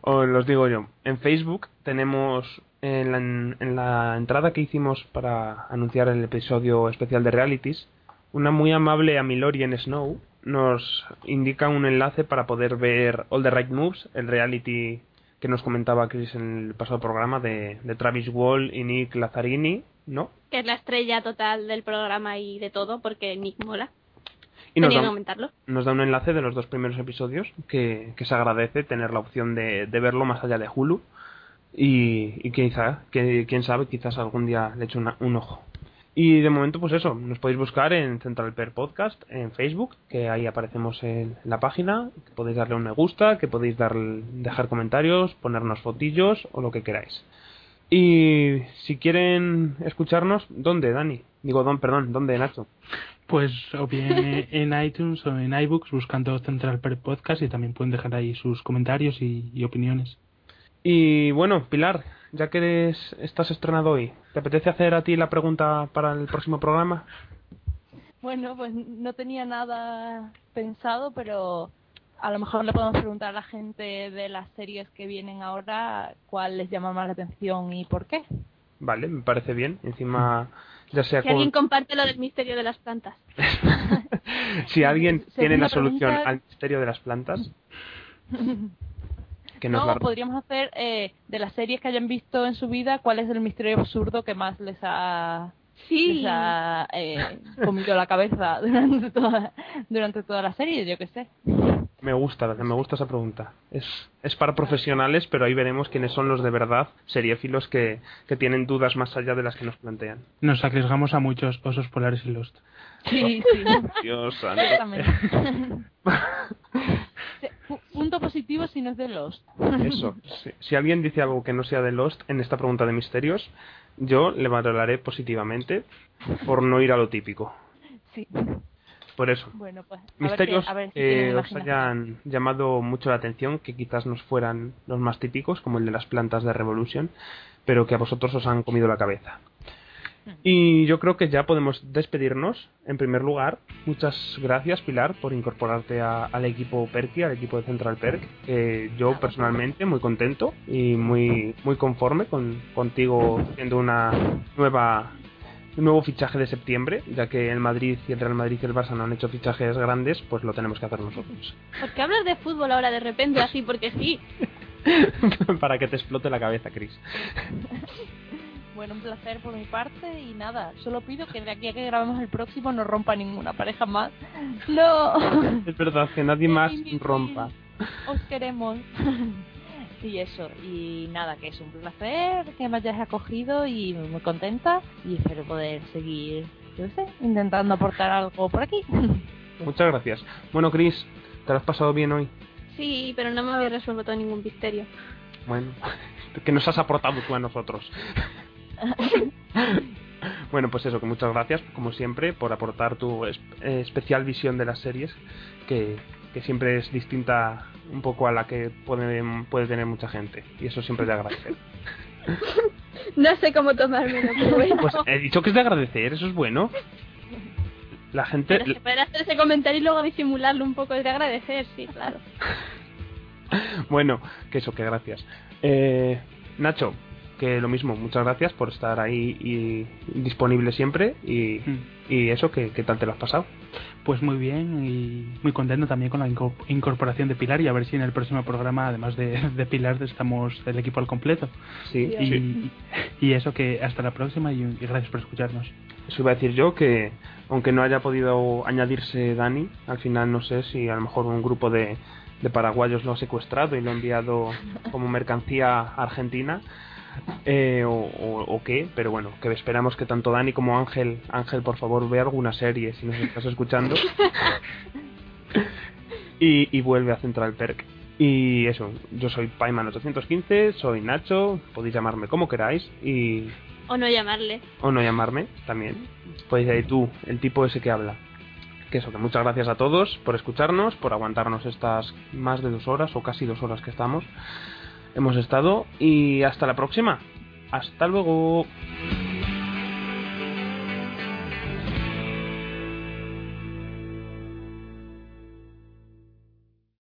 os los digo yo. En Facebook tenemos en la, en entrada que hicimos para anunciar el episodio especial de realities, una muy amable Amilorian Snow nos indica un enlace para poder ver All the Right Moves, el reality que nos comentaba Chris en el pasado programa de, de Travis Wall y Nick Lazzarini, ¿no?
que es la estrella total del programa y de todo, porque Nick mola.
Y nos da,
comentarlo.
nos da un enlace de los dos primeros episodios que, que se agradece tener la opción de, de verlo más allá de Hulu y, y quizá, que, quién sabe, quizás algún día le eche una- un ojo. Y de momento, pues eso, nos podéis buscar en Central Per Podcast en Facebook, que ahí aparecemos en la página, que podéis darle un me gusta, que podéis dar, dejar comentarios, ponernos fotillos o lo que queráis. Y si quieren escucharnos, ¿dónde, Dani? Digo, don, perdón, ¿dónde, Nacho?
Pues o bien en iTunes o en iBooks buscando Central Per Podcast y también pueden dejar ahí sus comentarios y, y opiniones.
Y bueno, Pilar, ya que eres- estás estrenado hoy, ¿te apetece hacer a ti la pregunta para el próximo programa?
Bueno, pues no tenía nada pensado, pero a lo mejor le podemos preguntar a la gente de las series que vienen ahora cuál les llama más la atención y por qué.
Vale, me parece bien. Encima, ya sea
Si alguien comparte lo del misterio de las plantas.
si alguien tiene la solución
pregunta-
al misterio de las plantas, que nos
no,
la-
podríamos hacer eh, de las series que hayan visto en su vida, cuál es el misterio absurdo que más les ha,
Sí.
les ha eh, comido la cabeza durante toda, durante toda la serie, yo qué sé.
Me gusta, me gusta esa pregunta. Es, es para profesionales, pero ahí veremos quiénes son los de verdad, seriéfilos que, que tienen dudas más allá de las que nos plantean.
Nos arriesgamos a muchos osos polares y Lost.
Sí, sí.
Dios santo.
Exactamente. Sí, pu- Punto positivo si no es de Lost.
Eso. Si, si alguien dice algo que no sea de Lost en esta pregunta de misterios, yo le valoraré positivamente por no ir a lo típico.
Sí.
Por eso.
Bueno, pues. a ver
Misterios
si- a ver si
que
tienen
os hayan llamado mucho la atención, que quizás nos fueran los más típicos, como el de las plantas de Revolution, pero que a vosotros os han comido la cabeza. Y yo creo que ya podemos despedirnos. En primer lugar, muchas gracias, Pilar, por incorporarte a- al equipo Perky, al equipo de Central Perk. que yo personalmente muy contento y muy muy conforme con contigo siendo una nueva nuevo fichaje de septiembre, ya que el Madrid y el Real Madrid y el Barça no han hecho fichajes grandes, pues lo tenemos que hacer nosotros.
¿Por qué hablas de fútbol ahora de repente así? Porque sí.
Para que te explote la cabeza, Chris.
Bueno, un placer por mi parte y nada, solo pido que de aquí a que grabemos el próximo no rompa ninguna pareja más. No,
Es verdad que nadie más rompa.
os queremos. Sí, eso. Y nada, que es un placer que me hayáis acogido y muy contenta y espero poder seguir, yo sé, intentando aportar algo por aquí.
Muchas gracias. Bueno, Chris, ¿te lo has pasado bien hoy?
Sí, pero no me había resuelto ningún misterio.
Bueno, que nos has aportado tú a nosotros. Bueno, pues eso, que muchas gracias, como siempre, por aportar tu es- especial visión de las series, que, que siempre es distinta un poco a la que puede, puede tener mucha gente. Y eso siempre es de agradecer.
No sé cómo tomármelo, pero bueno.
Pues he dicho que es de agradecer, eso es bueno. La gente...
Pero se puede hacer ese comentario y luego disimularlo un poco es de agradecer, sí, claro.
Bueno, que eso, que gracias. Eh, Nacho, que lo mismo, muchas gracias por estar ahí y disponible siempre. Y,
Mm.
y eso, que ¿qué tal te lo has pasado?
Pues muy bien y muy contento también con la inco- incorporación de Pilar y a ver si en el próximo programa, además de, de Pilar, estamos el equipo al completo.
Sí,
Y,
sí.
y eso que hasta la próxima y, y gracias por escucharnos.
Eso iba a decir yo que, aunque no haya podido añadirse Dani, al final no sé si a lo mejor un grupo de, de paraguayos lo ha secuestrado y lo ha enviado como mercancía a Argentina. Eh, o, o- o qué, pero bueno, que esperamos que tanto Dani como Ángel, Ángel, por favor, ve alguna serie si nos estás escuchando. y, y vuelve a Central Perk. Y eso, yo soy Paiman815, soy Nacho, podéis llamarme como queráis y
O no llamarle.
o no llamarme también. Podéis decir tú, el tipo ese que habla. Que eso, que muchas gracias a todos por escucharnos, por aguantarnos estas más de dos horas o casi dos horas que estamos. Hemos estado y hasta la próxima. Hasta luego.